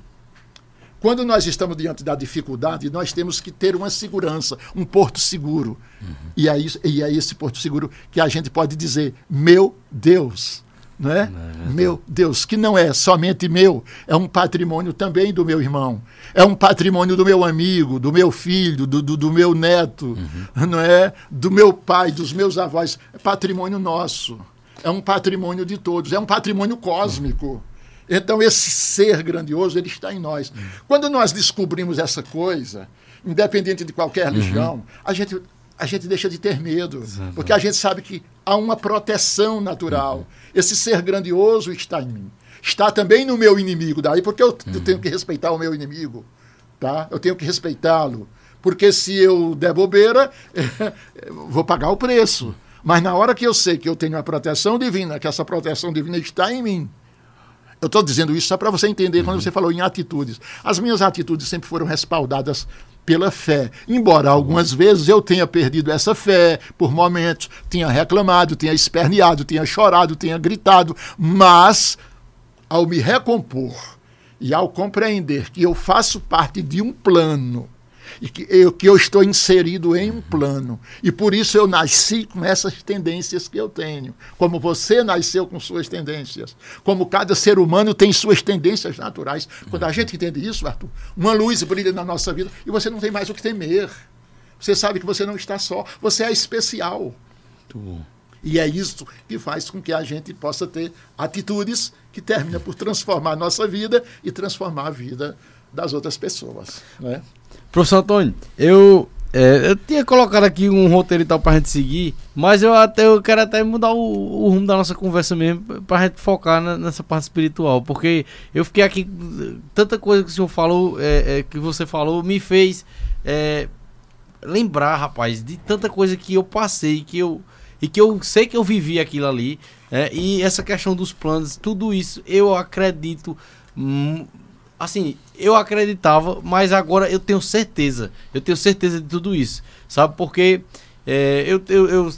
Quando nós estamos diante da dificuldade, nós temos que ter uma segurança, um porto seguro. Uhum. E, é isso, e é esse porto seguro que a gente pode dizer: meu Deus. Não é? é meu Deus, que não é somente meu, é um patrimônio também do meu irmão, é um patrimônio do meu amigo, do meu filho, do, do, do meu neto, uhum. não é? Do meu pai, dos meus avós, é patrimônio nosso, é um patrimônio de todos, é um patrimônio cósmico. Uhum Então, esse ser grandioso, ele está em nós. Quando nós descobrimos essa coisa, independente de qualquer religião, uhum. a, gente, a gente deixa de ter medo. Exato. Porque a gente sabe que há uma proteção natural. Uhum. Esse ser grandioso está em mim. Está também no meu inimigo. Daí porque eu, uhum. eu tenho que respeitar o meu inimigo. Tá? Eu tenho que respeitá-lo. Porque se eu der bobeira, vou pagar o preço. Mas na hora que eu sei que eu tenho a proteção divina, que essa proteção divina está em mim, eu estou dizendo isso só para você entender quando você falou em atitudes. As minhas atitudes sempre foram respaldadas pela fé. Embora algumas vezes eu tenha perdido essa fé por momentos, tenha reclamado, tenha esperneado, tenha chorado, tenha gritado, mas ao me recompor e ao compreender que eu faço parte de um plano e que eu, que eu estou inserido em um plano. E por isso eu nasci com essas tendências que eu tenho. Como você nasceu com suas tendências. Como cada ser humano tem suas tendências naturais. Quando a gente entende isso, Arthur, uma luz brilha na nossa vida e você não tem mais o que temer. Você sabe que você não está só. Você é especial. E é isso que faz com que a gente possa ter atitudes que terminam por transformar a nossa vida e transformar a vida das outras pessoas. Né? Professor Antônio, eu, é, eu tinha colocado aqui um roteiro e tal pra gente seguir, mas eu até eu quero até mudar o, o rumo da nossa conversa mesmo, pra gente focar na, nessa parte espiritual, porque eu fiquei aqui, tanta coisa que o senhor falou, é, é, que você falou, me fez é, lembrar, rapaz, de tanta coisa que eu passei, que eu e que eu sei que eu vivi aquilo ali, é, e essa questão dos planos, tudo isso eu acredito hum, assim, eu acreditava, mas agora eu tenho certeza. Eu tenho certeza de tudo isso. Sabe? Porque é, eu, eu, eu,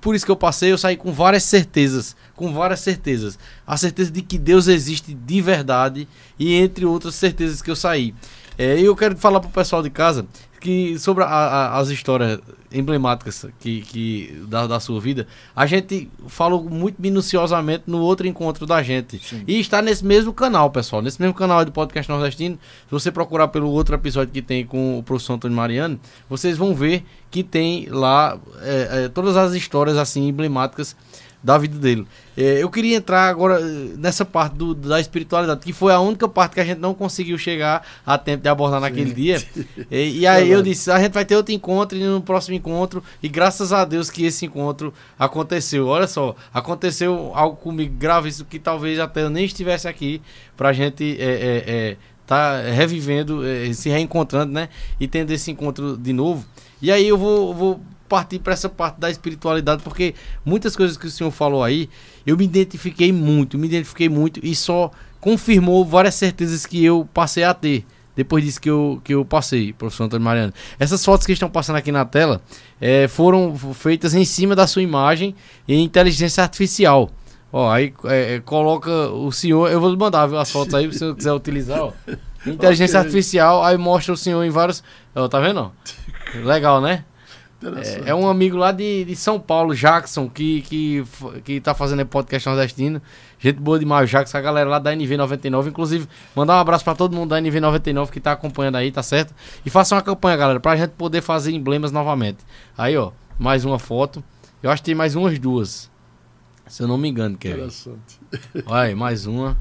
Por isso que eu passei, eu saí com várias certezas. Com várias certezas. A certeza de que Deus existe de verdade. E entre outras certezas que eu saí. É, eu quero falar pro pessoal de casa que sobre a, a, as histórias emblemáticas que, que da, da, sua vida, a gente falou muito minuciosamente no outro encontro da gente. Sim. E está nesse mesmo canal, pessoal. Nesse mesmo canal do podcast nordestino. Se você procurar pelo outro episódio que tem com o professor Antônio Mariano, vocês vão ver que tem lá é, é, todas as histórias assim emblemáticas da vida dele. É, eu queria entrar agora eh, nessa parte do, da espiritualidade, que foi a única parte que a gente não conseguiu chegar a tempo de abordar Sim. naquele dia. E, e aí eu disse, a gente vai ter outro encontro e no próximo encontro, e graças a Deus que esse encontro aconteceu. Olha só, aconteceu algo comigo grave, isso que talvez até eu nem estivesse aqui pra gente é, é, é tá revivendo, é, se reencontrando, né? E tendo esse encontro de novo. E aí eu vou, vou partir para essa parte da espiritualidade, porque muitas coisas que o senhor falou aí, eu me identifiquei muito, me identifiquei muito e só confirmou várias certezas que eu passei a ter depois disso que eu, que eu passei, professor Antônio Mariano. Essas fotos que estão passando aqui na tela é, foram feitas em cima da sua imagem em inteligência artificial. Ó, aí é, é coloca o senhor, eu vou mandar as fotos aí se o senhor quiser utilizar, ó. Inteligência okay. artificial, aí mostra o senhor em vários. Ó, tá vendo? Legal, né? É, é, um amigo lá de, de São Paulo, Jackson, que, que, que tá fazendo podcast nordestino. Gente boa demais, Jackson, a galera lá da NV99. Inclusive, mandar um abraço para todo mundo da NV99 que tá acompanhando aí, tá certo? E faça uma campanha, galera, pra gente poder fazer emblemas novamente. Aí, ó, mais uma foto. Eu acho que tem mais umas duas. Se eu não me engano, Kevin. Interessante. Olha aí, mais uma.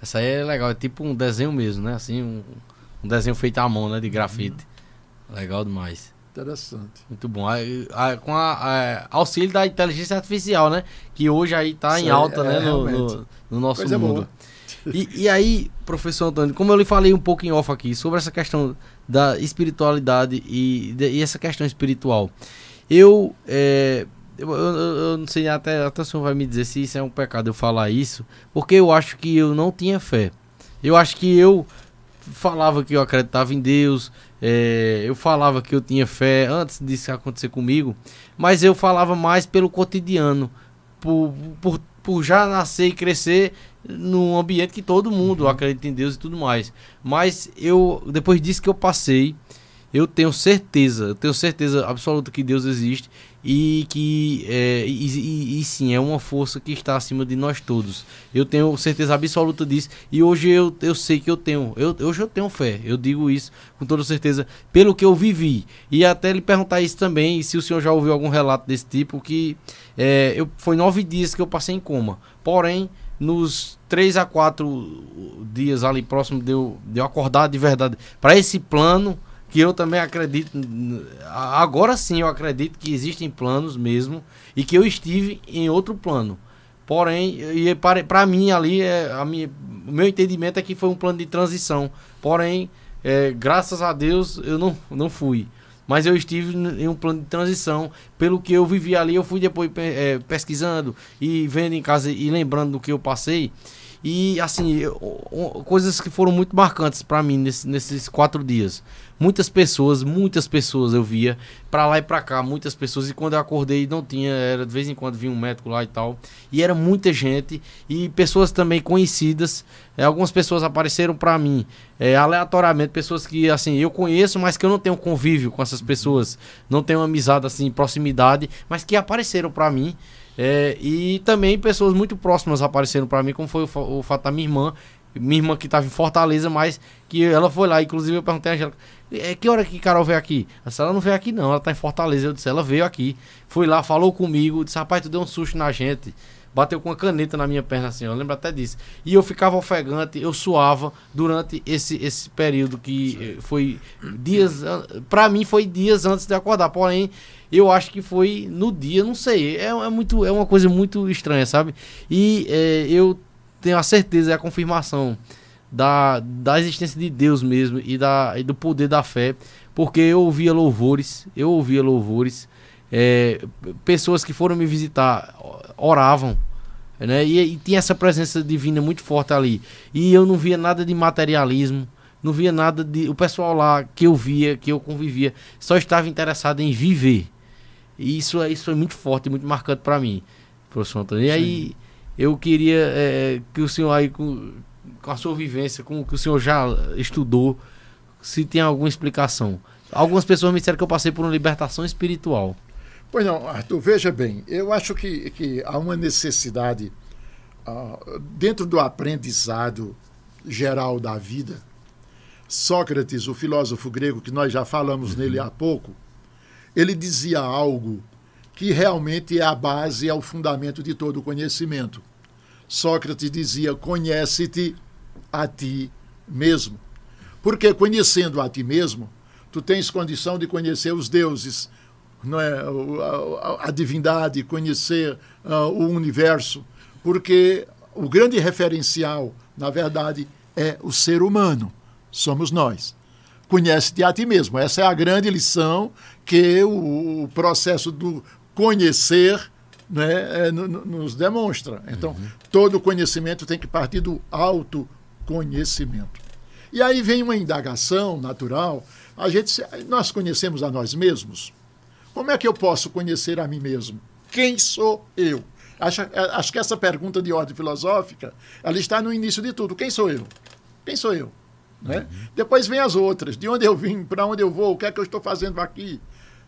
Essa aí é legal, é tipo um desenho mesmo, né? Assim, um, um desenho feito à mão, né? De grafite. Uhum. Legal demais. Interessante. Muito bom. A, a, com a, a, auxílio da inteligência artificial, né? Que hoje aí está em alta, é, né? No, no, no, nosso Coisa mundo. E, e, aí, professor Antônio, como eu lhe falei um pouco em off aqui, sobre essa questão da espiritualidade e, de, e essa questão espiritual, eu, é, eu, eu, eu, não sei, até, até o senhor vai me dizer se isso é um pecado eu falar isso, porque eu acho que eu não tinha fé. Eu acho que eu falava que eu acreditava em Deus, é, eu falava que eu tinha fé antes disso acontecer comigo, mas eu falava mais pelo cotidiano, por, por, por já nascer e crescer num ambiente que todo mundo uhum. acredita em Deus e tudo mais. Mas eu, depois disso que eu passei, eu tenho certeza, eu tenho certeza absoluta que Deus existe e que é, e, e, e, sim é uma força que está acima de nós todos. Eu tenho certeza absoluta disso e hoje eu, eu sei que eu tenho, eu, hoje eu tenho fé. Eu digo isso com toda certeza pelo que eu vivi e até lhe perguntar isso também se o senhor já ouviu algum relato desse tipo que é, eu foi nove dias que eu passei em coma. Porém nos três a quatro dias ali próximo de eu, de eu acordar de verdade para esse plano que eu também acredito agora sim eu acredito que existem planos mesmo e que eu estive em outro plano porém e para mim ali é a minha, o meu entendimento é que foi um plano de transição porém é, graças a Deus eu não, não fui mas eu estive em um plano de transição. Pelo que eu vivi ali, eu fui depois é, pesquisando e vendo em casa e lembrando do que eu passei. E assim, eu, coisas que foram muito marcantes para mim nesse, nesses quatro dias. Muitas pessoas, muitas pessoas eu via para lá e para cá, muitas pessoas. E quando eu acordei, não tinha, era de vez em quando vinha um médico lá e tal. E era muita gente e pessoas também conhecidas. É, algumas pessoas apareceram para mim é, aleatoriamente, pessoas que assim eu conheço, mas que eu não tenho convívio com essas pessoas, não tenho amizade assim, proximidade, mas que apareceram para mim. É, e também pessoas muito próximas apareceram para mim, como foi o, o fato da minha irmã, minha irmã que estava em Fortaleza, mas que ela foi lá. Inclusive eu perguntei a Angélica, é, que hora que Carol veio aqui? Ela, ela não veio aqui não, ela está em Fortaleza. Eu disse, ela veio aqui. Fui lá, falou comigo, disse, rapaz, tu deu um susto na gente. Bateu com uma caneta na minha perna assim, eu lembro até disso. E eu ficava ofegante, eu suava durante esse, esse período que Sim. foi dias, para mim foi dias antes de acordar. Porém, eu acho que foi no dia, não sei. É, é, muito, é uma coisa muito estranha, sabe? E é, eu tenho a certeza, é a confirmação da, da existência de Deus mesmo e, da, e do poder da fé, porque eu ouvia louvores, eu ouvia louvores, é, pessoas que foram me visitar oravam, né? E, e, tinha essa presença divina muito forte ali. E eu não via nada de materialismo, não via nada de. O pessoal lá que eu via, que eu convivia, só estava interessado em viver. E isso, isso foi muito forte, muito marcante para mim, professor Antônio. E Sim. aí eu queria é, que o senhor aí, com, com a sua vivência, com o que o senhor já estudou, se tem alguma explicação. Algumas pessoas me disseram que eu passei por uma libertação espiritual. Pois não, Arthur, veja bem, eu acho que, que há uma necessidade uh, dentro do aprendizado geral da vida. Sócrates, o filósofo grego, que nós já falamos uhum. nele há pouco, ele dizia algo que realmente é a base, é o fundamento de todo o conhecimento. Sócrates dizia: Conhece-te a ti mesmo. Porque conhecendo a ti mesmo, tu tens condição de conhecer os deuses, não é? a, a, a divindade, conhecer uh, o universo. Porque o grande referencial, na verdade, é o ser humano, somos nós conhece-te a ti mesmo. Essa é a grande lição que o, processo do conhecer né, é, nos demonstra. Então, uhum. todo conhecimento tem que partir do autoconhecimento. E aí vem uma indagação natural. A gente, nós conhecemos a nós mesmos. Como é que eu posso conhecer a mim mesmo? Quem sou eu? Acho, é, acho que essa pergunta de ordem filosófica, ela está no início de tudo. Quem sou eu? Quem sou eu? Né? Uhum. Depois vem as outras, de onde eu vim, para onde eu vou, o que é que eu estou fazendo aqui.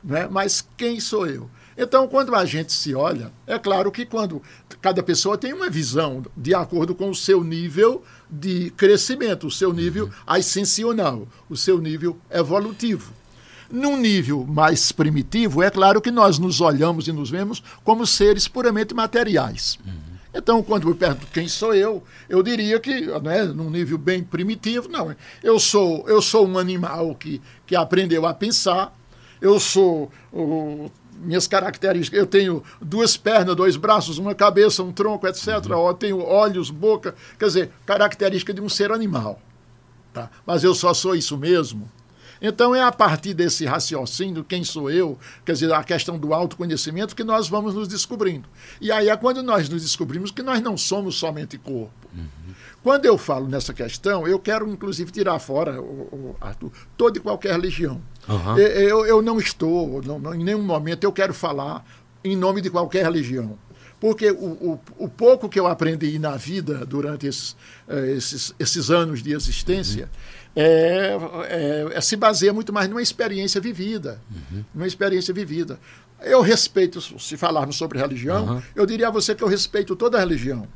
Né? Mas quem sou eu? Então, quando a gente se olha, é claro que quando cada pessoa tem uma visão de acordo com o seu nível de crescimento, o seu nível uhum. ascensional, o seu nível evolutivo. Num nível mais primitivo, é claro que nós nos olhamos e nos vemos como seres puramente materiais. Uhum. Então, quando me pergunto quem sou eu, eu diria que, né, num nível bem primitivo, não. Eu sou, eu sou um animal que, que aprendeu a pensar, eu sou. O, minhas características, eu tenho duas pernas, dois braços, uma cabeça, um tronco, etc. Uhum. Eu tenho olhos, boca, quer dizer, característica de um ser animal. Tá? Mas eu só sou isso mesmo. Então é a partir desse raciocínio, quem sou eu, quer dizer, a questão do autoconhecimento, que nós vamos nos descobrindo. E aí é quando nós nos descobrimos que nós não somos somente corpo. Uhum. Quando eu falo nessa questão, eu quero inclusive tirar fora, o, o Arthur, toda e qualquer religião. Uhum. Eu, eu não estou, não, não, em nenhum momento eu quero falar em nome de qualquer religião porque o, o, o, pouco que eu aprendi na vida durante esses, eh, esses, esses anos de existência uhum é, é, é, se baseia muito mais numa experiência vivida. Uhum. Numa experiência vivida. Eu respeito, se falarmos sobre religião, eu diria a você que eu respeito toda a religião.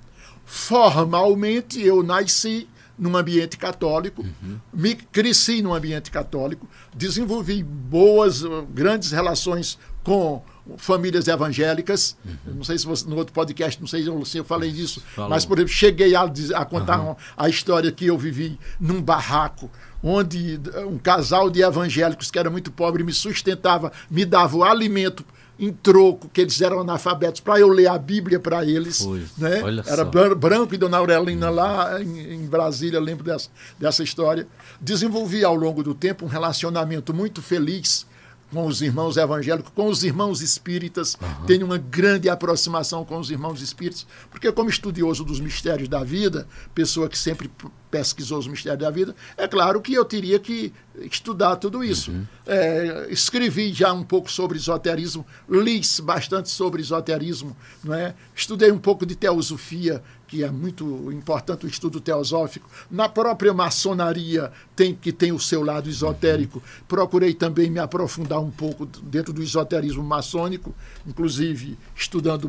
Formalmente, eu nasci num ambiente católico, uhum. me cresci num ambiente católico, desenvolvi boas, grandes relações com famílias evangélicas. Uhum. Não sei se você, no outro podcast, não sei se eu falei disso, Falou. mas, por exemplo, cheguei a, a contar uhum. a história que eu vivi num barraco, onde um casal de evangélicos que era muito pobre me sustentava, me dava o alimento em troco, que eles eram analfabetos, para eu ler a Bíblia para eles. Foi. Né? Era só. Branco e Dona Aurelina lá em, em, Brasília, lembro dessa, dessa história. Desenvolvi ao longo do tempo um relacionamento muito feliz com os irmãos evangélicos, com os irmãos espíritas, uhum. tenho uma grande aproximação com os irmãos espíritas, porque como estudioso dos mistérios da vida, pessoa que sempre pesquisou os mistérios da vida, é claro que eu teria que estudar tudo isso. Uhum. É, escrevi já um pouco sobre esoterismo, li bastante sobre esoterismo, não é? estudei um pouco de teosofia, que é muito importante o estudo teosófico. Na própria maçonaria tem que tem o seu lado esotérico. Procurei também me aprofundar um pouco dentro do esoterismo maçônico, inclusive estudando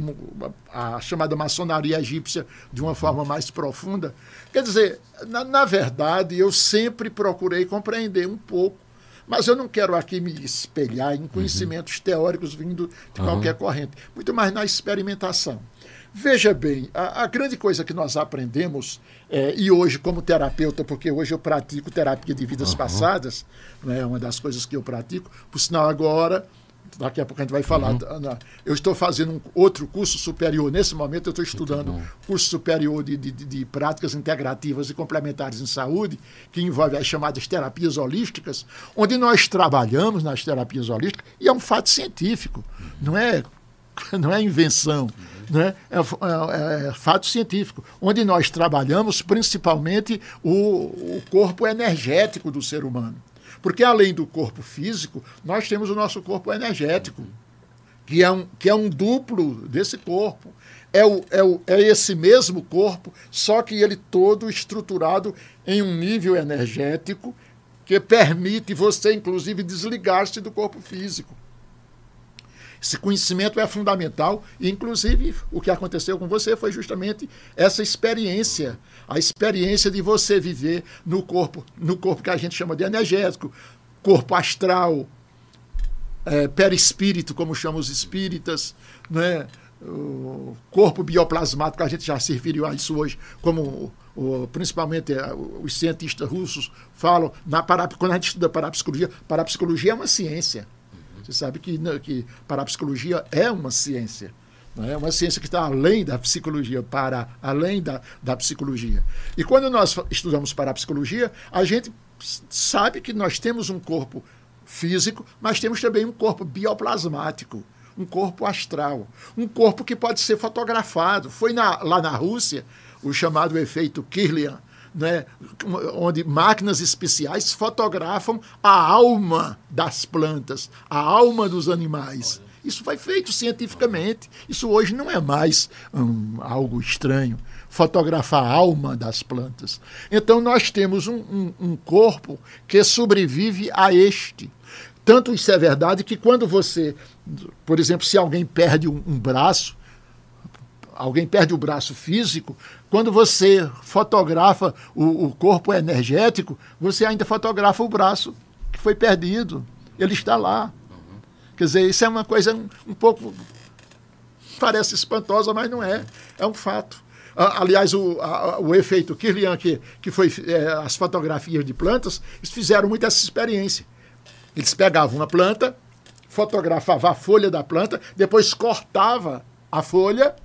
a chamada maçonaria egípcia de uma forma mais profunda. Quer dizer, na, na verdade, eu sempre procurei compreender um pouco mas eu não quero aqui me espelhar em conhecimentos uhum. teóricos vindo de qualquer uhum. corrente, muito mais na experimentação. Veja bem, a, a, grande coisa que nós aprendemos, é, e hoje, como terapeuta, porque hoje eu pratico terapia de vidas uhum. passadas, é uma das coisas que eu pratico, por sinal, agora, daqui a pouco a gente vai falar, uhum. eu estou fazendo um outro curso superior, nesse momento eu estou estudando curso superior de, de, de, práticas integrativas e complementares em saúde, que envolve as chamadas terapias holísticas, onde nós trabalhamos nas terapias holísticas, e é um fato científico, não é, não é invenção. Né? É, é, é, fato científico, onde nós trabalhamos principalmente o, o corpo energético do ser humano. Porque além do corpo físico, nós temos o nosso corpo energético, que é um, que é um duplo desse corpo. É, o, é, o, é esse mesmo corpo, só que ele todo estruturado em um nível energético que permite você, inclusive, desligar-se do corpo físico. Esse conhecimento é fundamental e, inclusive, o que aconteceu com você foi justamente essa experiência, a experiência de você viver no corpo, no corpo que a gente chama de energético, corpo astral, é, perispírito, como chamam os espíritas, né? o corpo bioplasmático, a gente já se referiu a isso hoje, como o, principalmente é, os cientistas russos falam, na quando a gente estuda parapsicologia, parapsicologia é uma ciência. Você sabe que, né, que parapsicologia é uma ciência. É uma ciência que está além da psicologia, para além da, da psicologia. E quando nós estudamos parapsicologia, a gente sabe que nós temos um corpo físico, mas temos também um corpo bioplasmático, um corpo astral, um corpo que pode ser fotografado. Foi na, lá na Rússia o chamado efeito Kirlian, né, onde máquinas especiais fotografam a alma das plantas, a alma dos animais. Isso foi feito cientificamente. Isso hoje não é mais algo estranho. Fotografar a alma das plantas. Então, nós temos um, um, um corpo que sobrevive a este. Tanto isso é verdade que quando você, por exemplo, se alguém perde um, um braço, alguém perde o braço físico, quando você fotografa o, o, corpo energético, você ainda fotografa o braço que foi perdido. Ele está lá. Uhum. Quer dizer, isso é uma coisa um, um, pouco. Parece espantosa, mas não é. É um fato. aliás, o, a, o efeito Kirlian, que, que foi é, as fotografias de plantas, eles fizeram muito essa experiência. Eles pegavam uma planta, fotografavam a folha da planta, depois cortava a folha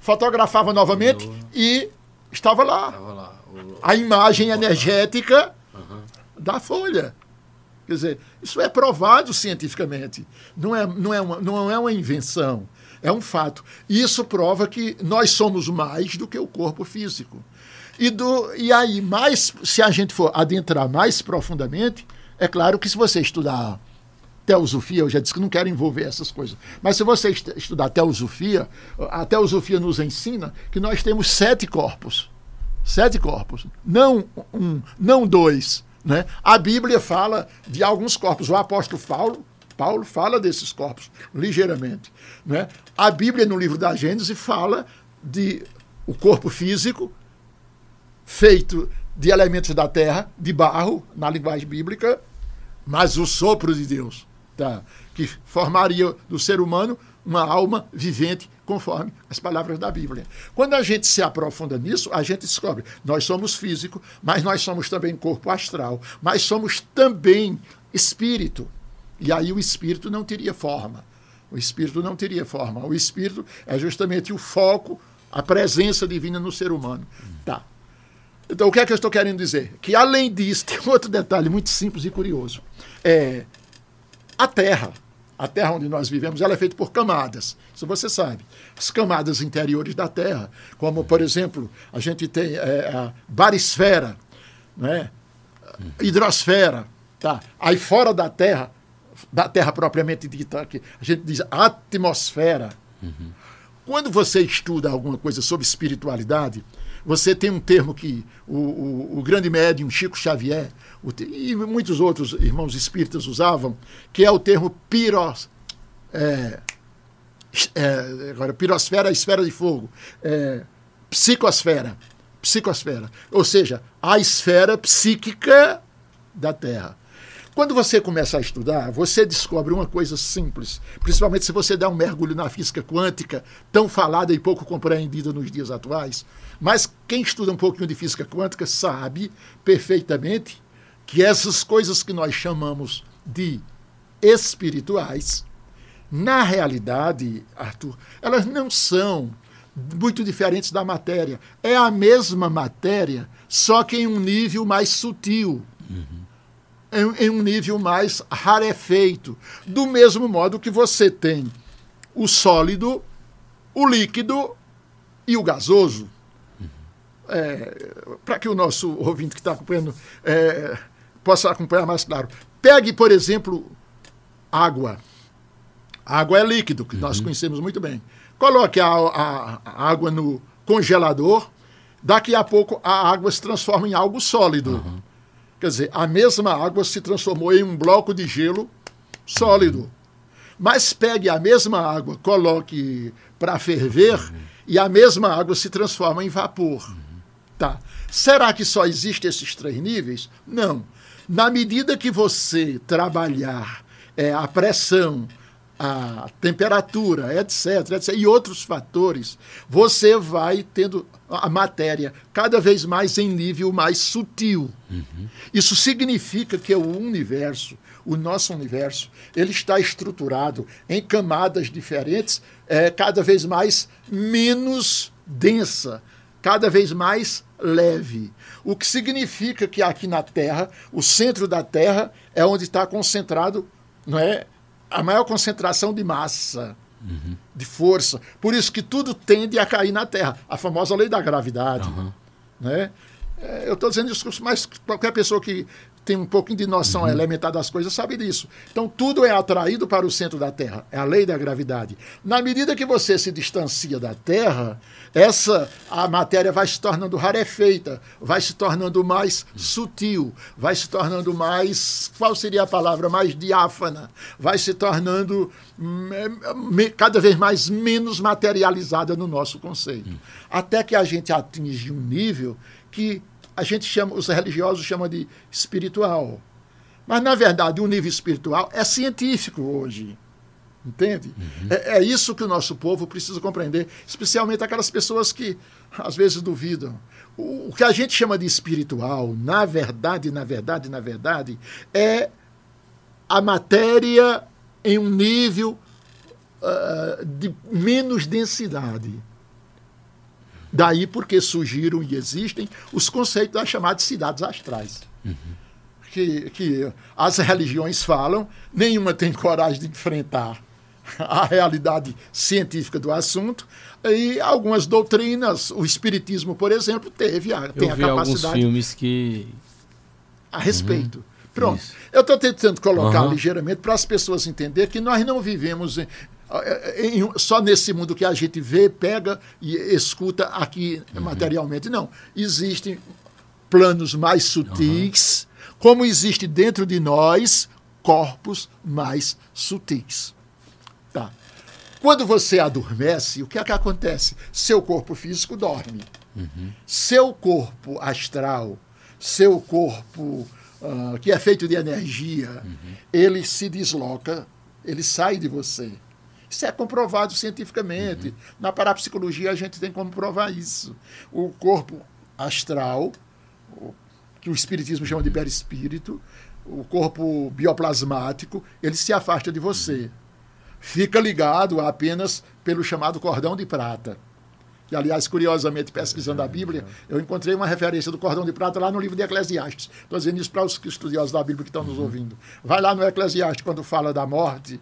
fotografava novamente e estava lá. Estava lá. O... A imagem energética uhum. da folha. Quer dizer, isso é provado cientificamente. Não é, não, é uma, não é uma invenção. É um fato. Isso prova que nós somos mais do que o corpo físico. E, do, e aí, mais, se a gente for adentrar mais profundamente, é claro que se você estudar teosofia, eu já disse que não quero envolver essas coisas. Mas se você estudar teosofia, a teosofia nos ensina que nós temos sete corpos. Sete corpos. Não um, não dois. Né? A Bíblia fala de alguns corpos. O apóstolo Paulo, Paulo fala desses corpos ligeiramente. Né? A Bíblia, no livro da Gênesis, fala de o corpo físico feito de elementos da terra, de barro, na linguagem bíblica, mas o sopro de Deus, tá? que formaria do ser humano uma alma vivente conforme as palavras da Bíblia. Quando a gente se aprofunda nisso, a gente descobre, nós somos físico, mas nós somos também corpo astral, mas somos também espírito. E aí o espírito não teria forma. O espírito não teria forma. O espírito é justamente o foco, a presença divina no ser humano. Tá. Então, o que é que eu estou querendo dizer? Que, além disso, tem outro detalhe muito simples e curioso. É, a Terra, a Terra onde nós vivemos, ela é feita por camadas. Isso você sabe. As camadas interiores da Terra, como, por exemplo, a gente tem é, a barisfera, né? hidrosfera. Tá? Aí fora da Terra, da Terra propriamente dita, que a gente diz atmosfera. Uhum. Quando você estuda alguma coisa sobre espiritualidade, você tem um termo que o, o, o grande médium Chico Xavier o, e muitos outros irmãos espíritas usavam, que é o termo piros, é, é, agora, pirosfera, esfera de fogo, é, psicosfera, psicosfera, ou seja, a esfera psíquica da Terra. Quando você começa a estudar, você descobre uma coisa simples, principalmente se você dá um mergulho na física quântica, tão falada e pouco compreendida nos dias atuais. Mas quem estuda um pouquinho de física quântica sabe perfeitamente que essas coisas que nós chamamos de espirituais, na realidade, Arthur, elas não são muito diferentes da matéria. É a mesma matéria, só que em um nível mais sutil. Uhum em, em um nível mais rarefeito. Do mesmo modo que você tem o sólido, o líquido e o gasoso. É, Para que o nosso ouvinte que está acompanhando é, possa acompanhar mais claro. Pegue, por exemplo, água. A água é líquido, que uhum. nós conhecemos muito bem. Coloque a, a, a, água no congelador, daqui a pouco a água se transforma em algo sólido. Uhum. Quer dizer, a mesma água se transformou em um bloco de gelo sólido. Mas pegue a mesma água, coloque para ferver e a mesma água se transforma em vapor. Tá. Será que só existem esses três níveis? Não. Na medida que você trabalhar é, a pressão, a temperatura, etc, etc, e outros fatores, você vai tendo a matéria cada vez mais em nível mais sutil. Uhum. Isso significa que o universo, o nosso universo, ele está estruturado em camadas diferentes, é, cada vez mais menos densa, cada vez mais leve. O que significa que aqui na Terra, o centro da Terra é onde está concentrado, não é, a maior concentração de massa, uhum. de força. Por isso que tudo tende a cair na Terra. A famosa lei da gravidade. Uhum. Né? É, eu estou dizendo isso, mas qualquer pessoa que tem um pouquinho de noção uhum. elementar das coisas sabe disso. Então tudo é atraído para o centro da Terra. É a lei da gravidade. Na medida que você se distancia da Terra, essa a matéria vai se tornando rarefeita, vai se tornando mais sutil, vai se tornando mais qual seria a palavra mais diáfana, vai se tornando me, cada vez mais menos materializada no nosso conceito, uhum. até que a gente atinge um nível que a gente chama, os religiosos chamam de espiritual. Mas, na verdade, o nível espiritual é científico hoje. Entende? Uhum. É, é, isso que o nosso povo precisa compreender, especialmente aquelas pessoas que às vezes duvidam. O, o que a gente chama de espiritual, na verdade, na verdade, na verdade, é a matéria em um nível uh, de menos densidade. Daí porque surgiram e existem os conceitos das chamadas cidades astrais. Uhum. Que, que as religiões falam, nenhuma tem coragem de enfrentar a realidade científica do assunto. E algumas doutrinas, o Espiritismo, por exemplo, teve a, tem Eu a capacidade. Alguns filmes que. A respeito. Uhum. Pronto. Isso. Eu estou tentando colocar uhum. ligeiramente para as pessoas entenderem que nós não vivemos em, em, só nesse mundo que a gente vê, pega e escuta aqui uhum. materialmente. Não. Existem planos mais sutis, uhum. como existe dentro de nós corpos mais sutis. Tá. Quando você adormece, o que é que acontece? Seu corpo físico dorme. Uhum. Seu corpo astral seu corpo, uh, que é feito de energia, uhum. ele se desloca, ele sai de você. Isso é comprovado cientificamente. Uhum. Na parapsicologia a gente tem como provar isso. O corpo astral, que o espiritismo chama de perispírito, o corpo bioplasmático, ele se afasta de você. Fica ligado apenas pelo chamado cordão de prata. Que, aliás, curiosamente, pesquisando a Bíblia, eu encontrei uma referência do cordão de prata lá no livro de Eclesiastes. Estou dizendo isso para os estudiosos da Bíblia que estão nos uhum. ouvindo. Vai lá no Eclesiastes, quando fala da morte,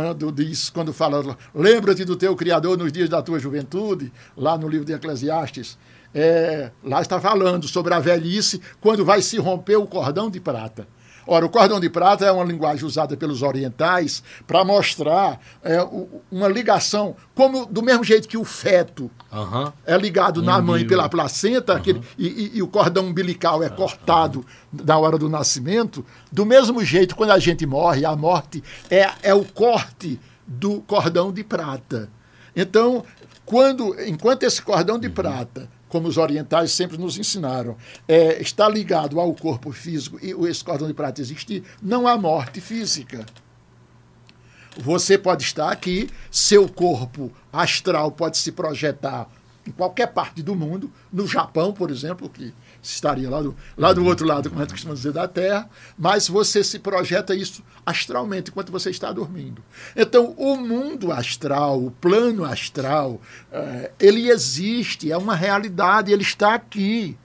quando diz, quando fala, lembra-te do teu Criador nos dias da tua juventude, lá no livro de Eclesiastes, é, lá está falando sobre a velhice, quando vai se romper o cordão de prata. Ora, o cordão de prata é uma linguagem usada pelos orientais para mostrar é, uma ligação, como do mesmo jeito que o feto uhum. é ligado na mãe pela placenta, uhum. aquele, e, e, e, o cordão umbilical é cortado uhum. na hora do nascimento, do mesmo jeito, quando a gente morre, a morte é, é o corte do cordão de prata. Então, quando, enquanto esse cordão de uhum. prata como os orientais sempre nos ensinaram, é, está ligado ao corpo físico e o cordão de prata existir, não há morte física. Você pode estar aqui, seu corpo astral pode se projetar em qualquer parte do mundo, no Japão, por exemplo, que estaria lá do, lá do outro lado, como a gente costuma dizer, da Terra, mas você se projeta isso astralmente enquanto você está dormindo. Então, o mundo astral, o plano astral, é, ele existe, é uma realidade, ele está aqui.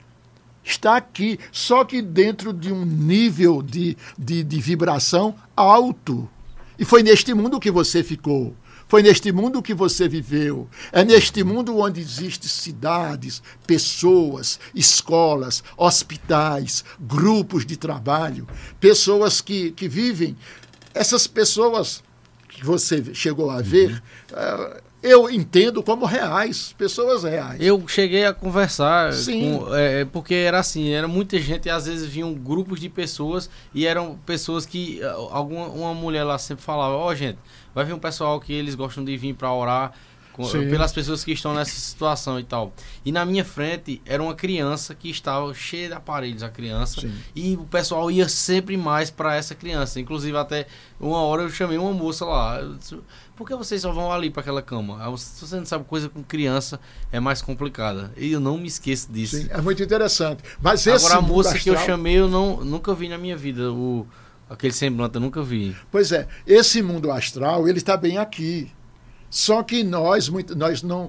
Está aqui, só que dentro de um nível de, de, de vibração alto. E foi neste mundo que você ficou. Foi neste mundo que você viveu. É neste mundo onde existem cidades, pessoas, escolas, hospitais, grupos de trabalho, pessoas que, que vivem. Essas pessoas que você chegou a ver, uhum. uh, eu entendo como reais, pessoas reais. Eu cheguei a conversar com, é, porque era assim, era muita gente e às vezes vinham grupos de pessoas e eram pessoas que alguma uma mulher lá sempre falava, ó oh, gente, vai vir um pessoal que eles gostam de vir para orar com, pelas pessoas que estão nessa situação e tal. E na minha frente era uma criança que estava cheia de aparelhos, a criança, Sim. e o pessoal ia sempre mais para essa criança. Inclusive até uma hora eu chamei uma moça lá, disse, por que vocês só vão ali para aquela cama? Se você não sabe coisa com criança é mais complicada. E eu não me esqueço disso. Sim, é muito interessante. Mas Agora a moça astral... que eu chamei eu não nunca vi na minha vida o Aquele semblante eu nunca vi. Pois é, esse mundo astral, ele está bem aqui. Só que nós, muito, nós não,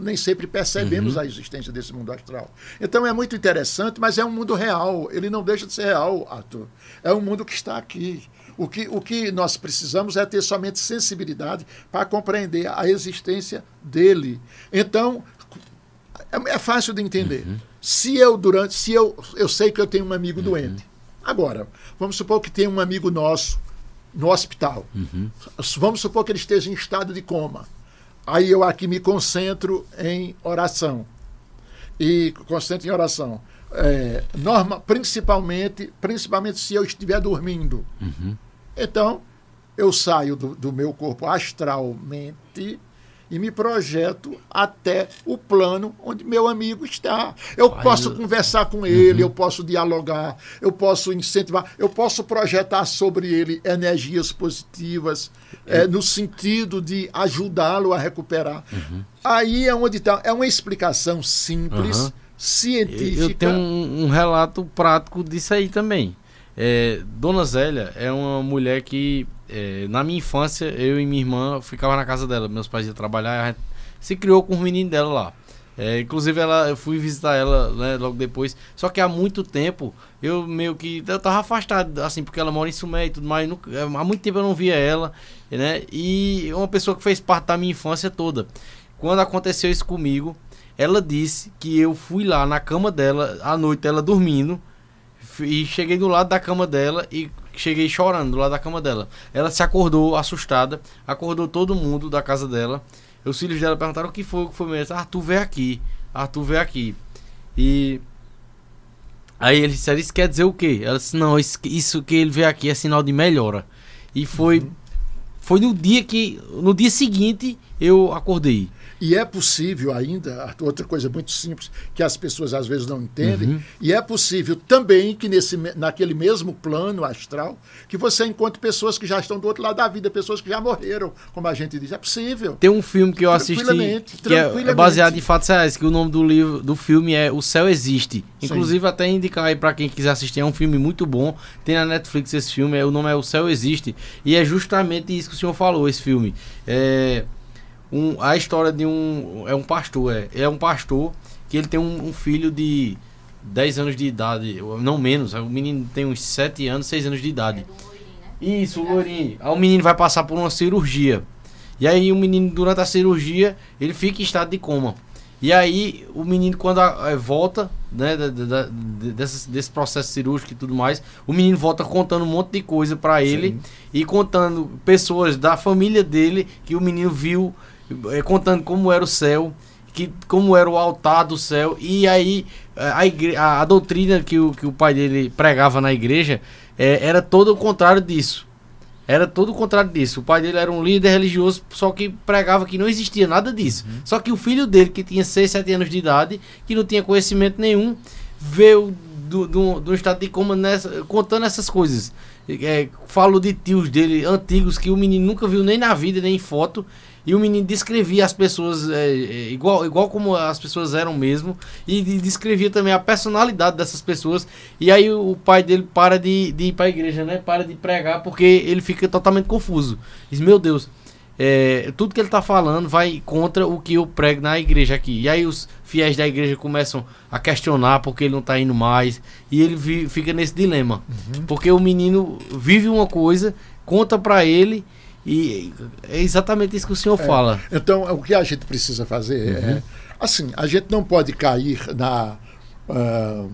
nem sempre percebemos uhum. a existência desse mundo astral. Então é muito interessante, mas é um mundo real. Ele não deixa de ser real, Arthur. É um mundo que está aqui. O que, o que nós precisamos é ter somente sensibilidade para compreender a existência dele. Então, é, é fácil de entender. Uhum. Se eu durante, se eu, eu sei que eu tenho um amigo uhum. doente, Agora, vamos supor que tem um amigo nosso no hospital. Uhum. Vamos supor que ele esteja em estado de coma. Aí eu aqui me concentro em oração. E concentro em oração. É, norma, principalmente, principalmente se eu estiver dormindo. Uhum. Então, eu saio do, do meu corpo astralmente e me projeto até o plano onde meu amigo está. Eu Ai, posso eu... conversar com ele, uhum. eu posso dialogar, eu posso incentivar, eu posso projetar sobre ele energias positivas, é, no sentido de ajudá-lo a recuperar. Uhum. Aí é onde está. É uma explicação simples, uhum. científica. Eu tenho um, um relato prático disso aí também. É, Dona Zélia é uma mulher que, é, na minha infância, eu e minha irmã ficava na casa dela. Meus pais iam trabalhar, se criou com os meninos dela lá. É, inclusive, ela, eu fui visitar ela né, logo depois. Só que há muito tempo eu meio que. Eu tava afastado, assim, porque ela mora em Sumé e tudo mais. Nunca, é, há muito tempo eu não via ela, né? E uma pessoa que fez parte da minha infância toda. Quando aconteceu isso comigo, ela disse que eu fui lá na cama dela, à noite, ela dormindo e cheguei do lado da cama dela e cheguei chorando do lado da cama dela. Ela se acordou assustada, acordou todo mundo da casa dela. Os filhos dela perguntaram o que foi, o que foi mesmo. Arthur veio aqui, Arthur veio aqui. E aí ele disse, isso quer dizer o quê? Ela disse, não, isso, isso que ele veio aqui é sinal de melhora. E foi, uhum. foi no dia que, no dia seguinte, eu acordei. E é possível ainda, outra coisa muito simples, que as pessoas às vezes não entendem, uhum. e é possível também que nesse, naquele mesmo plano astral, que você encontre pessoas que já estão do outro lado da vida, pessoas que já morreram, como a gente diz. É possível. Tem um filme que eu assisti que é baseado em fatos reais, que o nome do livro do filme é O Céu Existe. Inclusive, Sim. até indicar aí para quem quiser assistir, é um filme muito bom. Tem na Netflix esse filme, é, o nome é O Céu Existe. E é justamente isso que o senhor falou, esse filme. É um, a história de um. É um pastor, é. É um pastor que ele tem um, um filho de 10 anos de idade, não menos. O menino tem uns 7 anos, 6 anos de idade. É né? Isso, o loirinho. Aí o menino vai passar por uma cirurgia. E aí o menino, durante a cirurgia, ele fica em estado de coma. E aí o menino, quando a, a, volta, né, da, da, desse, desse processo cirúrgico e tudo mais, o menino volta contando um monte de coisa para ele Sim. e contando pessoas da família dele que o menino viu é, contando como era o céu, que, como era o altar do céu. E aí a, igre, a, a doutrina que o, que o pai dele pregava na igreja é, era todo o contrário disso. Era todo o contrário disso. O pai dele era um líder religioso, só que pregava que não existia nada disso. Uhum. Só que o filho dele, que tinha 6, 7 anos de idade, que não tinha conhecimento nenhum, veio do, do, do estado de coma nessa, contando essas coisas. É, falo de tios dele antigos que o menino nunca viu nem na vida, nem em foto. E o menino descrevia as pessoas é, é, igual, igual como as pessoas eram mesmo. E descrevia também a personalidade dessas pessoas. E aí o pai dele para de, de ir para a igreja, né? Para de pregar porque ele fica totalmente confuso. Diz, meu Deus, é, tudo que ele está falando vai contra o que eu prego na igreja aqui. E aí os fiéis da igreja começam a questionar porque ele não está indo mais. E ele vi, fica nesse dilema. Uhum. Porque o menino vive uma coisa, conta para ele e é exatamente isso que o senhor é, fala. Então, o que a gente precisa fazer é, uhum. é. Assim, a gente não pode cair na. Uh,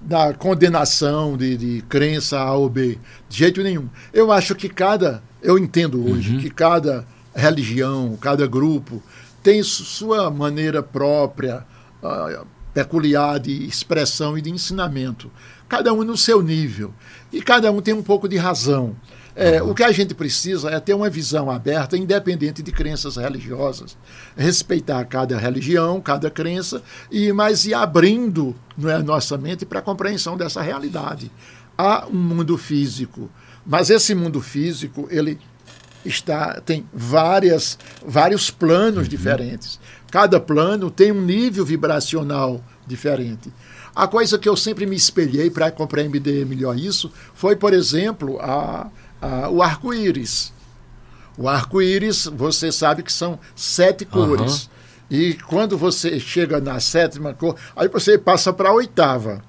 na condenação de, de crença A ou B, de jeito nenhum. Eu acho que cada. Eu entendo hoje uhum. que cada religião, cada grupo tem sua maneira própria, uh, peculiar de expressão e de ensinamento. Cada um no seu nível. E cada um tem um pouco de razão. É, o que a gente precisa é ter uma visão aberta, independente de crenças religiosas, respeitar cada religião, cada crença, e mas ir abrindo não é, a nossa mente para a compreensão dessa realidade. Há um mundo físico, mas esse mundo físico ele está tem várias vários planos uhum. diferentes. Cada plano tem um nível vibracional diferente. A coisa que eu sempre me espelhei para compreender melhor isso foi, por exemplo, a ah, o arco-íris. O arco-íris, você sabe que são sete cores. Uhum. E quando você chega na sétima cor, aí você passa para a oitava.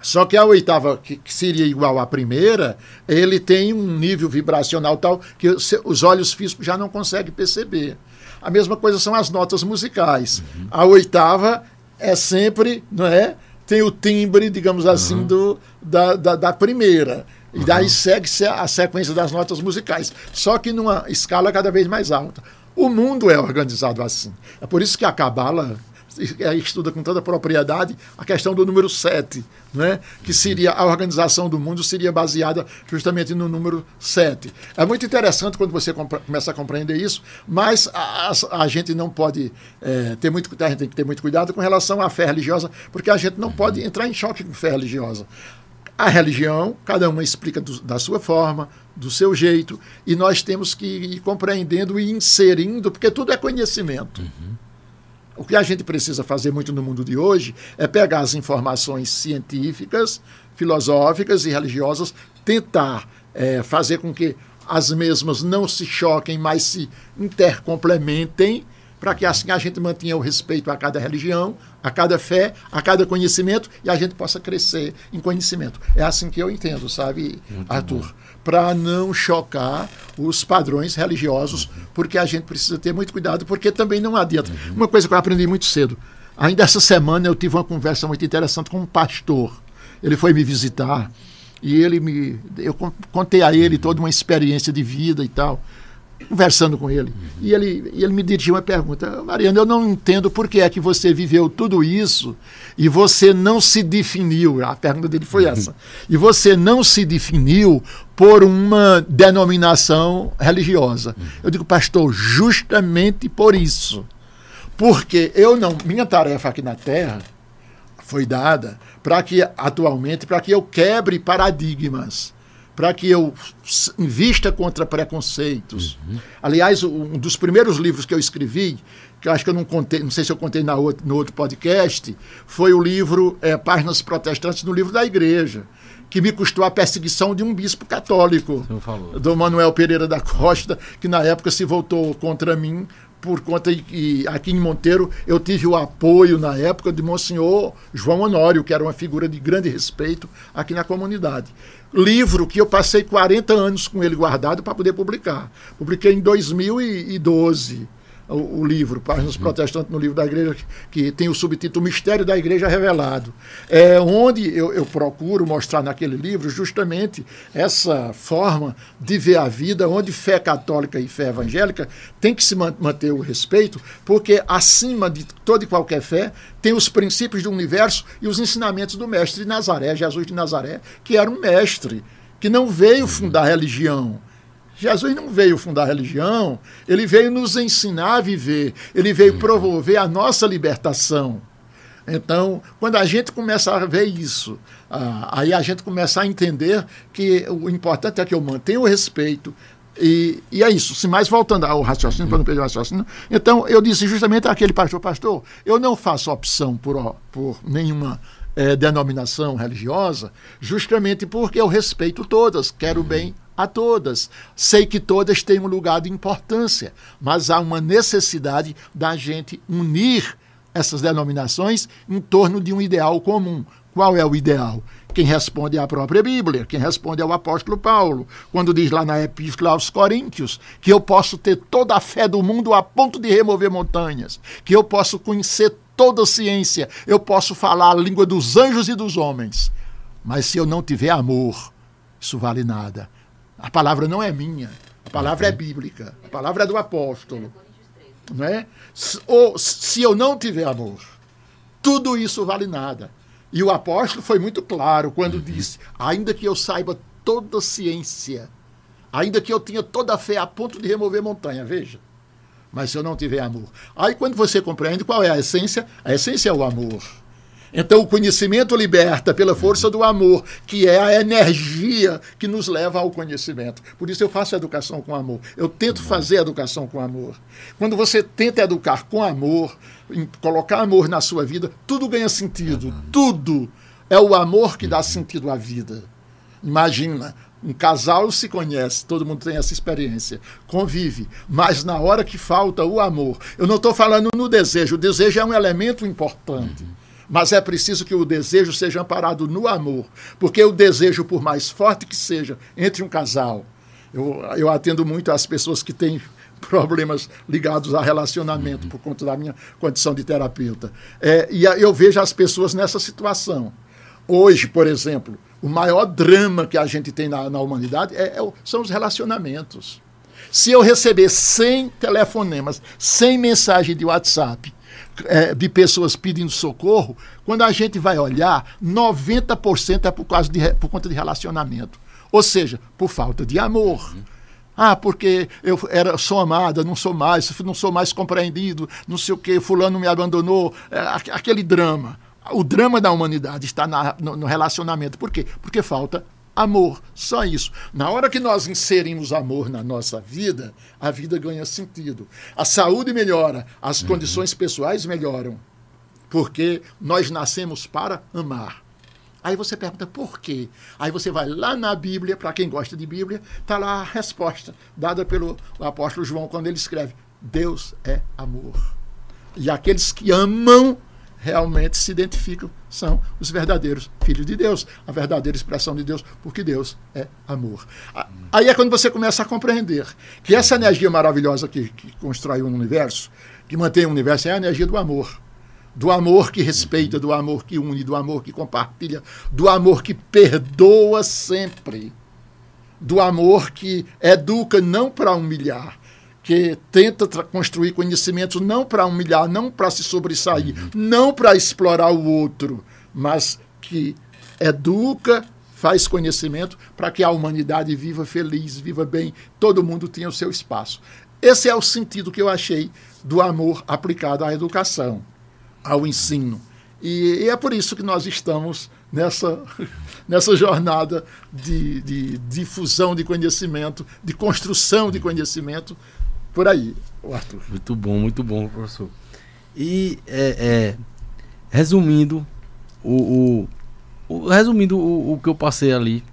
Só que a oitava, que, seria igual à primeira, ele tem um nível vibracional tal que os olhos físicos já não conseguem perceber. A mesma coisa são as notas musicais. Uhum. A oitava é sempre, não é? Tem o timbre, digamos assim, uhum. do, da, da, da primeira. E daí segue-se a sequência das notas musicais, só que numa escala cada vez mais alta. O mundo é organizado assim. É por isso que a Cabala estuda com toda propriedade a questão do número 7, né? que seria a organização do mundo seria baseada justamente no número 7. É muito interessante quando você começa a compreender isso, mas a, a, a gente não pode é, ter muito a gente tem que ter muito cuidado com relação à fé religiosa, porque a gente não pode entrar em choque com fé religiosa. A religião, cada uma explica do, da sua forma, do seu jeito, e nós temos que ir compreendendo e inserindo, porque tudo é conhecimento. Uhum. O que a gente precisa fazer muito no mundo de hoje é pegar as informações científicas, filosóficas e religiosas, tentar é, fazer com que as mesmas não se choquem, mas se intercomplementem para que assim a gente mantenha o respeito a cada religião, a cada fé, a cada conhecimento e a gente possa crescer em conhecimento. É assim que eu entendo, sabe, Muito Arthur? Para não chocar os padrões religiosos, porque a gente precisa ter muito cuidado, porque também não adianta. Uhum. Uma coisa que eu aprendi muito cedo. Ainda essa semana eu tive uma conversa muito interessante com um pastor. Ele foi me visitar e ele me eu contei a ele toda uma experiência de vida e tal. Conversando com ele. E ele, e ele me dirigiu uma pergunta: Mariana, eu não entendo por que é que você viveu tudo isso e você não se definiu. A pergunta dele foi essa. E você não se definiu por uma denominação religiosa. Eu digo, pastor, justamente por isso. Porque eu não. Minha tarefa aqui na Terra foi dada para que, atualmente, para que eu quebre paradigmas para que eu invista contra preconceitos. Uhum. Aliás, um dos primeiros livros que eu escrevi, que eu acho que eu não contei, não sei se eu contei na outro, no outro podcast, foi o livro é, Páginas Protestantes no livro da Igreja, que me custou a perseguição de um bispo católico, do Manuel Pereira da Costa, que na época se voltou contra mim por conta que aqui em Monteiro eu tive o apoio na época de Monsenhor João Honório, que era uma figura de grande respeito aqui na comunidade livro que eu passei 40 anos com ele guardado para poder publicar. Publiquei em 2012 o, o livro, Páginas uhum. Protestantes no livro da Igreja, que, que, tem o subtítulo Mistério da Igreja Revelado. É onde eu, eu, procuro mostrar naquele livro justamente essa forma de ver a vida, onde fé católica e fé evangélica tem que se manter o respeito, porque acima de toda e qualquer fé tem os princípios do universo e os ensinamentos do mestre de Nazaré, Jesus de Nazaré, que era um mestre, que não veio fundar religião, Jesus não veio fundar a religião, ele veio nos ensinar a viver, ele veio uhum. promover a nossa libertação. Então, quando a gente começa a ver isso, ah, aí a gente começa a entender que o importante é que eu mantenha o respeito. E, e é isso. Se mais voltando ao raciocínio, para não perder o raciocínio, então eu disse justamente àquele pastor, pastor, eu não faço opção por, por nenhuma é, denominação religiosa, justamente porque eu respeito todas, quero bem a todas. Sei que todas têm um lugar de importância, mas há uma necessidade da gente unir essas denominações em torno de um ideal comum. Qual é o ideal? Quem responde é a própria Bíblia, quem responde é o apóstolo Paulo, quando diz lá na Epístola aos Coríntios que eu posso ter toda a fé do mundo a ponto de remover montanhas, que eu posso conhecer toda a ciência, eu posso falar a língua dos anjos e dos homens, mas se eu não tiver amor, isso vale nada. A palavra não é minha, a palavra é bíblica, a palavra é do apóstolo. Não é? Ou se eu não tiver amor, tudo isso vale nada. E o apóstolo foi muito claro quando uhum. disse: ainda que eu saiba toda a ciência, ainda que eu tenha toda a fé a ponto de remover montanha, veja. Mas se eu não tiver amor. Aí quando você compreende qual é a essência, a essência é o amor. Então, o conhecimento liberta pela força do amor, que é a energia que nos leva ao conhecimento. Por isso, eu faço educação com amor. Eu tento fazer educação com amor. Quando você tenta educar com amor, colocar amor na sua vida, tudo ganha sentido. Tudo. É o amor que dá sentido à vida. Imagina, um casal se conhece, todo mundo tem essa experiência, convive, mas na hora que falta o amor, eu não estou falando no desejo, o desejo é um elemento importante. Uhum. Mas é preciso que o desejo seja amparado no amor, porque o desejo, por mais forte que seja entre um casal, eu, eu atendo muito às pessoas que têm problemas ligados a relacionamento por conta da minha condição de terapeuta. É, e eu vejo as pessoas nessa situação. Hoje, por exemplo, o maior drama que a gente tem na, na humanidade é, é, são os relacionamentos. Se eu receber 100 telefonemas, 100 mensagens de WhatsApp é, de pessoas pedindo socorro, quando a gente vai olhar, 90% é por, causa de, por conta de relacionamento. Ou seja, por falta de amor. Ah, porque eu era, sou amada, não sou mais, não sou mais compreendido, não sei o que, fulano me abandonou. É, aquele drama. O drama da humanidade está na, no, no relacionamento. Por quê? Porque falta amor, só isso. Na hora que nós inserimos amor na nossa vida, a vida ganha sentido. A saúde melhora, as uhum. condições pessoais melhoram, porque nós nascemos para amar. Aí você pergunta por quê? Aí você vai lá na Bíblia, para quem gosta de Bíblia, está lá a resposta dada pelo apóstolo João quando ele escreve: Deus é amor. E aqueles que amam realmente se identificam, são os verdadeiros filhos de Deus, a verdadeira expressão de Deus, porque Deus é amor. Aí é quando você começa a compreender que essa energia maravilhosa que, que constrói o universo, que mantém o universo, é a energia do amor. Do amor que respeita, do amor que une, do amor que compartilha, do amor que perdoa sempre, do amor que educa não para humilhar, que tenta construir conhecimento não para humilhar, não para se sobressair, não para explorar o outro, mas que educa, faz conhecimento para que a humanidade viva feliz, viva bem, todo mundo tenha o seu espaço. Esse é o sentido que eu achei do amor aplicado à educação, ao ensino. E, e é por isso que nós estamos nessa, nessa jornada de, de difusão de conhecimento, de construção de conhecimento, por aí, Arthur. Muito bom, muito bom, professor. E, é, é, resumindo, o, o, o resumindo o, o, que eu passei ali,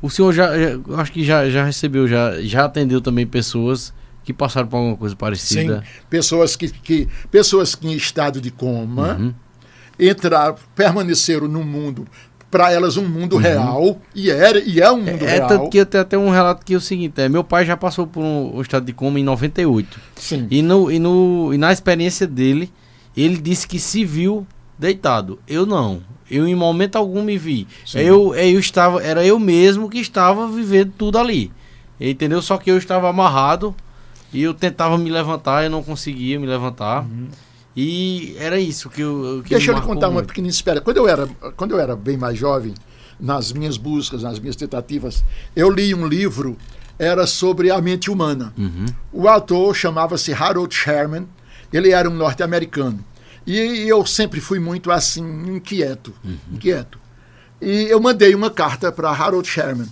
o senhor já, já acho que já, já recebeu, já, já atendeu também pessoas que passaram por alguma coisa parecida. Sim, pessoas que, que pessoas que em estado de coma uhum. entrar, permaneceram no mundo para elas um mundo uhum. real e era e é um mundo é, real. É tanto que eu tenho até um relato que é o seguinte, é, meu pai já passou por um, um estado de coma em 98. Sim. E no e no e na experiência dele, ele disse que se viu deitado. Eu não. Eu em momento algum me vi. Eu eu estava era eu mesmo que estava vivendo tudo ali. Entendeu? Só que eu estava amarrado e eu tentava me levantar, eu não conseguia me levantar. Uhum. E era isso que eu. Que Deixa eu lhe contar muito. uma pequena espera. Quando eu, era, quando eu era bem mais jovem, nas minhas buscas, nas minhas tentativas, eu li um livro, era sobre a mente humana. Uhum. O autor chamava-se Harold Sherman, ele era um norte-americano. E eu sempre fui muito assim, inquieto. Uhum. inquieto. E eu mandei uma carta para Harold Sherman.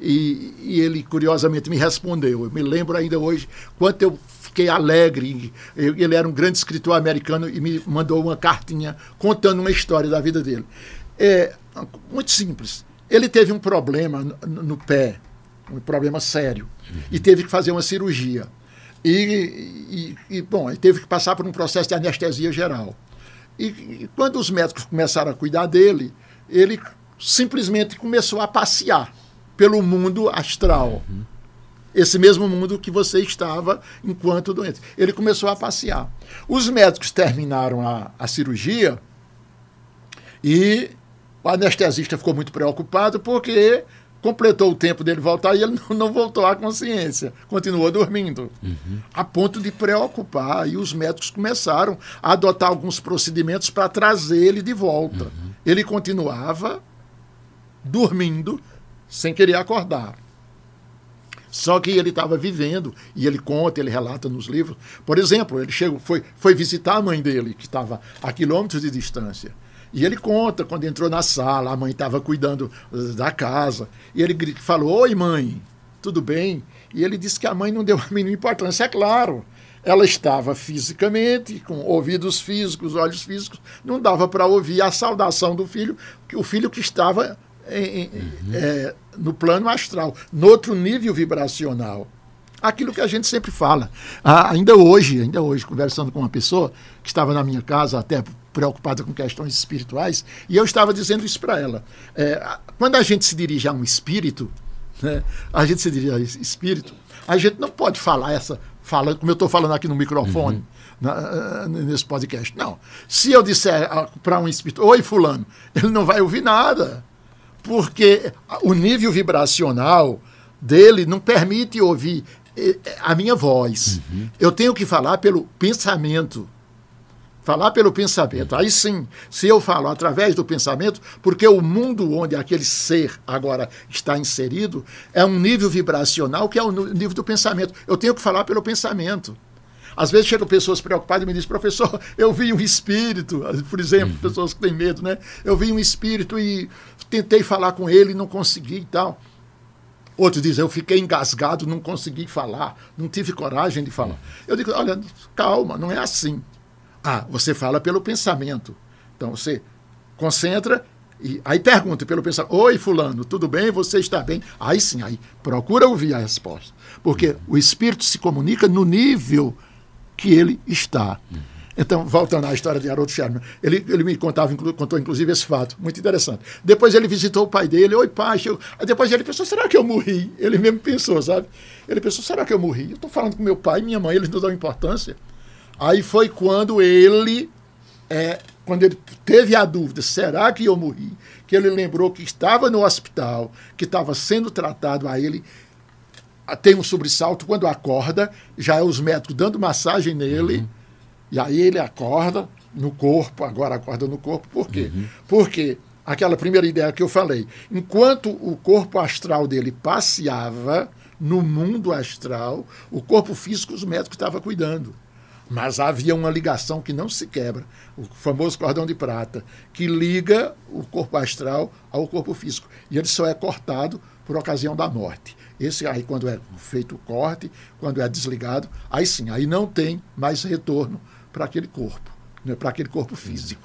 E, e, ele, curiosamente, me respondeu. Eu me lembro ainda hoje quanto eu fiquei alegre. Ele era um grande escritor americano e me mandou uma cartinha contando uma história da vida dele. É muito simples. Ele teve um problema no, no pé, um problema sério, uhum. e teve que fazer uma cirurgia. E, e, e, bom, ele teve que passar por um processo de anestesia geral. E, e quando os médicos começaram a cuidar dele, ele simplesmente começou a passear pelo mundo astral. Uhum. Esse mesmo mundo que você estava enquanto doente. Ele começou a passear. Os médicos terminaram a, a cirurgia e o anestesista ficou muito preocupado porque completou o tempo dele voltar e ele não, voltou à consciência, continuou dormindo, uhum. a ponto de preocupar. E os médicos começaram a adotar alguns procedimentos para trazer ele de volta. Uhum. Ele continuava dormindo, sem querer acordar. Só que ele estava vivendo, e ele conta, ele relata nos livros. Por exemplo, ele chegou, foi, foi visitar a mãe dele, que estava a quilômetros de distância. E ele conta, quando entrou na sala, a mãe estava cuidando uh, da casa. E ele falou: Oi, mãe, tudo bem? E ele disse que a mãe não deu a mínima importância. É claro, ela estava fisicamente, com ouvidos físicos, olhos físicos, não dava para ouvir a saudação do filho, o filho que estava em, uhum. é, no plano astral, no outro nível vibracional. Aquilo que a gente sempre fala. Ah, ainda hoje, ainda hoje, conversando com uma pessoa que estava na minha casa, até preocupada com questões espirituais, e eu estava dizendo isso para ela. É, quando a gente se dirige a um espírito, né, a gente se dirige a esse espírito, a gente não pode falar essa fala, como eu estou falando aqui no microfone. Uhum. Na, nesse podcast. Não. Se eu disser ah, para um espírito, oi, Fulano, ele não vai ouvir nada porque o nível vibracional dele não permite ouvir eh, a minha voz. Uhum. Eu tenho que falar pelo pensamento. Falar pelo pensamento. Aí sim, se eu falo através do pensamento, porque o mundo onde aquele ser agora está inserido é um nível vibracional que é o nível do pensamento. Eu tenho que falar pelo pensamento. Às vezes chegam pessoas preocupadas e me dizem, professor, eu vi um espírito, por exemplo, uhum. pessoas que têm medo, né? Eu vi um espírito e tentei falar com ele não consegui e tal. Outros dizem, eu fiquei engasgado, não consegui falar, não tive coragem de falar. Eu digo, olha, calma, não é assim. Ah, você fala pelo pensamento. Então você concentra e aí pergunta pelo pensamento: Oi, Fulano, tudo bem? Você está bem? Aí sim, aí procura ouvir a resposta. Porque o espírito se comunica no nível que ele está. Então, voltando à história de Haroldo Sherman, ele, ele me contava, contou inclusive esse fato, muito interessante. Depois ele visitou o pai dele, oi pai, eu... depois ele pensou, será que eu morri? Ele mesmo pensou, sabe? Ele pensou, será que eu morri? Eu estou falando com meu pai e minha mãe, eles não dão importância. Aí foi quando ele, é, quando ele teve a dúvida, será que eu morri? Que ele lembrou que estava no hospital, que estava sendo tratado a ele, tem um sobressalto, quando acorda, já é os médicos dando massagem nele, uhum. E aí ele acorda no corpo, agora acorda no corpo. Por quê? Uhum. Porque aquela primeira ideia que eu falei, enquanto o corpo astral dele passeava no mundo astral, o corpo físico os médicos estavam cuidando. Mas havia uma ligação que não se quebra, o famoso cordão de prata, que liga o corpo astral ao corpo físico. E ele só é cortado por ocasião da morte. Esse aí, quando é feito o corte, quando é desligado, aí sim, aí não tem mais retorno para aquele corpo, né, para aquele corpo físico.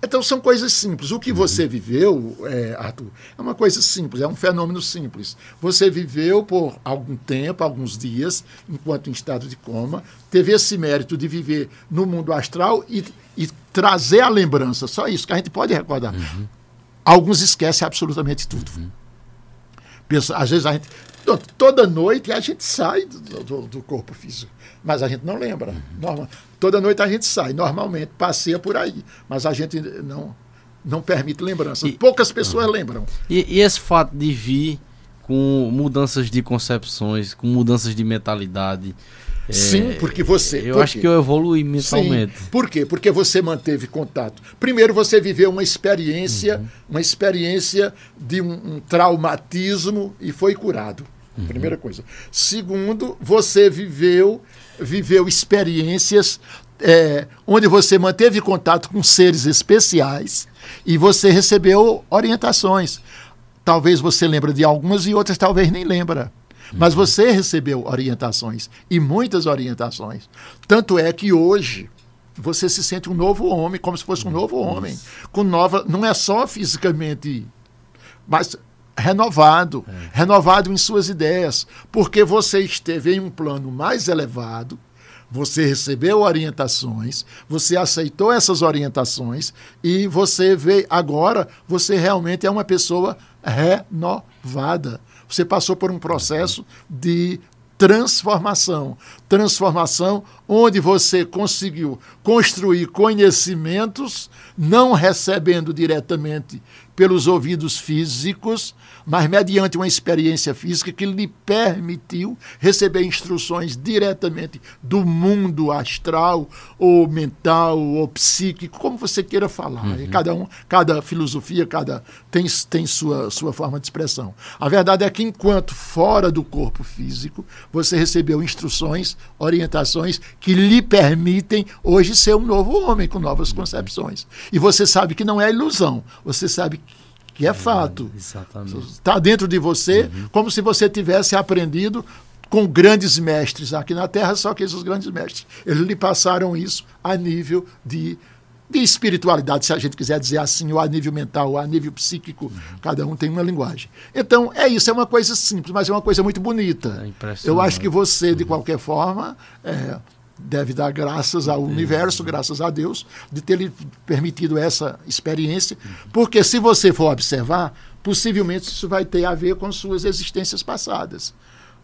Então são coisas simples. O que você viveu, é, Arthur, é uma coisa simples, é um fenômeno simples. Você viveu por algum tempo, alguns dias, enquanto em estado de coma, teve esse mérito de viver no mundo astral e, e trazer a lembrança. Só isso que a gente pode recordar. Uhum. Alguns esquecem absolutamente tudo. Uhum. Pensa, às vezes a gente. Toda noite a gente sai do, do, do corpo físico, mas a gente não lembra. Normal, toda noite a gente sai, normalmente, passeia por aí, mas a gente não, não permite lembrança. E, Poucas pessoas uhum. lembram. E, e esse fato de vir com mudanças de concepções, com mudanças de mentalidade, Sim, é, porque você. Eu por acho que eu evolui mentalmente. Sim, por quê? Porque você manteve contato. Primeiro, você viveu uma experiência, uhum. uma experiência de um, um, traumatismo e foi curado. Uhum. Primeira coisa. Segundo, você viveu, viveu experiências é, onde você manteve contato com seres especiais e você recebeu orientações. Talvez você lembre de algumas e outras talvez nem lembra. Mas você recebeu orientações e muitas orientações. Tanto é que hoje você se sente um novo homem, como se fosse um novo homem, com nova, não é só fisicamente, mas renovado, é. renovado em suas ideias, porque você esteve em um plano mais elevado, você recebeu orientações, você aceitou essas orientações e você vê agora, você realmente é uma pessoa renovada. Você passou por um processo de transformação. Transformação onde você conseguiu construir conhecimentos, não recebendo diretamente pelos ouvidos físicos, mas mediante uma experiência física que lhe permitiu receber instruções diretamente do mundo astral, ou mental, ou psíquico, como você queira falar. Uhum. Cada um, cada filosofia, cada tem, tem sua, sua forma de expressão. A verdade é que, enquanto fora do corpo físico, você recebeu instruções, orientações que lhe permitem hoje ser um novo homem com novas uhum. concepções. E você sabe que não é ilusão, você sabe que é fato. Exatamente. Está dentro de você, uhum. como se você tivesse aprendido com grandes mestres aqui na Terra, só que esses grandes mestres, eles lhe passaram isso a nível de, de espiritualidade, se a gente quiser dizer assim, ou a nível mental, ou a nível psíquico, uhum. cada um tem uma linguagem. Então, é isso, é uma coisa simples, mas é uma coisa muito bonita. É Eu acho que você, de uhum. qualquer forma, é, deve dar graças ao universo, graças a Deus, de ter lhe permitido essa experiência, porque se você for observar, possivelmente isso vai ter a ver com suas existências passadas.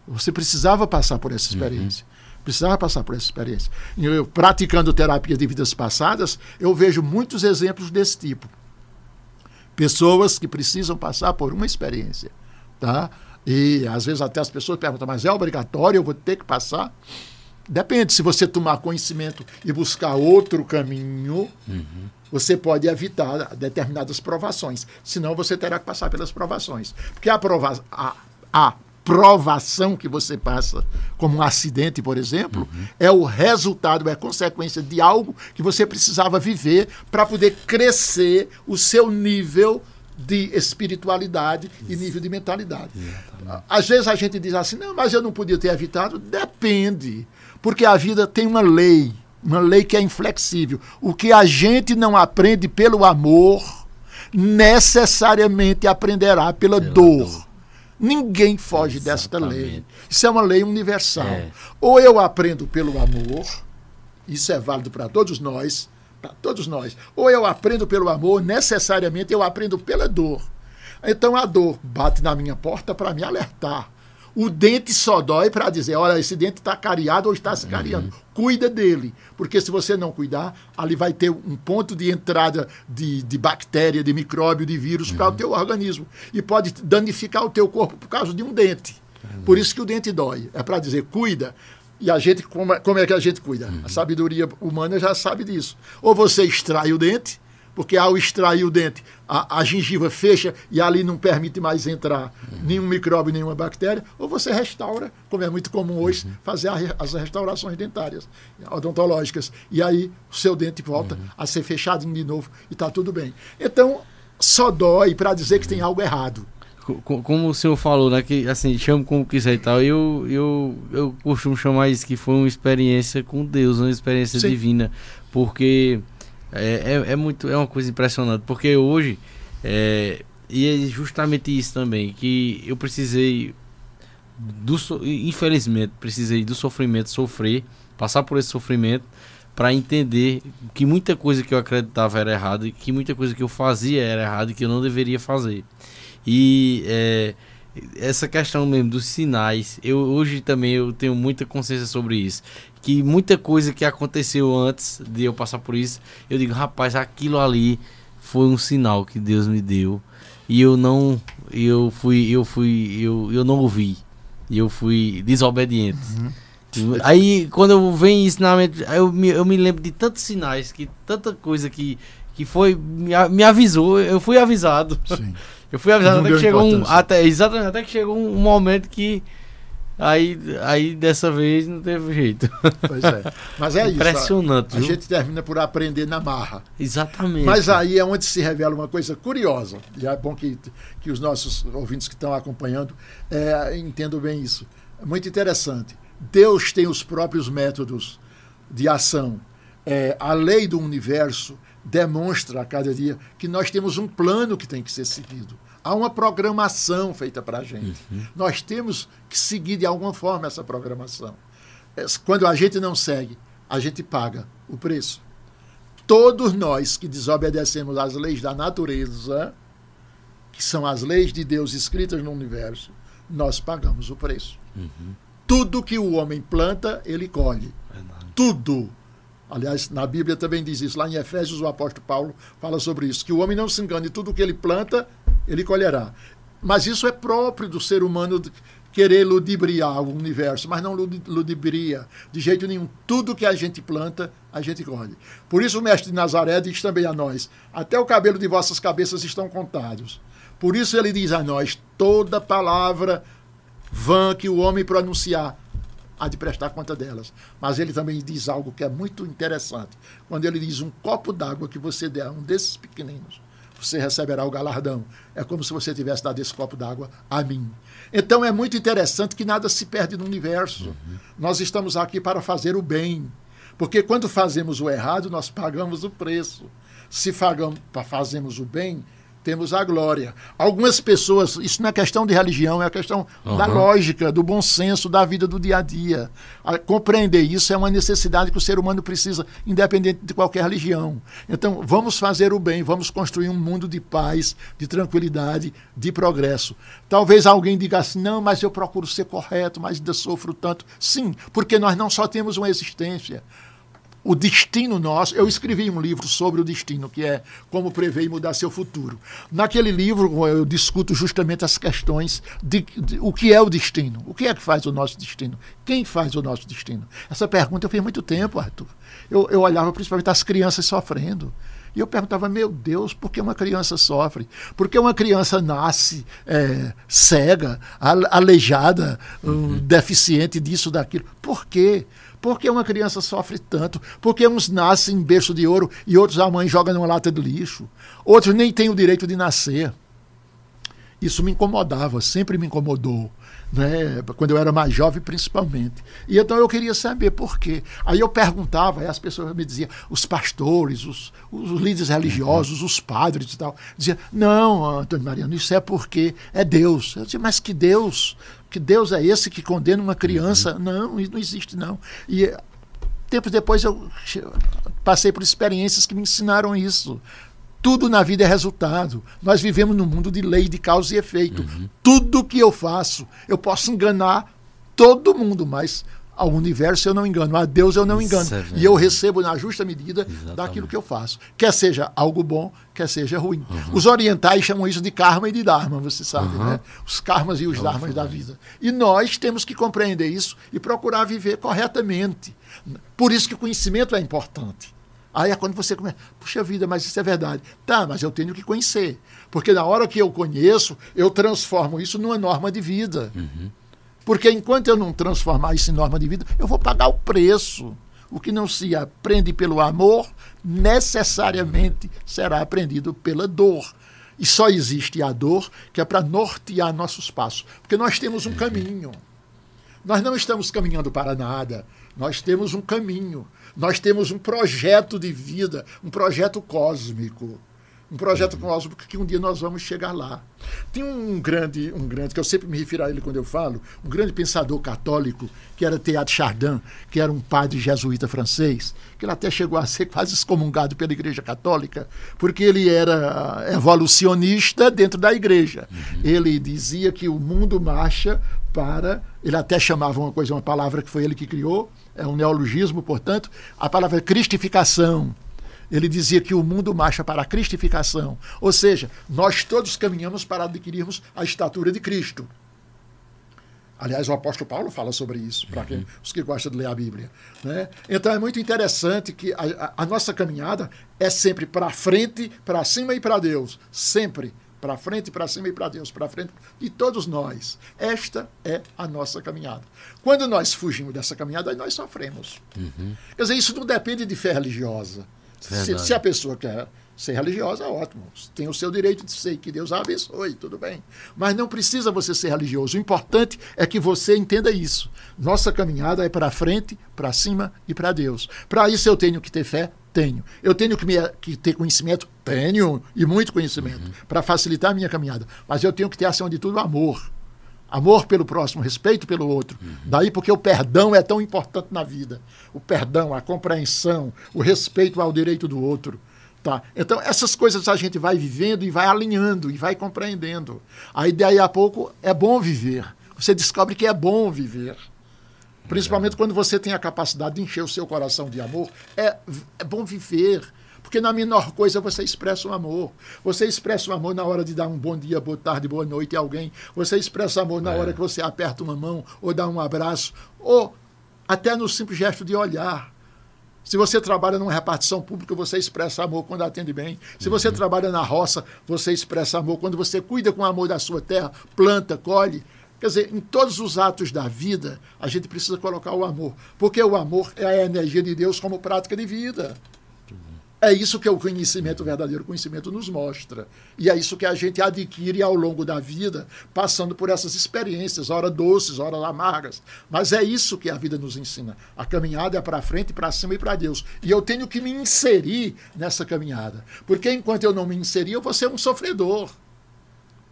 Você precisava passar por essa experiência. Precisava passar por essa experiência. Eu, praticando terapia de vidas passadas, eu vejo muitos exemplos desse tipo. Pessoas que precisam passar por uma experiência. Tá? E às vezes até as pessoas perguntam, mas é obrigatório, eu vou ter que passar? Depende, se você tomar conhecimento e buscar outro caminho, uhum. você pode evitar determinadas provações. Senão você terá que passar pelas provações. Porque a, prova a, a provação que você passa, como um acidente, por exemplo, uhum. é o resultado, é consequência de algo que você precisava viver para poder crescer o seu nível de espiritualidade Isso. e nível de mentalidade. Exatamente. Às vezes a gente diz assim, não, mas eu não podia ter evitado. Depende. Porque a vida tem uma lei, uma lei que é inflexível. O que a gente não aprende pelo amor, necessariamente aprenderá pela, pela dor. dor. Ninguém foge Exatamente. desta lei. Isso é uma lei universal. É. Ou eu aprendo pelo amor, isso é válido para todos nós, para todos nós. Ou eu aprendo pelo amor, necessariamente eu aprendo pela dor. Então a dor bate na minha porta para me alertar o dente só dói para dizer, olha, esse dente está cariado ou está se uhum. cariando. Uhum. Cuida dele, porque se você não cuidar, ali vai ter um ponto de entrada de, de bactéria, de micróbio, de vírus uhum. para o teu organismo. E pode danificar o teu corpo por causa de um dente. Por isso que o dente dói. É para dizer, cuida. E a gente, como é, como é que a gente cuida? A sabedoria humana já sabe disso. Ou você extrai o dente, porque ao extrair o dente, a, a gengiva fecha e ali não permite mais entrar nenhum micróbio, nenhuma bactéria, ou você restaura, como é muito comum hoje, fazer a, as restaurações dentárias, odontológicas. E aí o seu dente volta a ser fechadinho de novo e está tudo bem. Então, só dói para dizer que tem algo errado. Co- Como o senhor falou, né? Que assim, chama como quiser e tal. Eu, eu, eu costumo chamar isso que foi uma experiência com Deus, uma experiência Sim. divina. Porque é, é, é muito, é uma coisa impressionante. Porque hoje, é, e é justamente isso também, que eu precisei do infelizmente precisei do sofrimento sofrer, passar por esse sofrimento para entender que muita coisa que eu acreditava era errada que muita coisa que eu fazia era errada e que eu não deveria fazer. E é, essa questão mesmo dos sinais, eu hoje também eu tenho muita consciência sobre isso, que muita coisa que aconteceu antes de eu passar por isso, eu digo, rapaz, aquilo ali foi um sinal que Deus me deu e eu não eu fui eu fui eu, eu não ouvi. E eu fui desobediente. Aí, quando eu venho isso na mente, eu me, eu me lembro de tantos sinais, que tanta coisa que, que foi, me, me avisou, eu fui avisado. Sim. Eu fui avisado até que chegou um, até, exatamente, até que chegou um momento que aí, aí dessa vez não teve jeito. Pois é. Mas é isso. Impressionante, A viu? gente termina por aprender na marra. Exatamente. Mas aí é onde se revela uma coisa curiosa, e é bom que, que os nossos ouvintes que estão acompanhando é, entendam bem isso. É muito interessante. Deus tem os próprios métodos de ação. É, a lei do universo demonstra a cada dia que nós temos um plano que tem que ser seguido. Há uma programação feita para a gente. Nós temos que seguir de alguma forma essa programação. É, Quando a gente não segue, a gente paga o preço todos nós que desobedecemos às leis da natureza, que são as leis de Deus escritas no universo, nós pagamos o preço. Tudo que o homem planta, ele colhe. Tudo. Aliás, na Bíblia também diz isso. Lá em Efésios, o apóstolo Paulo fala sobre isso: que o homem não se engane, tudo que ele planta, ele colherá. Mas isso é próprio do ser humano querer ludibriar o universo, mas não ludi- ludibria de jeito nenhum. Tudo que a gente planta, a gente colhe. Por isso o mestre de Nazaré diz também a nós: até o cabelo de vossas cabeças estão contados. Por isso ele diz a nós: toda palavra vã que o homem pronunciar, há de prestar conta delas. Mas ele também diz algo que é muito interessante. Quando ele diz um copo d'água que você der a um desses pequeninos, você receberá o galardão. É como se você tivesse dado esse copo d'água a mim. Então é muito interessante que nada se perde no universo. Nós estamos aqui para fazer o bem. Porque quando fazemos o errado, nós pagamos o preço. Se fazemos o bem, temos a glória. Algumas pessoas, isso não é questão de religião, é a questão da lógica, do bom senso, da vida do dia a dia. A- compreender isso é uma necessidade que o ser humano precisa, independente de qualquer religião. Então, vamos fazer o bem, vamos construir um mundo de paz, de tranquilidade, de progresso. Talvez alguém diga assim: não, mas eu procuro ser correto, mas ainda sofro tanto. Sim, porque nós não só temos uma existência o destino nosso. Eu escrevi um livro sobre o destino, que é como prever e mudar seu futuro. Naquele livro eu discuto justamente as questões de, de o que é o destino, o que é que faz o nosso destino, quem faz o nosso destino. Essa pergunta eu fiz muito tempo, Arthur. Eu, eu olhava principalmente as crianças sofrendo. E eu perguntava, meu Deus, por que uma criança sofre? Por que uma criança nasce é, cega, ale- aleijada, um, deficiente disso, daquilo? Por quê? Por que uma criança sofre tanto? Porque uns nascem em berço de ouro e outros a mãe joga numa lata de lixo. Outros nem têm o direito de nascer. Isso me incomodava, sempre me incomodou, né? quando eu era mais jovem, principalmente. E então eu queria saber por quê. Aí eu perguntava, aí as pessoas me diziam, os pastores, os, os líderes religiosos, os padres e tal, diziam: não, Antônio Mariano, isso é porque é Deus. Eu dizia, mas que Deus? Que Deus é esse que condena uma criança? Não, isso não existe, não. E tempos depois eu passei por experiências que me ensinaram isso. Tudo na vida é resultado. Nós vivemos num mundo de lei de causa e efeito. Tudo que eu faço, eu posso enganar todo mundo, mas ao universo eu não engano, a Deus eu não engano. É e eu recebo na justa medida Exatamente. daquilo que eu faço. Quer seja algo bom, quer seja ruim. Os orientais chamam isso de karma e de dharma, você sabe, né? Os karmas e os dharmas da vida. E nós temos que compreender isso e procurar viver corretamente. Por isso que o conhecimento é importante. Aí é quando você começa, puxa vida, mas isso é verdade. Tá, mas eu tenho que conhecer. Porque na hora que eu conheço, eu transformo isso numa norma de vida. Porque enquanto eu não transformar isso em norma de vida, eu vou pagar o preço. O que não se aprende pelo amor, necessariamente será aprendido pela dor. E só existe a dor que é para nortear nossos passos. Porque nós temos um caminho. Nós não estamos caminhando para nada. Nós temos um caminho. Nós temos um projeto de vida, um projeto cósmico. Um projeto cósmico que um dia nós vamos chegar lá. Tem um grande, um grande, que eu sempre me refiro a ele quando eu falo, um grande pensador católico, que era Teilhard Chardin, que era um padre jesuíta francês, que ele até chegou a ser quase excomungado pela Igreja Católica, porque ele era evolucionista dentro da Igreja. Ele dizia que o mundo marcha para. Ele até chamava uma coisa, uma palavra que foi ele que criou, é um neologismo, portanto, a palavra cristificação. Ele dizia que o mundo marcha para a cristificação, ou seja, nós todos caminhamos para adquirirmos a estatura de Cristo. Aliás, o apóstolo Paulo fala sobre isso, para quem, os que gostam de ler a Bíblia. Né? Então é muito interessante que a, a, nossa caminhada é sempre para frente, para cima e para Deus. Sempre para frente, para cima e para Deus, para frente de todos nós. Esta é a nossa caminhada. Quando nós fugimos dessa caminhada, aí nós sofremos. Quer dizer, isso não depende de fé religiosa. Se, se a pessoa quer ser religiosa, ótimo. Tem o seu direito de ser, que Deus a abençoe, tudo bem. Mas não precisa você ser religioso. O importante é que você entenda isso. Nossa caminhada é para frente, para cima e para Deus. Para isso eu tenho que ter fé? Tenho. Eu tenho que, me, que ter conhecimento? Tenho, e muito conhecimento, para facilitar a minha caminhada. Mas eu tenho que ter, acima de tudo, amor. Amor pelo próximo, respeito pelo outro. Daí porque o perdão é tão importante na vida. O perdão, a compreensão, o respeito ao direito do outro. Tá? Então, essas coisas a gente vai vivendo e vai alinhando e vai compreendendo. Aí, daí a pouco, é bom viver. Você descobre que é bom viver. Principalmente quando você tem a capacidade de encher o seu coração de amor. É, é bom viver. Porque na menor coisa você expressa o amor. Você expressa o amor na hora de dar um bom dia, boa tarde, boa noite a alguém. Você expressa amor na hora que você aperta uma mão ou dá um abraço. Ou até no simples gesto de olhar. Se você trabalha numa repartição pública, você expressa amor quando atende bem. Se você trabalha na roça, você expressa amor quando você cuida com amor da sua terra, planta, colhe. Quer dizer, em todos os atos da vida, a gente precisa colocar o amor. Porque o amor é a energia de Deus como prática de vida. É isso que o conhecimento, o verdadeiro conhecimento, nos mostra. E é isso que a gente adquire ao longo da vida, passando por essas experiências, ora doces, ora amargas. Mas é isso que a vida nos ensina. A caminhada é para frente, para cima e para Deus. E eu tenho que me inserir nessa caminhada. Porque enquanto eu não me inserir, eu vou ser um sofredor.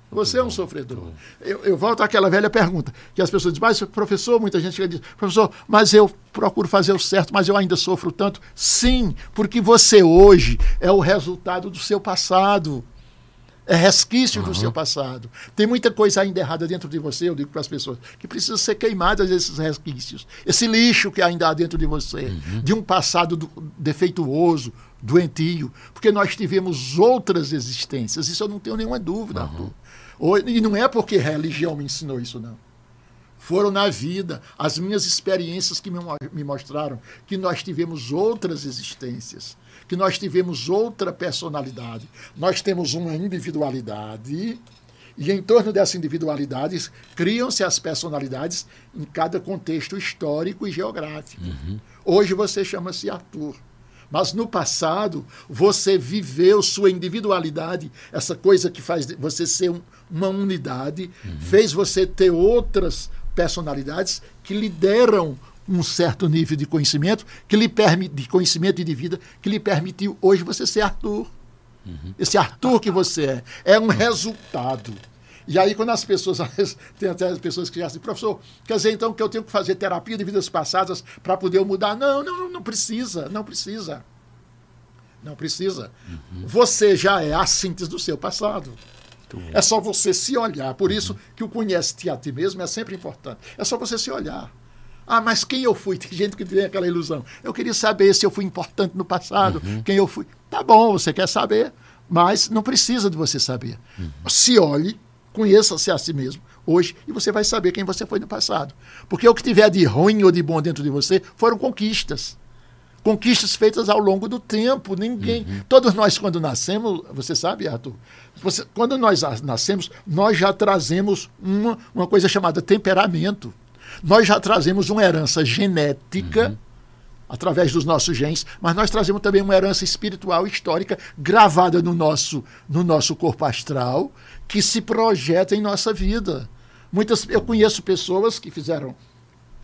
Você é um sofredor. Eu, eu, volto àquela velha pergunta, que as pessoas dizem, mas professor, muita gente diz, professor, mas eu procuro fazer o certo, mas eu ainda sofro tanto. Sim, porque você hoje é o resultado do seu passado. É resquício uhum. do seu passado. Tem muita coisa ainda errada dentro de você, eu digo para as pessoas, que precisa ser queimadas esses resquícios. Esse lixo que ainda há dentro de você, uhum. de um passado do, defeituoso, doentio. Porque nós tivemos outras existências, isso eu não tenho nenhuma dúvida, uhum. Arthur. E não é porque religião me ensinou isso, não. Foram na vida as minhas experiências que me mostraram que nós tivemos outras existências, que nós tivemos outra personalidade. Nós temos uma individualidade e em torno dessa individualidade criam-se as personalidades em cada contexto histórico e geográfico. Uhum. Hoje você chama-se Arthur. Mas no passado, você viveu sua individualidade, essa coisa que faz você ser um, uma unidade, uhum. fez você ter outras personalidades que lhe deram um certo nível de conhecimento, que lhe permite, de conhecimento e de vida, que lhe permitiu hoje você ser Arthur. Uhum. Esse Arthur que você é, é um resultado. E aí, quando as pessoas, tem até as pessoas que já dizem, professor, quer dizer então que eu tenho que fazer terapia de vidas passadas para poder mudar? Não, não, não precisa, não precisa. Não precisa. Uhum. Você já é a síntese do seu passado. É só você se olhar. Por isso que o conhece-te a ti mesmo é sempre importante. É só você se olhar. Ah, mas quem eu fui? Tem gente que tem aquela ilusão. Eu queria saber se eu fui importante no passado, Uhum. quem eu fui. Tá bom, você quer saber, mas não precisa de você saber. Uhum. Se olhe, conheça-se a si mesmo hoje e você vai saber quem você foi no passado. Porque o que tiver de ruim ou de bom dentro de você foram conquistas. Conquistas feitas ao longo do tempo. Ninguém. Uhum. Todos nós, quando nascemos, você sabe, Arthur? Você, quando nós nascemos, nós já trazemos uma, uma coisa chamada temperamento. Nós já trazemos uma herança genética. Através dos nossos genes, mas nós trazemos também uma herança espiritual histórica gravada no nosso, no nosso corpo astral, que se projeta em nossa vida. Muitas, eu conheço pessoas que fizeram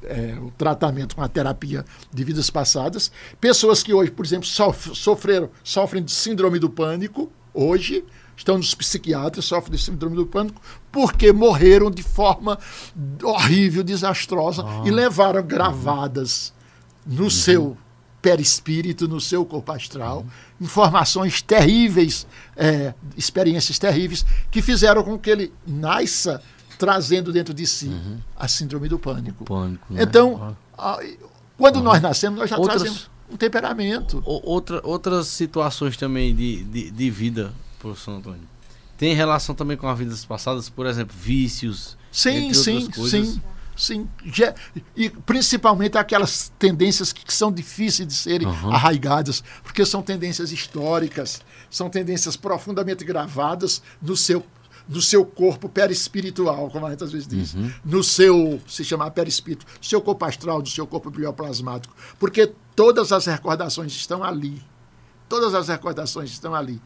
é, o tratamento com a terapia de vidas passadas. Pessoas que hoje, por exemplo, sof- sofreram, sofrem de síndrome do pânico, hoje, estão nos psiquiatras, sofrem de síndrome do pânico, porque morreram de forma horrível, desastrosa, e levaram gravadas no seu perispírito, no seu corpo astral, informações terríveis, é, experiências terríveis, que fizeram com que ele nasça trazendo dentro de si a síndrome do pânico. Pânico, né? Então, a- quando nós nascemos, nós já Outras- trazemos um temperamento. Outra, outras situações também de, de, de vida, professor Antônio. Tem relação também com as vidas passadas, por exemplo, vícios. Sim, entre sim, outras coisas. sim. Sim, Já- e principalmente aquelas tendências que, que são difíceis de serem Aham. arraigadas, porque são tendências históricas, são tendências profundamente gravadas no seu, no seu corpo perispiritual, como a gente às vezes diz, Uhum. no seu, se chamar perispírito, no seu corpo astral, no seu corpo bioplasmático, porque todas as recordações estão ali. Todas as recordações estão ali.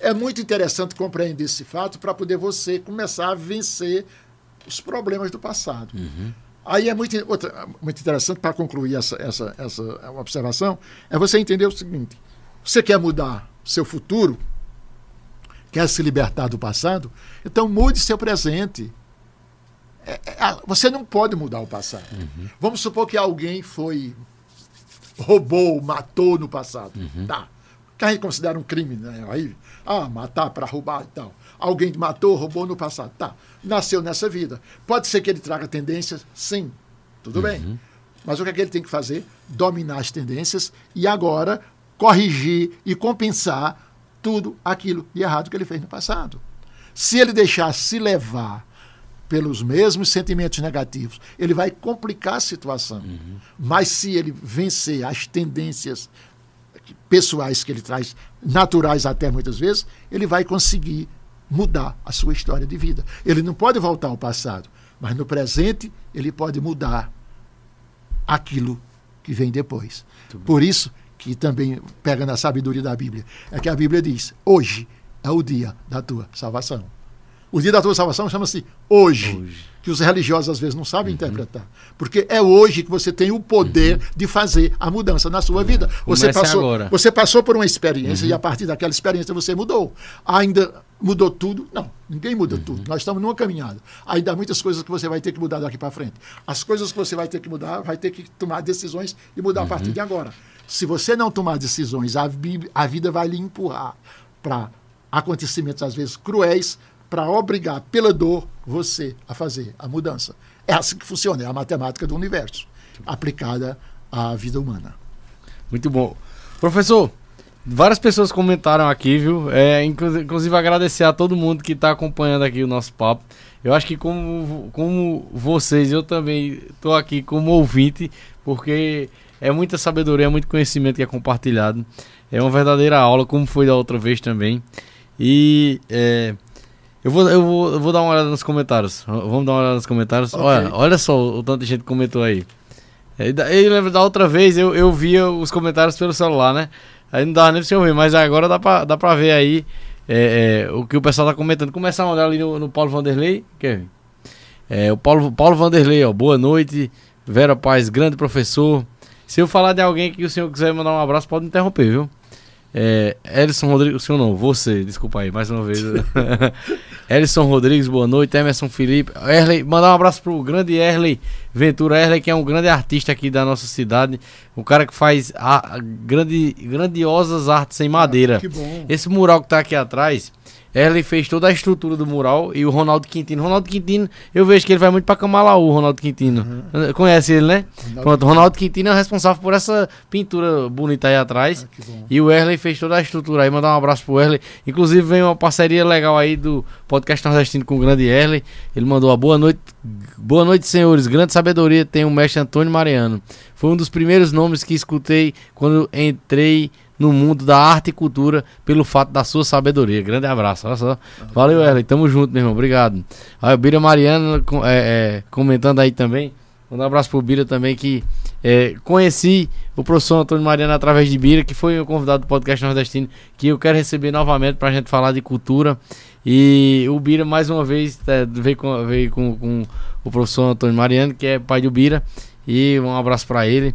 É muito interessante compreender esse fato para poder você começar a vencer os problemas do passado. Aí é muito, outra, muito interessante, para concluir essa, essa, essa observação, é você entender o seguinte: você quer mudar seu futuro, quer se libertar do passado, então mude seu presente. É- é- ah, você não pode mudar o passado. Vamos supor que alguém foi roubou, matou no passado. Tá. Que a gente considera um crime, né? Aí, ah, matar para roubar e tal. Alguém matou, roubou no passado. Tá. Nasceu nessa vida. Pode ser que ele traga tendências? Sim. Tudo bem. Mas o que é que ele tem que fazer? Dominar as tendências e agora corrigir e compensar tudo aquilo de errado que ele fez no passado. Se ele deixar se levar pelos mesmos sentimentos negativos, ele vai complicar a situação. Mas se ele vencer as tendências pessoais que ele traz, naturais até muitas vezes, ele vai conseguir mudar a sua história de vida. Ele não pode voltar ao passado, mas no presente ele pode mudar aquilo que vem depois. Por isso que também pega na sabedoria da Bíblia, é que a Bíblia diz: hoje é o dia da tua salvação. O dia da tua salvação chama-se hoje, Hoje. que os religiosos às vezes não sabem interpretar. Porque é hoje que você tem o poder de fazer a mudança na sua vida. Você Comece passou, agora. você passou por uma experiência e a partir daquela experiência você mudou. Ainda mudou tudo? Não, ninguém muda tudo. Nós estamos numa caminhada. Ainda há muitas coisas que você vai ter que mudar daqui para frente. As coisas que você vai ter que mudar, vai ter que tomar decisões e mudar a partir de agora. Se você não tomar decisões, a, a vida vai lhe empurrar para acontecimentos às vezes cruéis para obrigar pela dor você a fazer a mudança. É assim que funciona, é a matemática do universo aplicada à vida humana. Muito bom. Professor, várias pessoas comentaram aqui, viu? É, inclu- inclusive agradecer a todo mundo que está acompanhando aqui o nosso papo. Eu acho que como, como vocês, eu também estou aqui como ouvinte, porque é muita sabedoria, é muito conhecimento que é compartilhado. É uma verdadeira aula, como foi da outra vez também. E é, eu, vou, eu, vou, eu vou dar uma olhada nos comentários. Vamos dar uma olhada nos comentários. Ok. Olha, olha só o, tanto de gente que comentou aí. É, Eu lembro da outra vez eu, eu via os comentários pelo celular, né? Aí não dava nem pra você ouvir, mas agora dá pra, dá pra ver aí é, é, o que o pessoal tá comentando. Começar a olhar ali no, no Paulo Vanderlei, Kevin. É, o Paulo, Paulo Vanderlei, ó, boa noite. Vera Paz, grande professor. Se eu falar de alguém que o senhor quiser mandar um abraço, pode me interromper, viu? É, Elison Rodrigues, o senhor não, você, desculpa aí, mais uma vez. Elison Rodrigues, boa noite. Emerson Felipe, Erley, mandar um abraço pro grande Erley Ventura Erle, que é um grande artista aqui da nossa cidade, um cara que faz a, grande, grandiosas artes em madeira. Ah, que bom. Esse mural que tá aqui atrás, ele fez toda a estrutura do mural e o Ronaldo Quintino. Ronaldo Quintino, eu vejo que ele vai muito pra Camalaú, Ronaldo Quintino. Conhece ele, né? Ronaldo Pronto, Ronaldo Quintino é o responsável por essa pintura bonita aí atrás. Ah. E o Erley fez toda a estrutura aí. Mandar um abraço pro Erley. Inclusive, vem uma parceria legal aí do podcast Nordestino com o grande Erley. Ele mandou uma boa noite. Boa noite, senhores. Grande sabedoria tem o mestre Antônio Mariano. Foi um dos primeiros nomes que escutei quando entrei no mundo da arte e cultura pelo fato da sua sabedoria. Grande abraço. Olha só. Valeu, Erley. Tamo junto, meu irmão. Obrigado. Aí o Bira Mariano com- é, é, comentando aí também. Mandar um abraço pro Bira também, que é, conheci o professor Antônio Mariano através de Bira, que foi o convidado do podcast Nordestino, que eu quero receber novamente pra gente falar de cultura. E o Bira, mais uma vez, é, veio, com, veio com, com o professor Antônio Mariano, que é pai do Bira. E um abraço pra ele.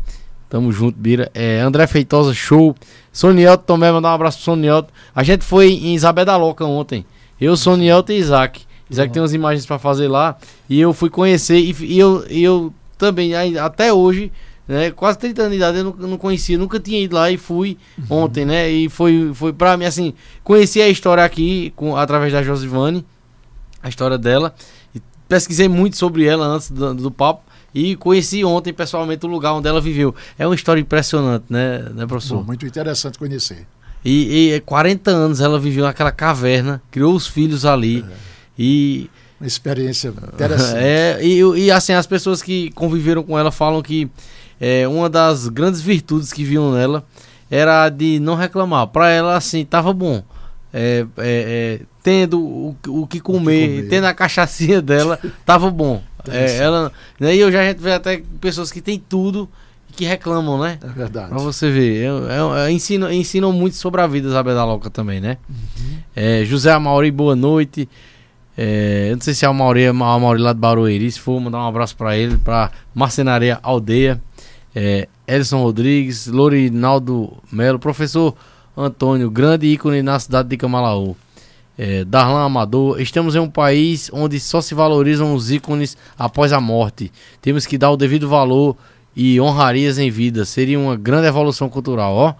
Tamo junto, Bira. É, André Feitosa, show. Sonielto também, mandar um abraço pro Sonielto. A gente foi em Isabel da Loca ontem. Eu, Sonielto e Isaac. Isaac tem umas imagens pra fazer lá. E eu fui conhecer. E, e eu, e eu também, até hoje, né, quase 30 anos de idade, eu não, não conhecia. Nunca tinha ido lá e fui ontem, né? E foi, foi pra mim, assim, conheci a história aqui com, através da Josivane, a história dela. E pesquisei muito sobre ela antes do, do papo. E conheci ontem pessoalmente o lugar onde ela viveu. É uma história impressionante, né, né professor? Bom, muito interessante conhecer. E, e 40 anos ela viveu naquela caverna, criou os filhos ali. E, Uma experiência interessante. é, e, e, assim, as pessoas que conviveram com ela falam que é, uma das grandes virtudes que viam nela era a de não reclamar. Para ela, assim, tava bom. É, é, é, tendo o, o que comer, comer. tendo a cachaçinha dela, tava bom. É, ela, né, e eu já a gente vê até pessoas que têm tudo e que reclamam, né? É verdade. Pra você ver, eu, eu, eu ensino, ensinam muito sobre a vida Isabel da Loca também, né? É, José Amauri, boa noite. É, eu não sei se é o Amauri, é o Amauri lá de Barueri. Se for, mandar um abraço pra ele, pra Marcenaria Aldeia. É, Rodrigues, Lorinaldo Melo, professor Antônio, grande ícone na cidade de Camalaú. É, Darlan Amador, estamos em um país onde só se valorizam os ícones após a morte. Temos que dar o devido valor e honrarias em vida. Seria uma grande evolução cultural, ó.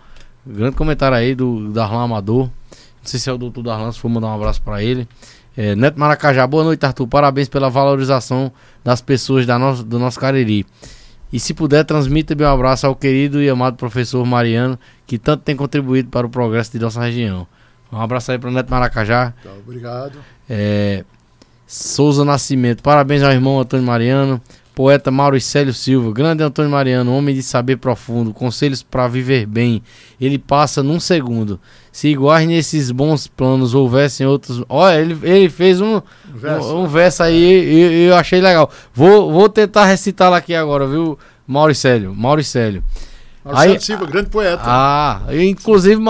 Grande comentário aí do Darlan Amador. Não sei se é o doutor Darlan, se for mandar um abraço pra ele. É, Neto Maracajá, boa noite, Arthur. Parabéns pela valorização das pessoas da nosso, do nosso Cariri. E se puder, transmita meu abraço ao querido e amado professor Mariano, que tanto tem contribuído para o progresso de nossa região. Um abraço aí para o Neto Maracajá. Tá, obrigado. É, Souza Nascimento, parabéns ao irmão Antônio Mariano. Poeta Mauricélio Silva, grande Antônio Mariano, homem de saber profundo, conselhos para viver bem. Ele passa num segundo. Se iguais nesses bons planos houvessem outros. Olha, ele, ele fez um, Verso. um, um verso aí e eu, eu achei legal. Vou, vou tentar recitá-lo aqui agora, viu, Mauricélio? Mauricélio. Marcelo Aí- Silva, grande poeta. Ah, inclusive,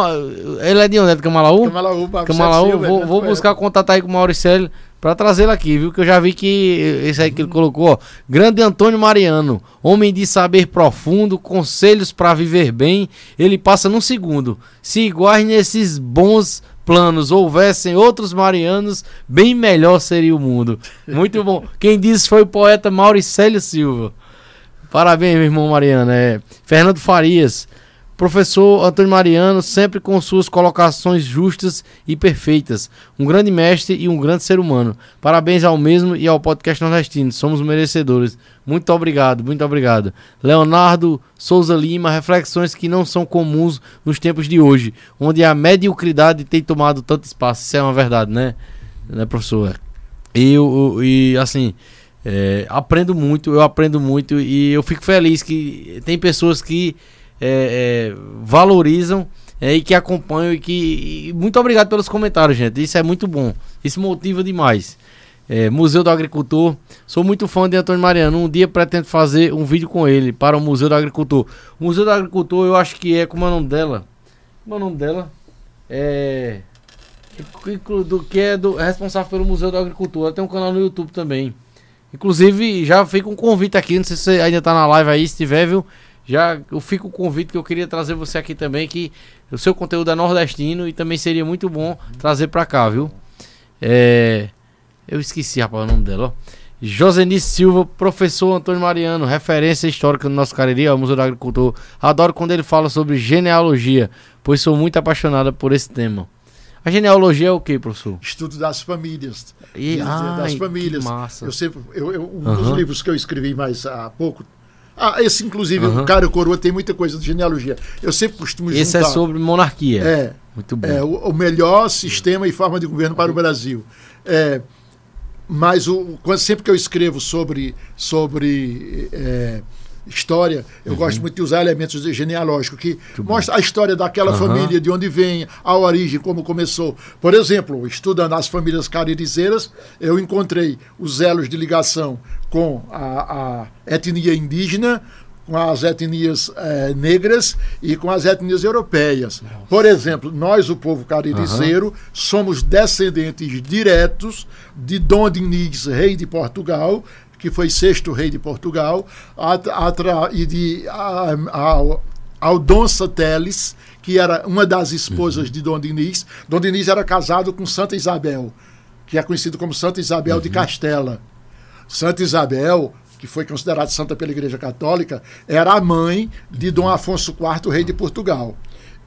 ele é de onde? É de Camalaú? Camalaú, Camalaú, Silva, vou, grande vou buscar contato aí com o Mauricélio pra trazê-lo aqui, viu? Que eu já vi que esse aí que ele colocou, ó. Grande Antônio Mariano, homem de saber profundo, conselhos pra viver bem, ele passa num segundo. Se iguais nesses bons planos houvessem outros Marianos, bem melhor seria o mundo. Muito bom. Quem disse foi o poeta Mauricélio Silva. Parabéns, meu irmão Mariano. É, Fernando Farias. Professor Antônio Mariano, sempre com suas colocações justas e perfeitas. Um grande mestre e um grande ser humano. Parabéns ao mesmo e ao podcast nordestino. Somos merecedores. Muito obrigado, muito obrigado. Leonardo Souza Lima, reflexões que não são comuns nos tempos de hoje, onde a mediocridade tem tomado tanto espaço. Isso é uma verdade, né, né professor? E, e assim, é, aprendo muito, eu aprendo muito e eu fico feliz que tem pessoas que é, é, valorizam é, e que acompanham e que. e muito obrigado pelos comentários, gente. Isso é muito bom. Isso motiva demais. É, Museu do Agricultor. Sou muito fã de Antônio Mariano. Um dia pretendo fazer um vídeo com ele para o Museu do Agricultor. O Museu do Agricultor, eu acho que é. Como é o nome dela? Como é o nome dela? É. inclu- Do, que é, do, é responsável pelo Museu do Agricultor. Ela tem um canal no YouTube também. Inclusive, já fica um convite aqui. Não sei se você ainda tá na live aí, se tiver, viu? Já eu fico o convite que eu queria trazer você aqui também, que o seu conteúdo é nordestino e também seria muito bom trazer pra cá, viu? É, eu esqueci, rapaz, o nome dela, ó. Josenice Silva, professor Antônio Mariano, referência histórica no nosso Cariri, ao Museu do Agricultor. Adoro quando ele fala sobre genealogia, pois sou muito apaixonada por esse tema. A genealogia é o que, professor? Estudo das famílias. E, das ai, famílias. que massa. Eu sempre, eu, eu- um Aham. dos livros que eu escrevi mais há pouco. Ah, esse inclusive, Aham. o cara coroa tem muita coisa de genealogia. Eu sempre costumo Esse é juntar. sobre monarquia. É, Muito bom. é, o, o melhor sistema e forma de governo para o Brasil. É, mas o, quando, sempre que eu escrevo sobre, sobre é, história, eu Uhum. gosto muito de usar elementos genealógicos que mostra a história daquela Aham. família, de onde vem, a origem, como começou. Por exemplo, estudando as famílias caririzeiras, eu encontrei os elos de ligação com a, a etnia indígena, com as etnias eh, negras e com as etnias europeias. Por exemplo, nós, o povo caririzeiro, somos descendentes diretos de Dom Diniz, rei de Portugal, que foi sexto rei de Portugal, atra- e de a- a- Aldonça Teles, que era uma das esposas de Dom Diniz. Dom Diniz era casado com Santa Isabel, que é conhecido como Santa Isabel de Castela. Santa Isabel, que foi considerada santa pela Igreja Católica, era a mãe de Dom Afonso IV, rei de Portugal.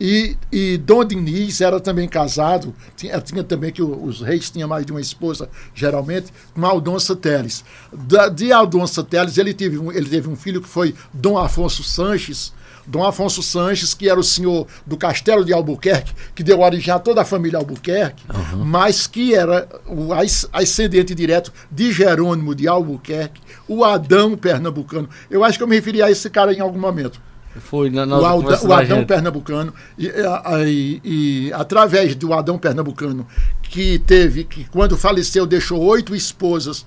E, e Dom Diniz era também casado, tinha, tinha também que o- os reis tinham mais de uma esposa, geralmente, com Aldonça Teles. Da, de Aldonça Teles, ele teve, um, ele teve um filho que foi Dom Afonso Sanches, Dom Afonso Sanches, que era o senhor do Castelo de Albuquerque, que deu origem a toda a família Albuquerque, mas que era o as- ascendente direto de Jerônimo de Albuquerque, o Adão pernambucano. Eu acho que eu me referi a esse cara em algum momento Foi na, na o, Alda- o Adão. Pernambucano e, a- e- e através do Adão Pernambucano que teve que quando faleceu deixou oito esposas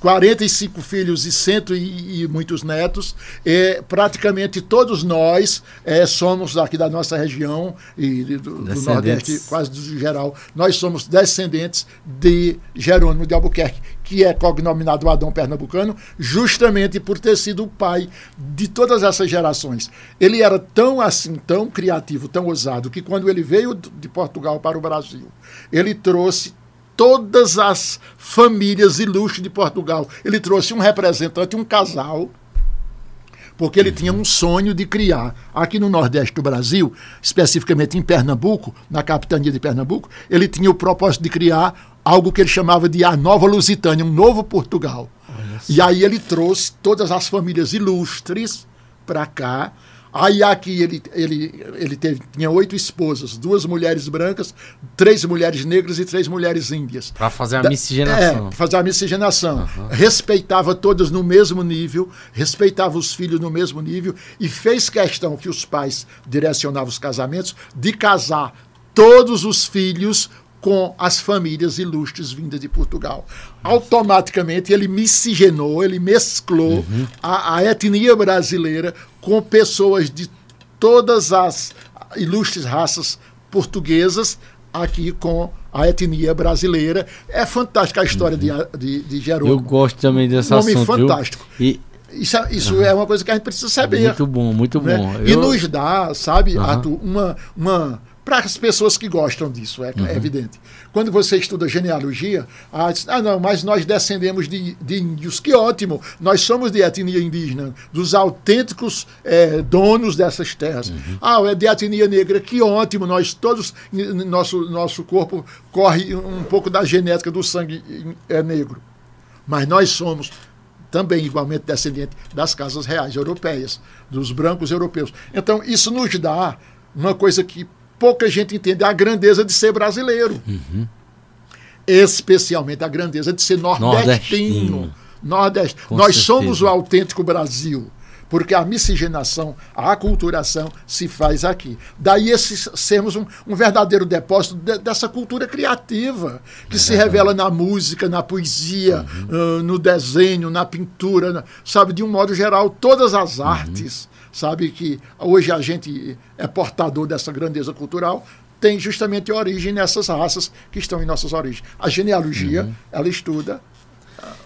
45 filhos e cento e, e muitos netos é, praticamente todos nós é, somos aqui da nossa região e do, do. Nordeste quase do geral nós somos descendentes de Jerônimo de Albuquerque que é cognominado Adão Pernambucano, justamente por ter sido o pai de todas essas gerações. Ele era tão assim, tão criativo, tão ousado, que quando ele veio de Portugal para o Brasil, ele trouxe todas as famílias ilustres de Portugal. Ele trouxe um representante, um casal, porque ele tinha um sonho de criar aqui no Nordeste do Brasil, especificamente em Pernambuco, na capitania de Pernambuco, ele tinha o propósito de criar algo que ele chamava de a Nova Lusitânia, um novo Portugal. E aí ele trouxe todas as famílias ilustres para cá. Aí aqui ele, ele, ele teve, tinha oito esposas, duas mulheres brancas, três mulheres negras e três mulheres índias. Pra fazer a miscigenação. É, fazer a miscigenação. Respeitava todos no mesmo nível, respeitava os filhos no mesmo nível e fez questão que os pais direcionavam os casamentos de casar todos os filhos com as famílias ilustres vindas de Portugal. Automaticamente ele miscigenou, ele mesclou a, a etnia brasileira com pessoas de todas as ilustres raças portuguesas aqui com a etnia brasileira. É fantástica a história de, de, de Eu Jerônimo. gosto também desse Um assunto. viu? fantástico. E Isso, é- isso é uma coisa que a gente precisa saber. muito bom, muito né? bom. E Eu- nos dá, sabe, Aham. Arthur, uma. uma para as pessoas que gostam disso, é, Uhum. é evidente. Quando você estuda genealogia, ah, ah, não, mas nós descendemos de, de índios. Que ótimo! Nós somos de etnia indígena, dos autênticos eh, donos dessas terras. Uhum. Ah, é de etnia negra. Que ótimo! Nós todos, nosso, nosso corpo corre um pouco da genética do sangue é negro. Mas nós somos também igualmente descendente das casas reais europeias, dos brancos europeus. Então, isso nos dá uma coisa que pouca gente entende, a grandeza de ser brasileiro. Especialmente a grandeza de ser nordestino. Nordestino. Com Nós certeza. somos o autêntico Brasil. Porque a miscigenação, a aculturação se faz aqui. Daí esses, sermos um, um verdadeiro depósito de- dessa cultura criativa, que se revela na música, na poesia, ah, no desenho, na pintura, na- sabe, de um modo geral, todas as artes, sabe, que hoje a gente é portador dessa grandeza cultural, tem justamente origem nessas raças que estão em nossas origens. A genealogia, ela estuda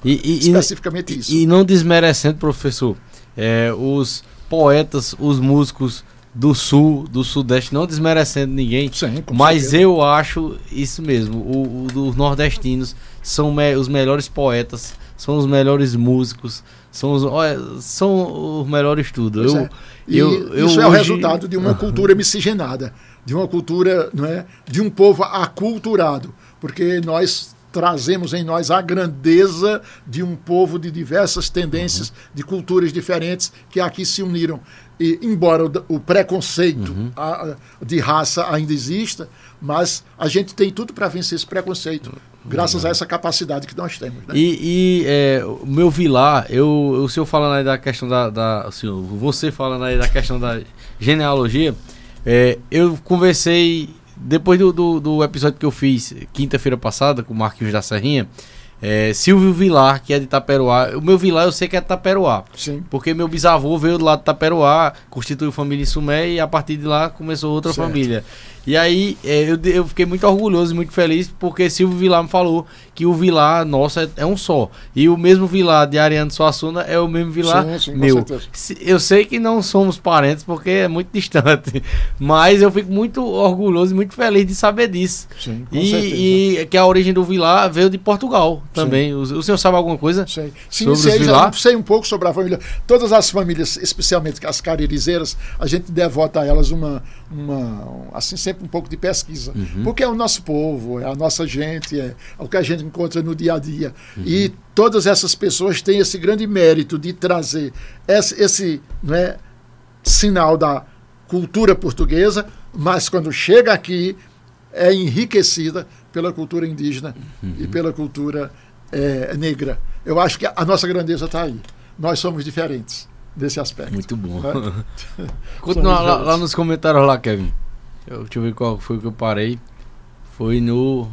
e, e- e- especificamente isso. E não desmerecendo, professor, é, os poetas, os músicos do sul, do sudeste, não desmerecendo ninguém, Sim, mas certeza. eu acho isso mesmo. O, o dos nordestinos são me- os melhores poetas, são os melhores músicos, são os, são os melhores tudo. Pois Eu, é. Eu- eu isso é o hoje- resultado de uma cultura miscigenada, de uma cultura, não é, de um povo aculturado, porque nós trazemos em nós a grandeza de um povo de diversas tendências, Uhum. de culturas diferentes que aqui se uniram. E embora o, o preconceito Uhum. a- de raça ainda exista, mas a gente tem tudo para vencer esse preconceito, graças a essa capacidade que nós temos. Né? E, e, é, o meu vilar, eu, o senhor falando aí da questão da, da o senhor, você falando aí da questão da genealogia, é, eu conversei depois do, do, do episódio que eu fiz quinta-feira passada com o Marquinhos da Serrinha, é, Silvio Vilar, que é de Taperoá. O meu Vilar eu sei que é de Taperoá. Sim. Porque meu bisavô veio do lado de Taperoá, constituiu família em Sumé e a partir de lá começou outra Certo. família. E aí é, eu, eu fiquei muito orgulhoso e muito feliz porque Silvio Vilar me falou que o Vilar nosso é, é um só. E o mesmo Vilar de Ariano Suassuna é o mesmo Vilar Sim, sim, meu. Eu sei que não somos parentes porque é muito distante, mas eu fico muito orgulhoso e muito feliz de saber disso. Sim, com certeza. E, e que a origem do Vilar veio de Portugal também. O, o senhor sabe alguma coisa? Sei. Sim, Sobre os sei, já Vilar? sei um pouco sobre a família. Todas as famílias, especialmente as caririzeiras, a gente devota a elas uma, uma um, assim, sempre um pouco de pesquisa. Uhum. Porque é o nosso povo, é a nossa gente, é o que a gente encontra no dia a dia. Uhum. E todas essas pessoas têm esse grande mérito de trazer esse, esse é, sinal da cultura portuguesa, mas quando chega aqui é enriquecida pela cultura indígena e pela cultura eh, negra. Eu acho que a nossa grandeza está aí. Nós somos diferentes nesse aspecto. Muito bom. Né? Continua lá, lá nos comentários lá, Kevin. Eu, deixa eu ver qual foi que eu parei. Foi no.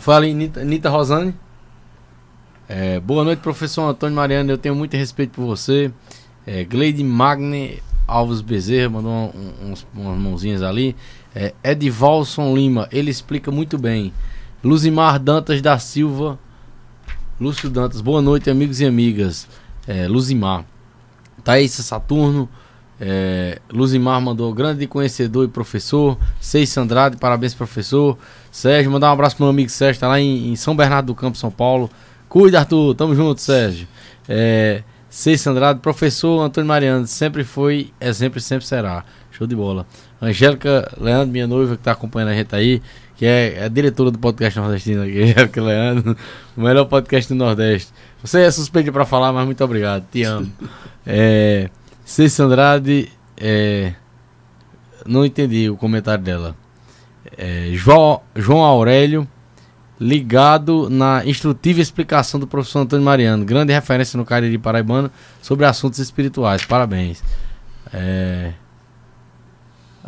Foi ali, Nita, Nita Rosane. É, boa noite, professor Antônio Mariano. Eu tenho muito respeito por você. É, Gleide Magne Alves Bezerra mandou um- uns, umas mãozinhas ali. É, Edivalson Lima, ele explica muito bem. Luzimar Dantas da Silva. Lúcio Dantas, boa noite, amigos e amigas. É, Luzimar. Thaís Saturno. É, Luzimar mandou grande conhecedor e professor. Seis Andrade, parabéns, professor. Sérgio, mandar um abraço pro meu amigo Sérgio, tá lá em, em São Bernardo do Campo, São Paulo. Cuida, Arthur, tamo junto, Sérgio. É, Seis Andrade, professor Antônio Mariano, sempre foi, é sempre, sempre será. Show de bola. Angélica Leandro, minha noiva, que tá acompanhando a gente aí, que é, é a diretora do podcast nordestino aqui, Angélica Leandro, o melhor podcast do Nordeste. Você é suspeito pra falar, mas muito obrigado, te amo. É. Cícero Andrade, é, não entendi o comentário dela. É, João, João Aurélio, ligado na instrutiva explicação do professor Antônio Mariano, grande referência no Cariri Paraibano sobre assuntos espirituais. Parabéns. É,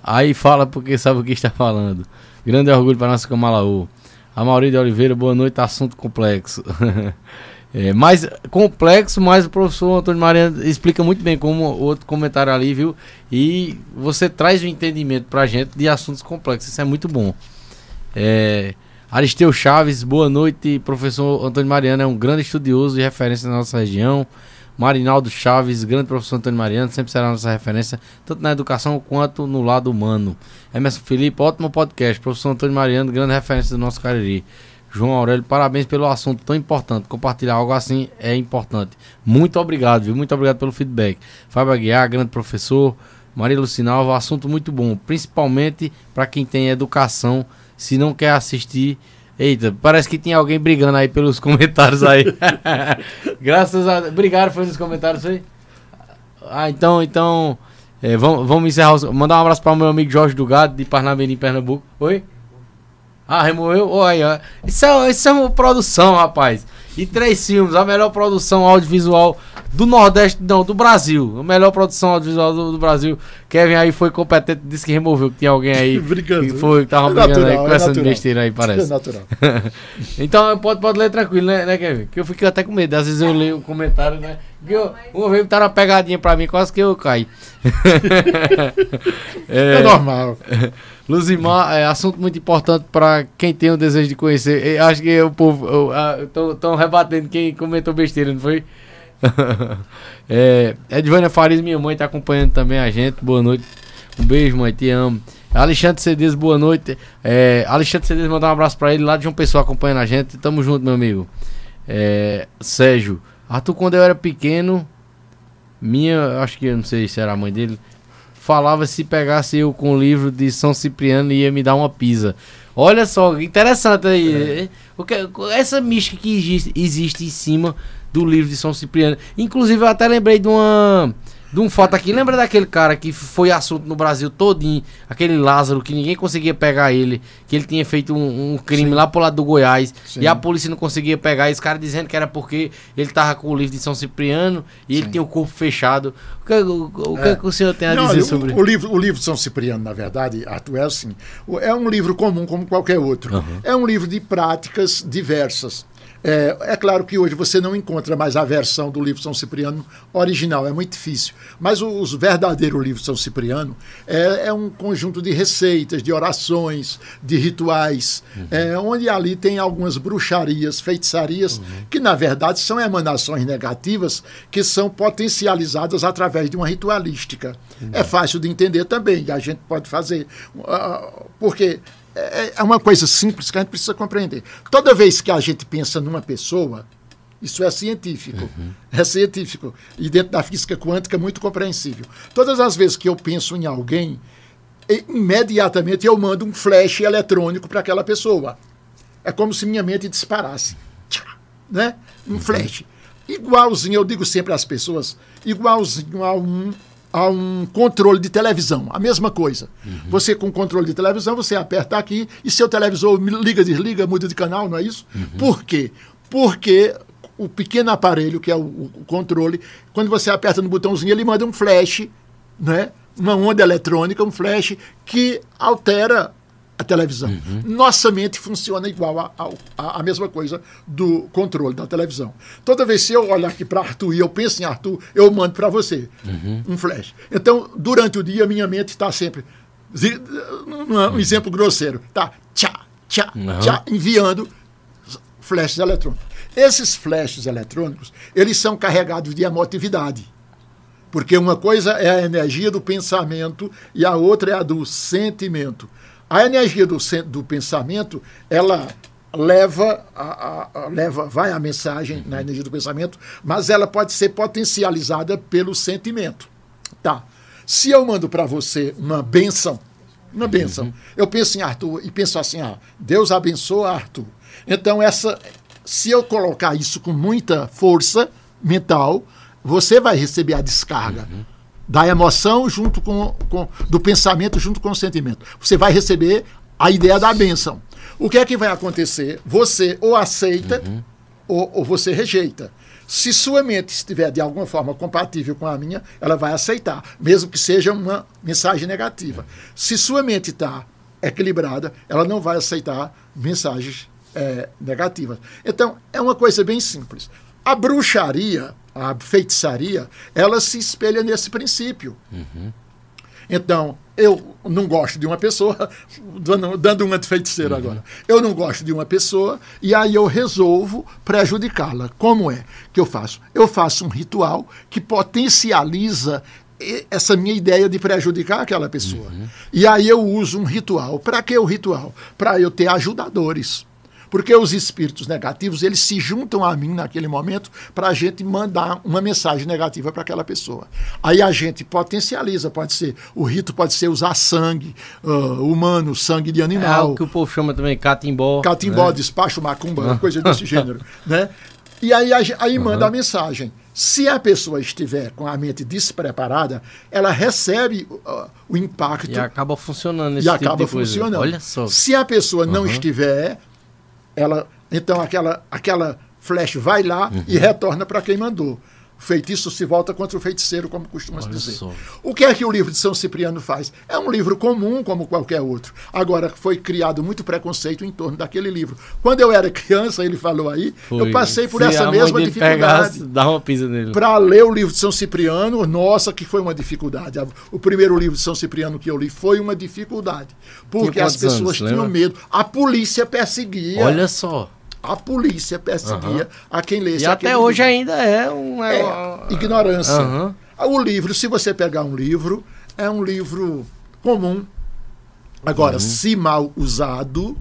aí fala porque sabe o que está falando. Grande orgulho para nossa Camalaú. A Maurício de Oliveira, boa noite, assunto complexo. É, mais complexo, mas o professor Antônio Mariano explica muito bem como outro comentário ali, viu? E você traz o entendimento pra gente de assuntos complexos, isso é muito bom. É, Aristeu Chaves, boa noite, professor Antônio Mariano é um grande estudioso e referência na nossa região. Marinaldo Chaves, grande professor Antônio Mariano, sempre será nossa referência, tanto na educação quanto no lado humano. Emerson Felipe, ótimo podcast. Professor Antônio Mariano, grande referência do nosso Cariri. João Aurélio, parabéns pelo assunto tão importante. Compartilhar algo assim é importante. Muito obrigado, viu? Muito obrigado pelo feedback. Fábio Aguiar, grande professor. Maria Lucinalva, assunto muito bom. Principalmente para quem tem educação. Se não quer assistir. Eita, parece que tinha alguém brigando aí pelos comentários aí. Graças a Brigaram, foi nos comentários aí? Ah, então, então. é, vamos, vamos encerrar. Os... Mandar um abraço para o meu amigo Jorge Dugado, de Parnamirim, Pernambuco. Oi? Ah, removeu? Olha, isso é, isso é uma produção, rapaz. E três filmes, a melhor produção audiovisual do Nordeste, não, do Brasil. A melhor produção audiovisual do, do Brasil. Kevin aí foi competente, disse que removeu, que tinha alguém aí Brigando. que foi, que tava É brigando aí, natural, é conversando natural. besteira aí, É parece. natural. então pode, pode ler tranquilo, né, né, Kevin? Que eu fiquei até com medo. Às vezes eu leio o comentário, né? Porque eu, uma vez botaram uma pegadinha pra mim, quase que eu caí. É, normal. Luzimar é assunto muito importante para quem tem o desejo de conhecer. Eu acho que o povo estão rebatendo quem comentou besteira, não foi? é, Edvânia Farias, minha mãe, está acompanhando também a gente. Boa noite. Um beijo, mãe, te amo. Alexandre Cedes, boa noite. É, Alexandre Cedes, mandar um abraço pra ele lá de uma pessoa acompanhando a gente. Tamo junto, meu amigo. É, Sérgio, Arthur, quando eu era pequeno, minha, acho que eu não sei se era a mãe dele, falava se pegasse eu com o livro de São Cipriano ia me dar uma pizza. Olha só, interessante aí. Que- Essa mística que existe, existe em cima do livro de São Cipriano. Inclusive, eu até lembrei de uma. De um fato aqui, lembra daquele cara que foi assunto no Brasil todinho, aquele Lázaro, que ninguém conseguia pegar ele, que ele tinha feito um, um crime Sim. lá pro lado do Goiás, Sim. e a polícia não conseguia pegar, e os caras dizendo que era porque ele tava com o livro de São Cipriano e ele Sim. tinha o corpo fechado. O que, o, o É. que o senhor tem a Não, dizer o- sobre o, livro, o livro de São Cipriano, na verdade, Arthur, é assim, é um livro comum como qualquer outro. Uhum. É um livro de práticas diversas. É, é claro que hoje você não encontra mais a versão do livro São Cipriano original, é muito difícil. Mas o, os verdadeiros livros São Cipriano é, é um conjunto de receitas, de orações, de rituais, é, onde ali tem algumas bruxarias, feitiçarias, que na verdade são emanações negativas que são potencializadas através de uma ritualística. É fácil de entender também, e a gente pode fazer. ah, porque é é uma coisa simples que a gente precisa compreender. Toda vez que a gente pensa numa pessoa, isso é científico. É científico. E dentro da física quântica é muito compreensível. Todas as vezes que eu penso em alguém, imediatamente eu mando um flash eletrônico para aquela pessoa. É como se minha mente disparasse. Tchá, Né? Um flash. Igualzinho, eu digo sempre às pessoas, igualzinho a um, a um controle de televisão. A mesma coisa. Você com controle de televisão, você aperta aqui e seu televisor liga, desliga, muda de canal, não é isso? Por quê? Porque o pequeno aparelho, que é o, o controle, quando você aperta no botãozinho, ele manda um flash, né? uma onda eletrônica, um flash, que altera a televisão. Nossa mente funciona igual a, a- a, a mesma coisa do controle da televisão. Toda vez que eu olhar aqui para Arthur e eu penso em Arthur, eu mando para você um flash. Então, durante o dia, minha mente está sempre. Um exemplo grosseiro. Tá tchá, tchá, Uhum. tchá, enviando flashes eletrônicos. Esses flashes eletrônicos, eles são carregados de emotividade. Porque uma coisa é a energia do pensamento e a outra é a do sentimento. A energia do, do pensamento, ela leva, a, a- a- leva, vai a mensagem na energia do pensamento, mas ela pode ser potencializada pelo sentimento. Tá. Se eu mando para você uma benção, uma benção, eu penso em Arthur e penso assim, ah, Deus abençoa Arthur. Então essa, se eu colocar isso com muita força mental, você vai receber a descarga da emoção junto com, com do pensamento junto com o sentimento. Você vai receber a ideia da bênção. O que é que vai acontecer? Você ou aceita ou, ou você rejeita. Se sua mente estiver de alguma forma compatível com a minha, ela vai aceitar, mesmo que seja uma mensagem negativa. Se sua mente está equilibrada, ela não vai aceitar mensagens eh, negativas. Então, é uma coisa bem simples. A bruxaria, a feitiçaria, ela se espelha nesse princípio. Então, eu não gosto de uma pessoa, dando, dando uma de feiticeiro agora. Eu não gosto de uma pessoa e aí eu resolvo prejudicá-la. Como é que eu faço? Eu faço um ritual que potencializa essa minha ideia de prejudicar aquela pessoa. E aí eu uso um ritual. Para que o ritual? Para eu ter ajudadores. Porque os espíritos negativos, eles se juntam a mim naquele momento para a gente mandar uma mensagem negativa para aquela pessoa. Aí a gente potencializa, pode ser, o rito pode ser usar sangue ah, humano, sangue de É animal, algo que o povo chama também catimbó. catimbó, né? despacho, macumba, coisa desse gênero, né? E aí, aí manda a mensagem. Se a pessoa estiver com a mente despreparada, ela recebe ah, o impacto E acaba funcionando esse e tipo acaba funcionando. Olha só. Se a pessoa não Uhum. estiver, ela então aquela aquela flash vai lá Uhum. e retorna para quem mandou. O feitiço se volta contra o feiticeiro, como costuma se dizer. só. O que é que o livro de São Cipriano faz? É um livro comum, como qualquer outro. Agora, foi criado muito preconceito em torno daquele livro. Quando eu era criança, ele falou aí, eu Foi. passei por Se essa mesma dificuldade dá uma pisa nele. para ler o livro de São Cipriano, nossa, que foi uma dificuldade. O primeiro livro de São Cipriano que eu li foi uma dificuldade. Porque as pessoas anos, tinham medo. A polícia perseguia. Olha só. A polícia perseguia a quem lesse E até aquele hoje livro. ainda é um. É, ignorância. Aham. O livro, se você pegar um livro, é um livro comum. Agora, se mal usado,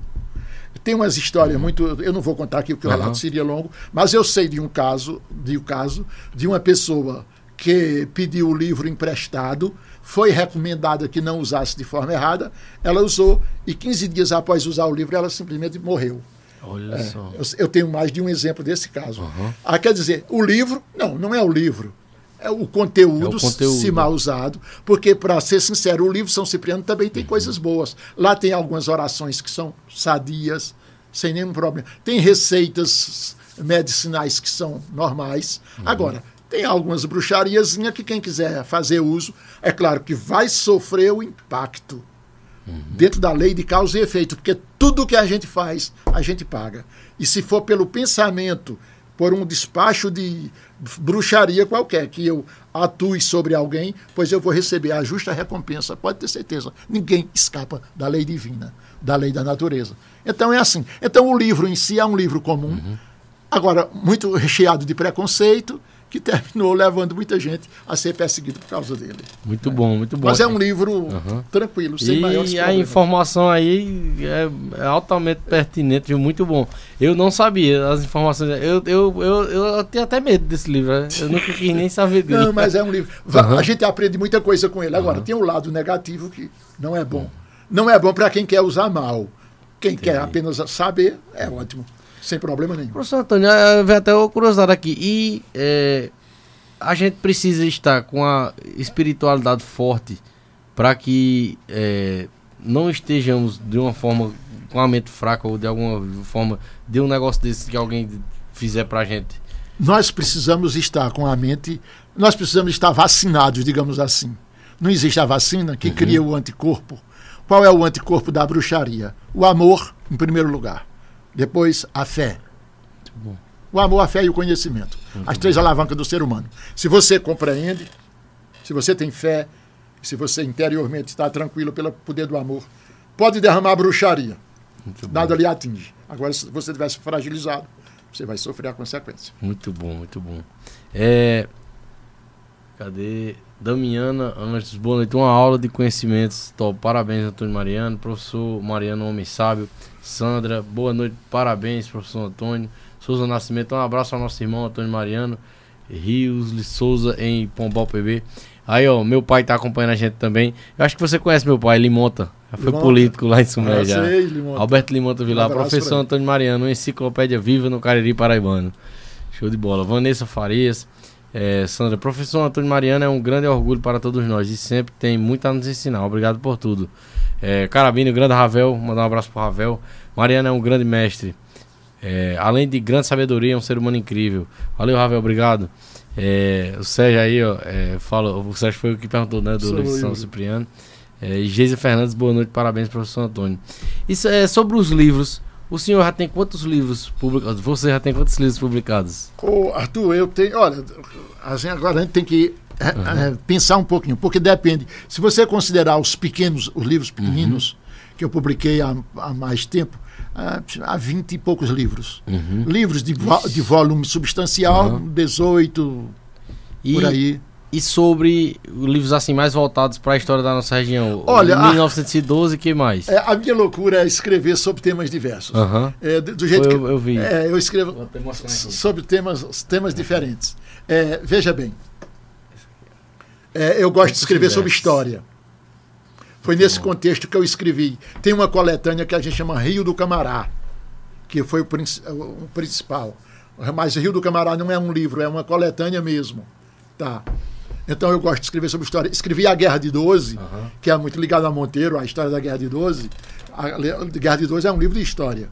tem umas histórias muito. Eu não vou contar aqui porque o Uhum. relato seria longo, mas eu sei de um caso, de um caso de uma pessoa que pediu o livro emprestado, foi recomendada que não usasse de forma errada, ela usou e 15 dias após usar o livro ela simplesmente morreu. Olha É, só. eu, eu tenho mais de um exemplo desse caso. Ah, quer dizer, o livro, não, não é o livro. É o conteúdo, É o conteúdo. se mal usado. Porque, para ser sincero, o livro São Cipriano também tem coisas boas. Lá tem algumas orações que são sadias, sem nenhum problema. Tem receitas medicinais que são normais. Agora, tem algumas bruxariazinhas que quem quiser fazer uso, é claro que vai sofrer o impacto dentro da lei de causa e efeito, porque tudo que a gente faz, a gente paga. E se for pelo pensamento, por um despacho de bruxaria qualquer, que eu atue sobre alguém, pois eu vou receber a justa recompensa, pode ter certeza. Ninguém escapa da lei divina, da lei da natureza. Então é assim. Então o livro em si é um livro comum, agora muito recheado de preconceito, que terminou levando muita gente a ser perseguido por causa dele. Muito bom, muito bom. Mas é um livro tranquilo, sem maiores E a informação aí é, é altamente pertinente, viu? Muito bom. Eu não sabia as informações. Eu, eu, eu, eu tenho até medo desse livro. né? Eu nunca quis nem saber dele. Não, mas é um livro. Aham. A gente aprende muita coisa com ele. Agora, tem um lado negativo que não é bom. Não é bom para quem quer usar mal. Quem quer apenas saber, é ótimo. Sem problema nenhum. Professor Antônio, eh, veio até uma curiosidade aqui. E eh, a gente precisa estar com a espiritualidade forte para que eh, não estejamos de uma forma com a mente fraca ou de alguma forma de um negócio desse que alguém fizer pra gente. Nós precisamos estar com a mente, nós precisamos estar vacinados, digamos assim. Não existe a vacina que cria o anticorpo. Qual é o anticorpo da bruxaria? O amor, em primeiro lugar. Depois, a fé. bom. O amor, a fé e o conhecimento. As três alavancas do ser humano. Se você compreende, se você tem fé, se você interiormente está tranquilo pelo poder do amor, pode derramar bruxaria. Muito bom. Nada lhe atinge. Agora, se você tivesse fragilizado, você vai sofrer a consequência. Muito bom, muito bom. É. Cadê? Damiana Anjos, boa noite. Uma aula de conhecimentos. Top. Parabéns, Antônio Mariano. Professor Mariano, homem sábio. Sandra, boa noite. Parabéns, professor Antônio. Souza Nascimento, um abraço ao nosso irmão Antônio Mariano. Rios de Souza em Pombal PB. Aí, ó, meu pai tá acompanhando a gente também. Eu acho que você conhece meu pai, Limonta. Já foi Limonta. político lá em Sumé Ah, já. sei, Limonta. Alberto Limonta Vilar, Um professor. Antônio Mariano, uma enciclopédia viva no Cariri Paraibano. Show de bola. Vanessa Farias, eh, Sandra, professor Antônio Mariano é um grande orgulho para todos nós e sempre tem muito a nos ensinar. Obrigado por tudo. Eh, Carabino, grande Ravel, mandar um abraço pro Ravel. Mariano é um grande mestre. Eh, além de grande sabedoria, é um ser humano incrível. Valeu, Ravel, obrigado. Eh, o Sérgio aí, ó, eh, fala, o Sérgio foi o que perguntou, né, do Sou São. Cipriano. É, Geisa Fernandes, boa noite, parabéns, professor Antônio. Isso é sobre os livros. O senhor já tem quantos livros publicados? Você já tem quantos livros publicados? Ô, Arthur, eu tenho. Olha, a gente, agora a gente tem que é, é, pensar um pouquinho, porque depende. Se você considerar os pequenos, os livros pequeninos, que eu publiquei há, há mais tempo, há, há 20 e poucos livros. Livros de, vo- de volume substancial, 18, E, por aí. E sobre livros assim mais voltados para a história da nossa região? Olha, a- 1912, que mais? É, a minha loucura é escrever sobre temas diversos. Aham. É, do, do jeito Foi, que eu- eu vi. É, eu escrevo sobre temas, temas diferentes. É, veja bem, é, eu gosto de escrever sobre história. Foi nesse contexto que eu escrevi. Tem uma coletânea que a gente chama Rio do Camará, que foi o, princi- o principal. Mas Rio do Camará não é um livro, é uma coletânea mesmo. Tá. Então eu gosto de escrever sobre história. Escrevi A Guerra de 12, que é muito ligado a Monteiro, a história da Guerra de 12. A Le- a Guerra de 12 é um livro de história.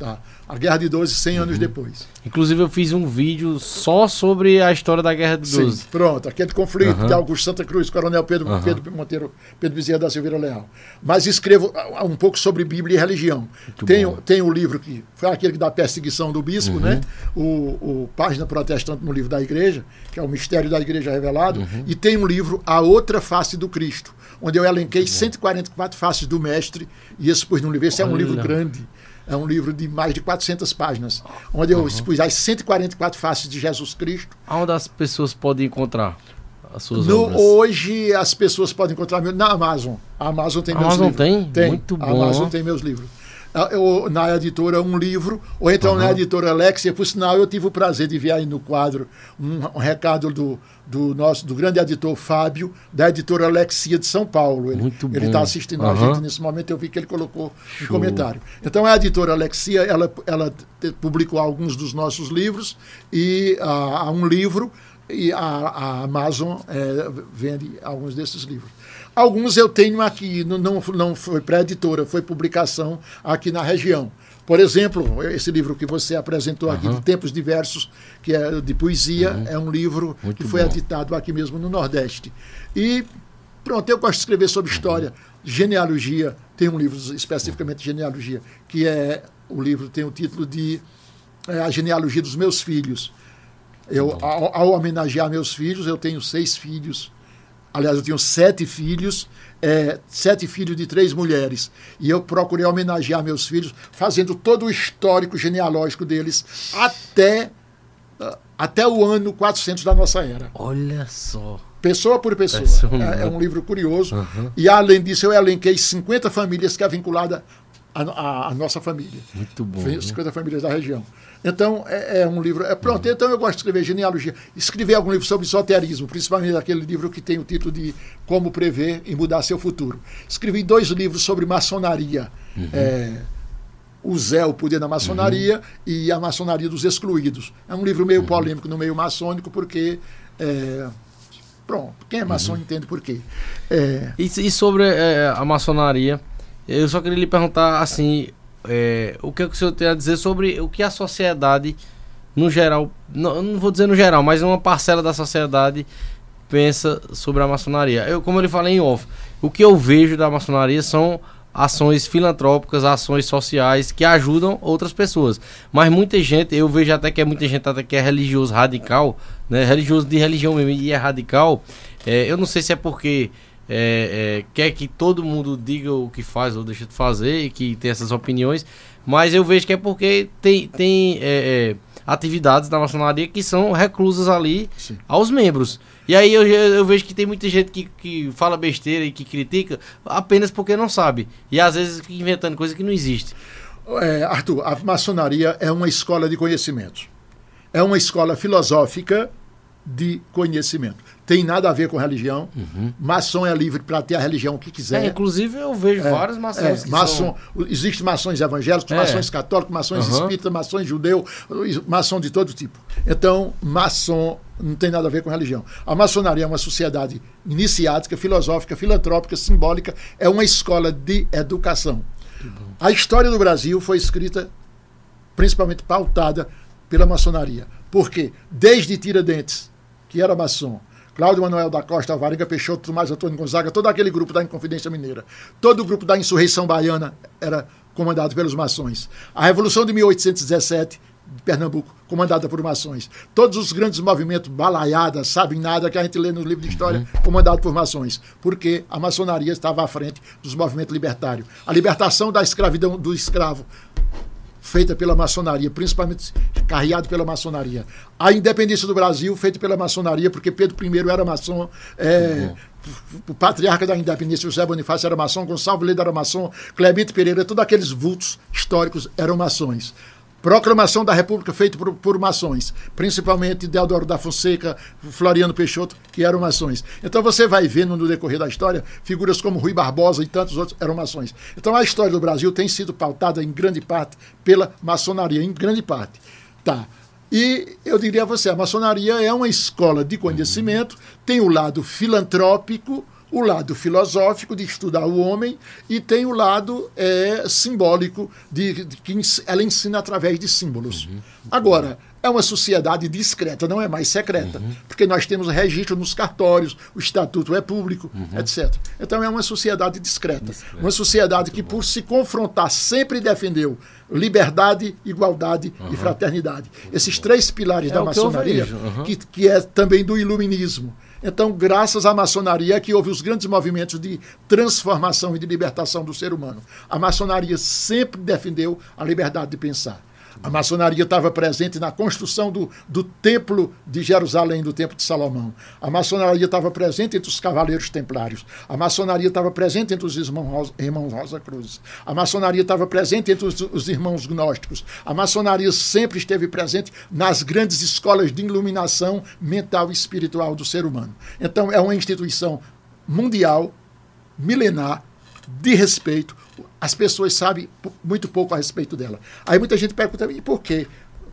Tá. A Guerra de 12, 100 anos depois. Inclusive, eu fiz um vídeo só sobre a história da Guerra de Sim, 12. pronto, aquele conflito Aham. de Augusto Santa Cruz, Coronel Pedro, Aham. Pedro Monteiro, Pedro Bezerra da Silveira Leal. Mas escrevo ah, um pouco sobre Bíblia e religião. Tem, bom. o- tem o livro que foi aquele da perseguição do bispo, Uhum. né? O, o Página Protestante no livro da Igreja, que é o Mistério da Igreja Revelado. Uhum. E tem um livro A Outra Face do Cristo, onde eu elenquei 144 faces do Mestre e esse pus num livro. Esse é um Olha. livro grande. É um livro de mais de 400 páginas, onde eu expus as 144 faces de Jesus Cristo Onde as pessoas podem encontrar? as suas No- obras? hoje as pessoas podem encontrar meu- na Amazon. A Amazon tem A meus Amazon livros. tem? Muito A bom. Amazon tem meus livros. Ah, eu- na editora um livro, ou então na editora Alexia, por sinal eu tive o prazer de ver aí no quadro um, um recado do, do nosso do grande editor Fábio, da editora Alexia de São Paulo. Ele está assistindo a Aham. gente nesse momento, eu vi que ele colocou um Show. comentário. Então a editora Alexia, ela, ela publicou alguns dos nossos livros e ah, há um livro e a, a Amazon eh, vende alguns desses livros. Alguns eu tenho aqui, não, não, não foi para editora, foi publicação aqui na região. Por exemplo, esse livro que você apresentou aqui, de Tempos Diversos, que é de poesia, é um livro Muito que foi bom. editado aqui mesmo no Nordeste. E pronto, eu gosto de escrever sobre história, genealogia, tem um livro especificamente de genealogia, que é o livro tem o título de é, A Genealogia dos Meus Filhos. Eu, ao, ao homenagear meus filhos, eu tenho seis filhos. Aliás, eu tenho sete filhos, é, sete filhos de três mulheres. E eu procurei homenagear meus filhos, fazendo todo o histórico genealógico deles até, ah, até o ano 400 da nossa era. Olha só. Pessoa por pessoa. É, é um livro curioso. E além disso, eu elenquei 50 famílias que é vinculada à, à- à nossa família. Muito bom. Foi né? 50 famílias da região. Então, é, é um livro. É, pronto, então eu gosto de escrever genealogia. Escrever algum livro sobre esoterismo, principalmente aquele livro que tem o título de Como Prever e Mudar Seu Futuro. Escrevi dois livros sobre maçonaria. É, o Zé, o Poder da Maçonaria, e a Maçonaria dos Excluídos. É um livro meio polêmico no meio maçônico, porque. é, pronto, quem é maçom entende por quê. É, E, e sobre eh, a maçonaria, eu só queria lhe perguntar assim, eh, o que, é que o senhor tem a dizer sobre o que a sociedade, no geral, não, não vou dizer no geral, mas uma parcela da sociedade pensa sobre a maçonaria. Eu, como ele falei em off, o que eu vejo da maçonaria são ações filantrópicas, ações sociais que ajudam outras pessoas. Mas muita gente, eu vejo até que é muita gente até que é religioso radical, né? Religioso de religião mesmo e é radical. É, eu não sei se é porque é, é, quer que todo mundo diga o que faz ou deixa de fazer e que tem essas opiniões, mas eu vejo que é porque tem, tem é, é, atividades da maçonaria que são reclusas ali Sim. aos membros. E aí eu, eu vejo que tem muita gente que, que fala besteira e que critica apenas porque não sabe. E às vezes fica inventando coisa que não existe. É, Arthur, a maçonaria é uma escola de conhecimento. É uma escola filosófica de conhecimento. Tem nada a ver com religião. Maçom é livre para ter a religião que É, quiser. inclusive eu vejo vários maçons É, que maçom, são... Existem maçons evangélicos, É. maçons católicos, maçons Aham. espíritas, maçons judeu, maçom de todo tipo. Então, maçom não tem nada a ver com religião. A maçonaria é uma sociedade iniciática, filosófica, filantrópica, simbólica, é uma escola de educação. A história do Brasil foi escrita principalmente pautada pela maçonaria. Por quê? Desde Tiradentes, que era maçom, Cláudio Manuel da Costa, Varinga Peixoto, Tomás Antônio Gonzaga, todo aquele grupo da Inconfidência Mineira, todo o grupo da insurreição baiana era comandado pelos maçons. A Revolução de 1817 de Pernambuco, comandada por maçons. Todos os grandes movimentos, balaiadas, sabem nada, que a gente lê no livro de história, comandado por maçons. Porque a maçonaria estava à frente dos movimentos libertários. A libertação da escravidão do escravo feita pela maçonaria, principalmente carreado pela maçonaria. A independência do Brasil, feita pela maçonaria, porque Pedro I era maçom, é, o patriarca da independência, José Bonifácio, era maçom, Gonçalves Leda era maçom, Clemente Pereira, todos aqueles vultos históricos eram maçons. Proclamação da República feita por, por principalmente Deodoro da Fonseca, Floriano Peixoto, que eram maçons. Então você vai vendo no decorrer da história figuras como Rui Barbosa e tantos outros eram maçons. Então a história do Brasil tem sido pautada em grande parte pela maçonaria, em grande parte. Tá. E eu diria a você, a maçonaria é uma escola de conhecimento, tem o lado filantrópico, o lado filosófico de estudar o homem e tem o lado é, simbólico de, de que ela ensina através de símbolos. Agora, é uma sociedade discreta, não é mais secreta, porque nós temos registro nos cartórios, o estatuto é público, etc. Então é uma sociedade discreta, uma sociedade que por se confrontar sempre defendeu liberdade, igualdade e fraternidade. Esses três pilares É da maçonaria, uhum. que, que é também do iluminismo. Então, graças à maçonaria é que houve os grandes movimentos de transformação e de libertação do ser humano. A maçonaria sempre defendeu a liberdade de pensar. A maçonaria estava presente na construção do, do templo de Jerusalém, do templo de Salomão. A maçonaria estava presente entre os cavaleiros templários. A maçonaria estava presente entre os irmãos, irmãos Rosa Cruz. A maçonaria estava presente entre os, os irmãos gnósticos. A maçonaria sempre esteve presente nas grandes escolas de iluminação mental e espiritual do ser humano. Então, é uma instituição mundial, milenar, de respeito, as pessoas sabem muito pouco a respeito dela. Aí muita gente pergunta, e por quê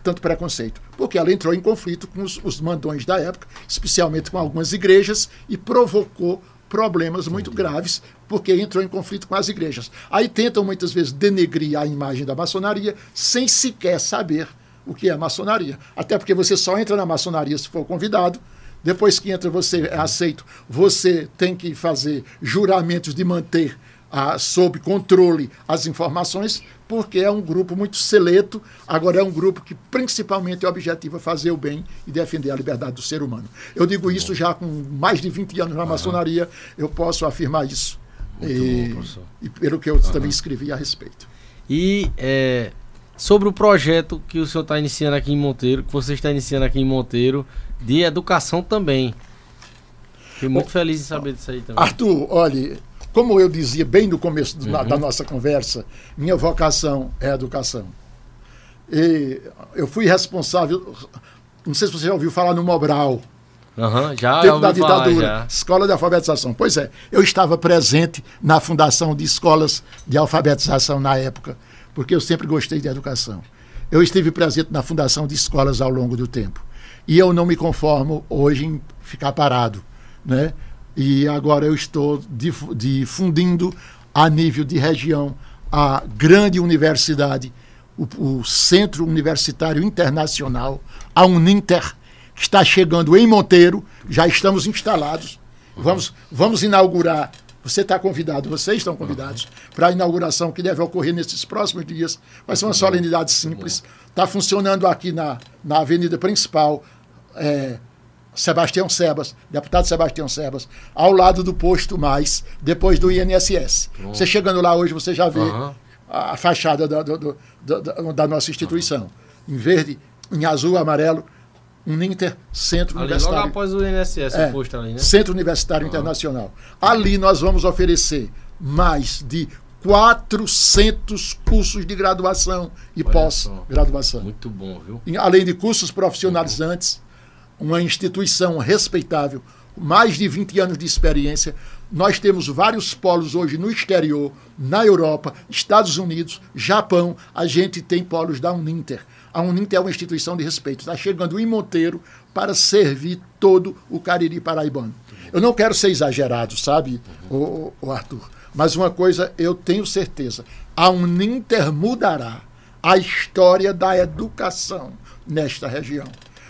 tanto preconceito? Porque ela entrou em conflito com os, os mandões da época, especialmente com algumas igrejas, e provocou problemas muito graves, porque entrou em conflito com as igrejas. Aí tentam muitas vezes denegrir a imagem da maçonaria sem sequer saber o que é maçonaria. Até porque você só entra na maçonaria se for convidado. Depois que entra, você é aceito. Você tem que fazer juramentos de manter a, sob controle as informações, porque é um grupo muito seleto, agora é um grupo que principalmente é objetivo fazer o bem e defender a liberdade do ser humano. Eu digo isso já com mais de 20 anos na maçonaria, eu posso afirmar isso. E, bom, e, pelo que eu também escrevi a respeito. E é, sobre o projeto que o senhor está iniciando aqui em Monteiro, que você está iniciando aqui em Monteiro, de educação também. Fiquei muito bom, feliz em saber disso aí também. Arthur, olha, como eu dizia bem no começo do, uhum. da nossa conversa, minha vocação é a educação. E eu fui responsável, não sei se você já ouviu falar no Mobral. Uhum, já tempo da ditadura, falar, escola de alfabetização. Pois é, eu estava presente na fundação de escolas de alfabetização na época, porque eu sempre gostei de educação. Eu estive presente na fundação de escolas ao longo do tempo. E eu não me conformo hoje em ficar parado. Né? E agora eu estou difundindo a nível de região a grande universidade, o, o Centro Universitário Internacional, a Uninter, que está chegando em Monteiro, já estamos instalados. Vamos, vamos inaugurar. Você está convidado, vocês estão convidados para a inauguração que deve ocorrer nesses próximos dias. Vai ser uma solenidade simples. Está funcionando aqui na, na avenida principal. É, Sebastião Sebas, deputado Sebastião Sebas, ao lado do posto mais, depois do INSS. Uhum. Você chegando lá hoje, você já vê uhum. a, fachada da, do, do, da, da nossa instituição. Uhum. Em verde, em azul, amarelo, um Ninter Centro ali, Universitário. Logo após o INSS, é, o posto ali, né? Centro Universitário Internacional. Ali nós vamos oferecer mais de 400 cursos de graduação e pós-graduação. Muito bom, viu? Além de cursos profissionalizantes uma instituição respeitável, mais de 20 anos de experiência. Nós temos vários polos hoje no exterior, na Europa, Estados Unidos, Japão. A gente tem polos da Uninter. A Uninter é uma instituição de respeito. Está chegando em Monteiro para servir todo o Cariri paraibano. Eu não quero ser exagerado, sabe, o, o Arthur? Mas uma coisa eu tenho certeza: a Uninter mudará a história da educação nesta região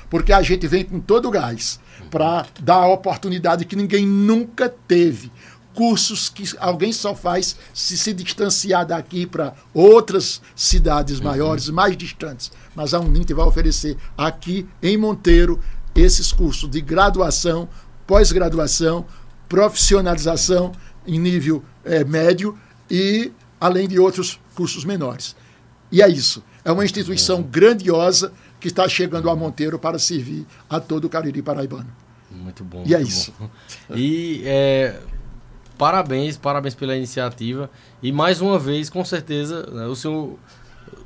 porque a gente vem com todo o gás para dar a oportunidade que ninguém nunca teve. Cursos que alguém só faz se se distanciar daqui para outras cidades maiores, uhum. mais distantes. Mas a Uninter vai oferecer aqui em Monteiro esses cursos de graduação, pós-graduação, profissionalização em nível é, médio e além de outros cursos menores. E é isso. É uma instituição grandiosa que está chegando a Monteiro para servir a todo o Cariri paraibano. Muito bom. E é muito é isso. Bom. E é, parabéns, parabéns pela iniciativa. E mais uma vez, com certeza, né, o senhor,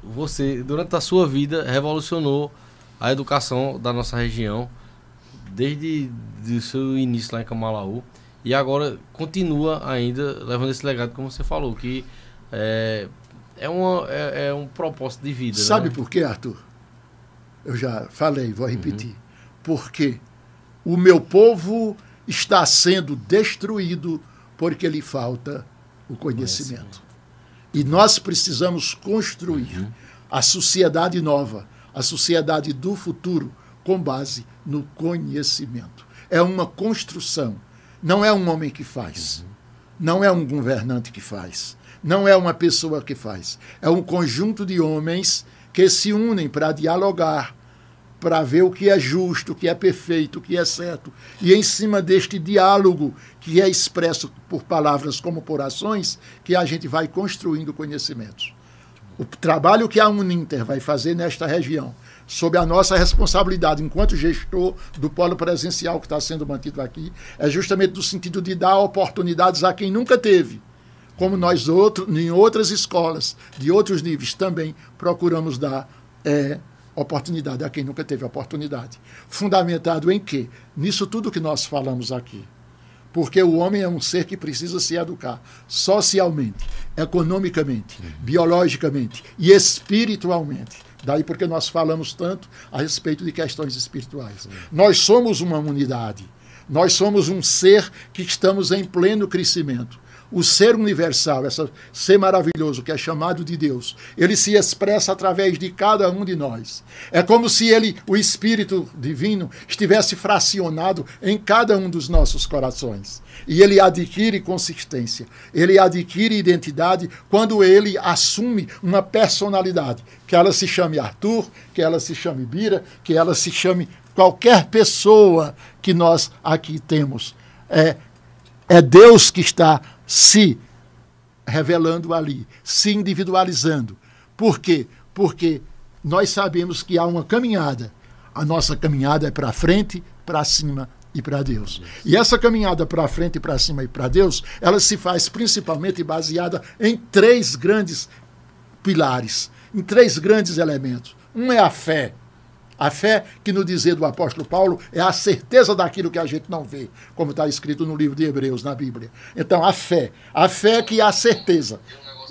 você, durante a sua vida, revolucionou a educação da nossa região, desde o seu início lá em Camalaú. E agora continua ainda levando esse legado, como você falou, que é, é, uma, é, é um propósito de vida. Sabe né? por quê, Arthur? Eu já falei, vou repetir. Uhum. Porque o meu povo está sendo destruído porque lhe falta o conhecimento. E nós precisamos construir uhum. a sociedade nova, a sociedade do futuro, com base no conhecimento. É uma construção. Não é um homem que faz. Uhum. Não é um governante que faz. Não é uma pessoa que faz. É um conjunto de homens que se unem para dialogar, para ver o que é justo, o que é perfeito, o que é certo. E em cima deste diálogo, que é expresso por palavras como por ações, que a gente vai construindo conhecimentos. O trabalho que a Uninter vai fazer nesta região, sob a nossa responsabilidade enquanto gestor do polo presencial que está sendo mantido aqui, é justamente no sentido de dar oportunidades a quem nunca teve. Como nós outro, em outras escolas de outros níveis também procuramos dar é, oportunidade a quem nunca teve oportunidade. Fundamentado em quê? Nisso tudo que nós falamos aqui. Porque o homem é um ser que precisa se educar socialmente, economicamente, biologicamente e espiritualmente. Daí porque nós falamos tanto a respeito de questões espirituais. Nós somos uma unidade. Nós somos um ser que estamos em pleno crescimento o ser universal, esse ser maravilhoso que é chamado de Deus, ele se expressa através de cada um de nós. É como se ele, o Espírito Divino, estivesse fracionado em cada um dos nossos corações. E ele adquire consistência, ele adquire identidade quando ele assume uma personalidade, que ela se chame Arthur, que ela se chame Bira, que ela se chame qualquer pessoa que nós aqui temos. É, é Deus que está se revelando ali, se individualizando. Por quê? Porque nós sabemos que há uma caminhada. A nossa caminhada é para frente, para cima e para Deus. E essa caminhada para frente, para cima e para Deus, ela se faz principalmente baseada em três grandes pilares, em três grandes elementos. Um é a fé, a fé, que no dizer do apóstolo Paulo, é a certeza daquilo que a gente não vê, como está escrito no livro de Hebreus, na Bíblia. Então, a fé. A fé que é a certeza,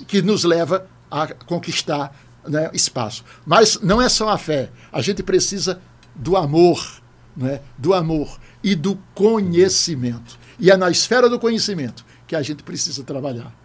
que nos leva a conquistar né, espaço. Mas não é só a fé. A gente precisa do amor, né, do amor e do conhecimento. E é na esfera do conhecimento que a gente precisa trabalhar.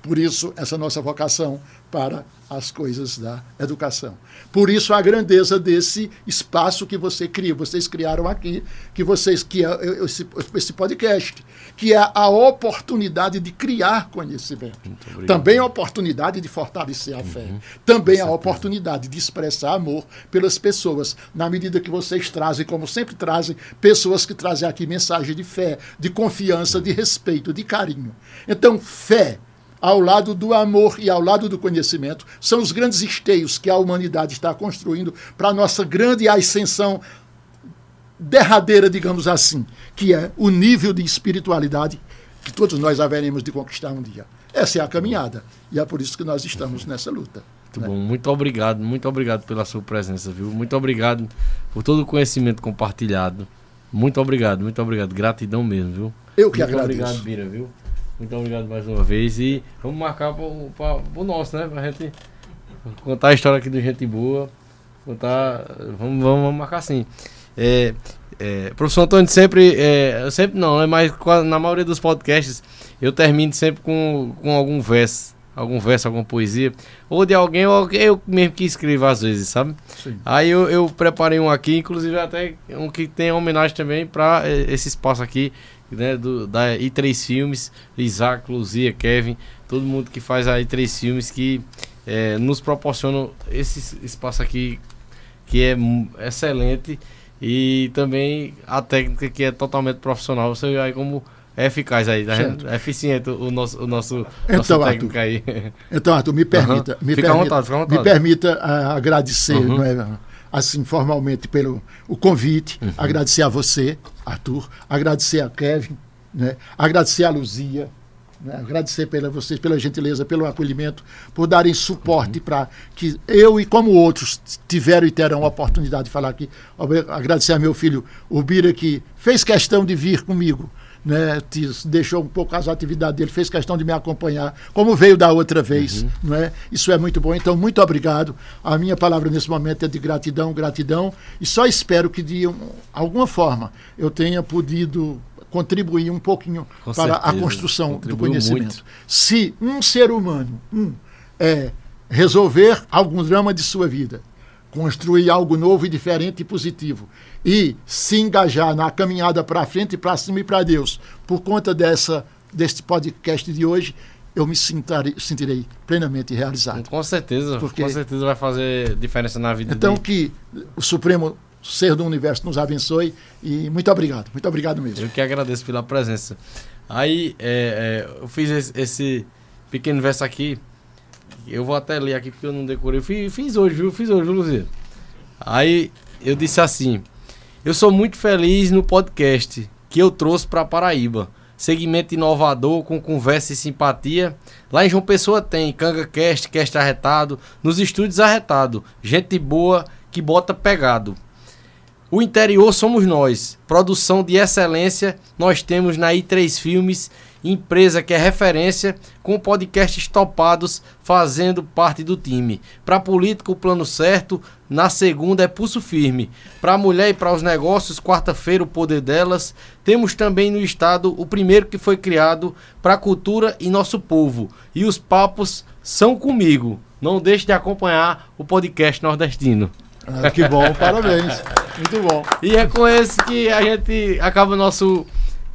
Por isso, essa nossa vocação para as coisas da educação. Por isso a grandeza desse espaço que você cria, vocês criaram aqui, que vocês que é esse, esse podcast, que é a oportunidade de criar conhecimento. Também a oportunidade de fortalecer a fé. Uhum. Também a oportunidade de expressar amor pelas pessoas, na medida que vocês trazem, como sempre trazem, pessoas que trazem aqui mensagem de fé, de confiança, de respeito, de carinho. Então, fé ao lado do amor e ao lado do conhecimento, são os grandes esteios que a humanidade está construindo para a nossa grande ascensão derradeira, digamos assim, que é o nível de espiritualidade que todos nós haveremos de conquistar um dia. Essa é a caminhada e é por isso que nós estamos nessa luta. Muito né? bom, muito obrigado, muito obrigado pela sua presença, viu? Muito obrigado por todo o conhecimento compartilhado. Muito obrigado, muito obrigado, gratidão mesmo, viu? Eu que muito agradeço. Obrigado, Bira, viu? Muito obrigado mais uma vez. E vamos marcar para o nosso, né? Pra gente contar a história aqui do Gente Boa. Contar. Vamos, vamos marcar sim. É, é, professor Antônio sempre. É, sempre não, né? Mas na maioria dos podcasts eu termino sempre com, com algum verso. Algum verso, alguma poesia. Ou de alguém, ou eu mesmo que escrevo às vezes, sabe? Sim. Aí eu, eu preparei um aqui, inclusive até um que tem homenagem também para é, esse espaço aqui né, do, da I3 Filmes, Isaac, Luzia, Kevin, todo mundo que faz aí três filmes que é, nos proporcionam esse espaço aqui que é excelente e também a técnica que é totalmente profissional. Você vê aí como é eficaz aí, tá é eficiente o nosso, o nosso, então, técnica aí. Então, Arthur, me permita, uhum. me, permita vontade, me permita uh, agradecer, uhum. não é? Assim formalmente pelo o convite, uhum. agradecer a você, Arthur, agradecer a Kevin, né? agradecer a Luzia, né? agradecer pela vocês pela gentileza, pelo acolhimento, por darem suporte uhum. para que eu e como outros tiveram e terão a oportunidade de falar aqui. Agradecer a meu filho Ubira que fez questão de vir comigo né, deixou um pouco as atividades dele, fez questão de me acompanhar, como veio da outra vez. Uhum. Né? Isso é muito bom. Então, muito obrigado. A minha palavra nesse momento é de gratidão, gratidão. E só espero que, de um, alguma forma, eu tenha podido contribuir um pouquinho Com para certeza. a construção Contribuiu do conhecimento. Muito. Se um ser humano um, é, resolver algum drama de sua vida, construir algo novo e diferente e positivo e se engajar na caminhada para frente, para cima e para Deus, por conta dessa deste podcast de hoje, eu me sentarei, sentirei plenamente realizado. Com certeza, Porque, com certeza vai fazer diferença na vida Então que o Supremo Ser do Universo nos abençoe e muito obrigado, muito obrigado mesmo. Eu que agradeço pela presença. Aí é, é, eu fiz esse, esse pequeno verso aqui Eu vou até ler aqui porque eu não decorei. Fiz, fiz hoje, viu? Fiz hoje, Luzia? Aí eu disse assim: Eu sou muito feliz no podcast que eu trouxe para Paraíba. Segmento inovador, com conversa e simpatia. Lá em João Pessoa tem Canga Cast, Cast Arretado. Nos estúdios Arretado. Gente boa que bota pegado. O interior somos nós. Produção de excelência nós temos na i3 Filmes, empresa que é referência, com podcasts topados fazendo parte do time. Para política, o plano certo, na segunda é pulso firme. Para mulher e para os negócios, quarta-feira o poder delas. Temos também no estado o primeiro que foi criado para a cultura e nosso povo. E os papos são comigo. Não deixe de acompanhar o podcast nordestino. Ah, que bom, parabéns. Muito bom. E é com esse que a gente acaba o nosso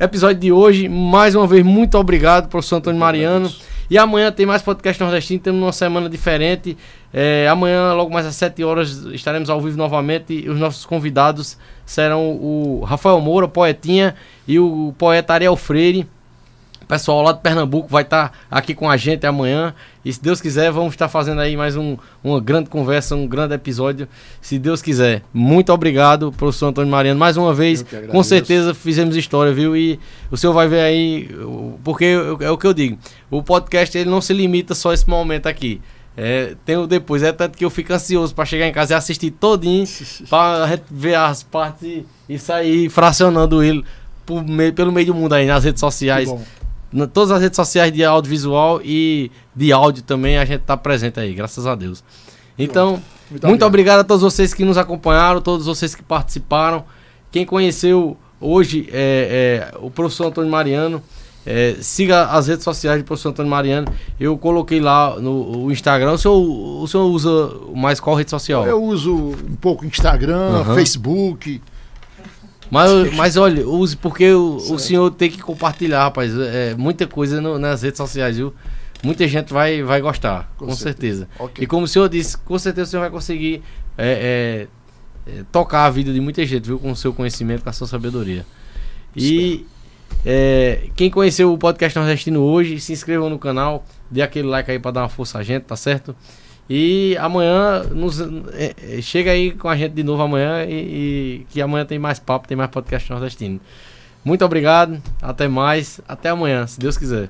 episódio de hoje. Mais uma vez, muito obrigado, professor Antônio Mariano. E amanhã tem mais podcast nordestino, temos uma semana diferente. É, amanhã, logo mais às 7 horas, estaremos ao vivo novamente. E os nossos convidados serão o Rafael Moura, poetinha, e o poeta Ariel Freire. Pessoal lá de Pernambuco vai estar aqui com a gente amanhã. E se Deus quiser, vamos estar fazendo aí mais um, uma grande conversa, um grande episódio. Se Deus quiser. Muito obrigado, professor Antônio Mariano, mais uma vez. Com certeza fizemos história, viu? E o senhor vai ver aí, porque é o que eu digo. O podcast ele não se limita só a esse momento aqui. É, tem o depois, é tanto que eu fico ansioso para chegar em casa e assistir todinho, para ver as partes e, e sair fracionando ele meio, pelo meio do mundo aí, nas redes sociais na, todas as redes sociais de audiovisual e de áudio também a gente está presente aí, graças a Deus. Então, muito, muito obrigado a todos vocês que nos acompanharam, todos vocês que participaram. Quem conheceu hoje é, é, o professor Antônio Mariano, é, siga as redes sociais do professor Antônio Mariano. Eu coloquei lá no Instagram. O senhor, o senhor usa mais qual rede social? Eu uso um pouco Instagram, uhum. Facebook. Mas, mas olha, use porque o, o senhor tem que compartilhar, rapaz. É, muita coisa no, nas redes sociais, viu? Muita gente vai, vai gostar, com, com certeza. certeza. Okay. E como o senhor disse, com certeza o senhor vai conseguir é, é, é tocar a vida de muita gente, viu? Com o seu conhecimento, com a sua sabedoria. E é, quem conheceu o podcast Nordestino hoje, se inscrevam no canal, dê aquele like aí para dar uma força a gente, tá certo? E amanhã nos, é, é, chega aí com a gente de novo amanhã e, e, que amanhã tem mais papo, tem mais podcast nordestino. Muito obrigado, até mais, até amanhã, se Deus quiser.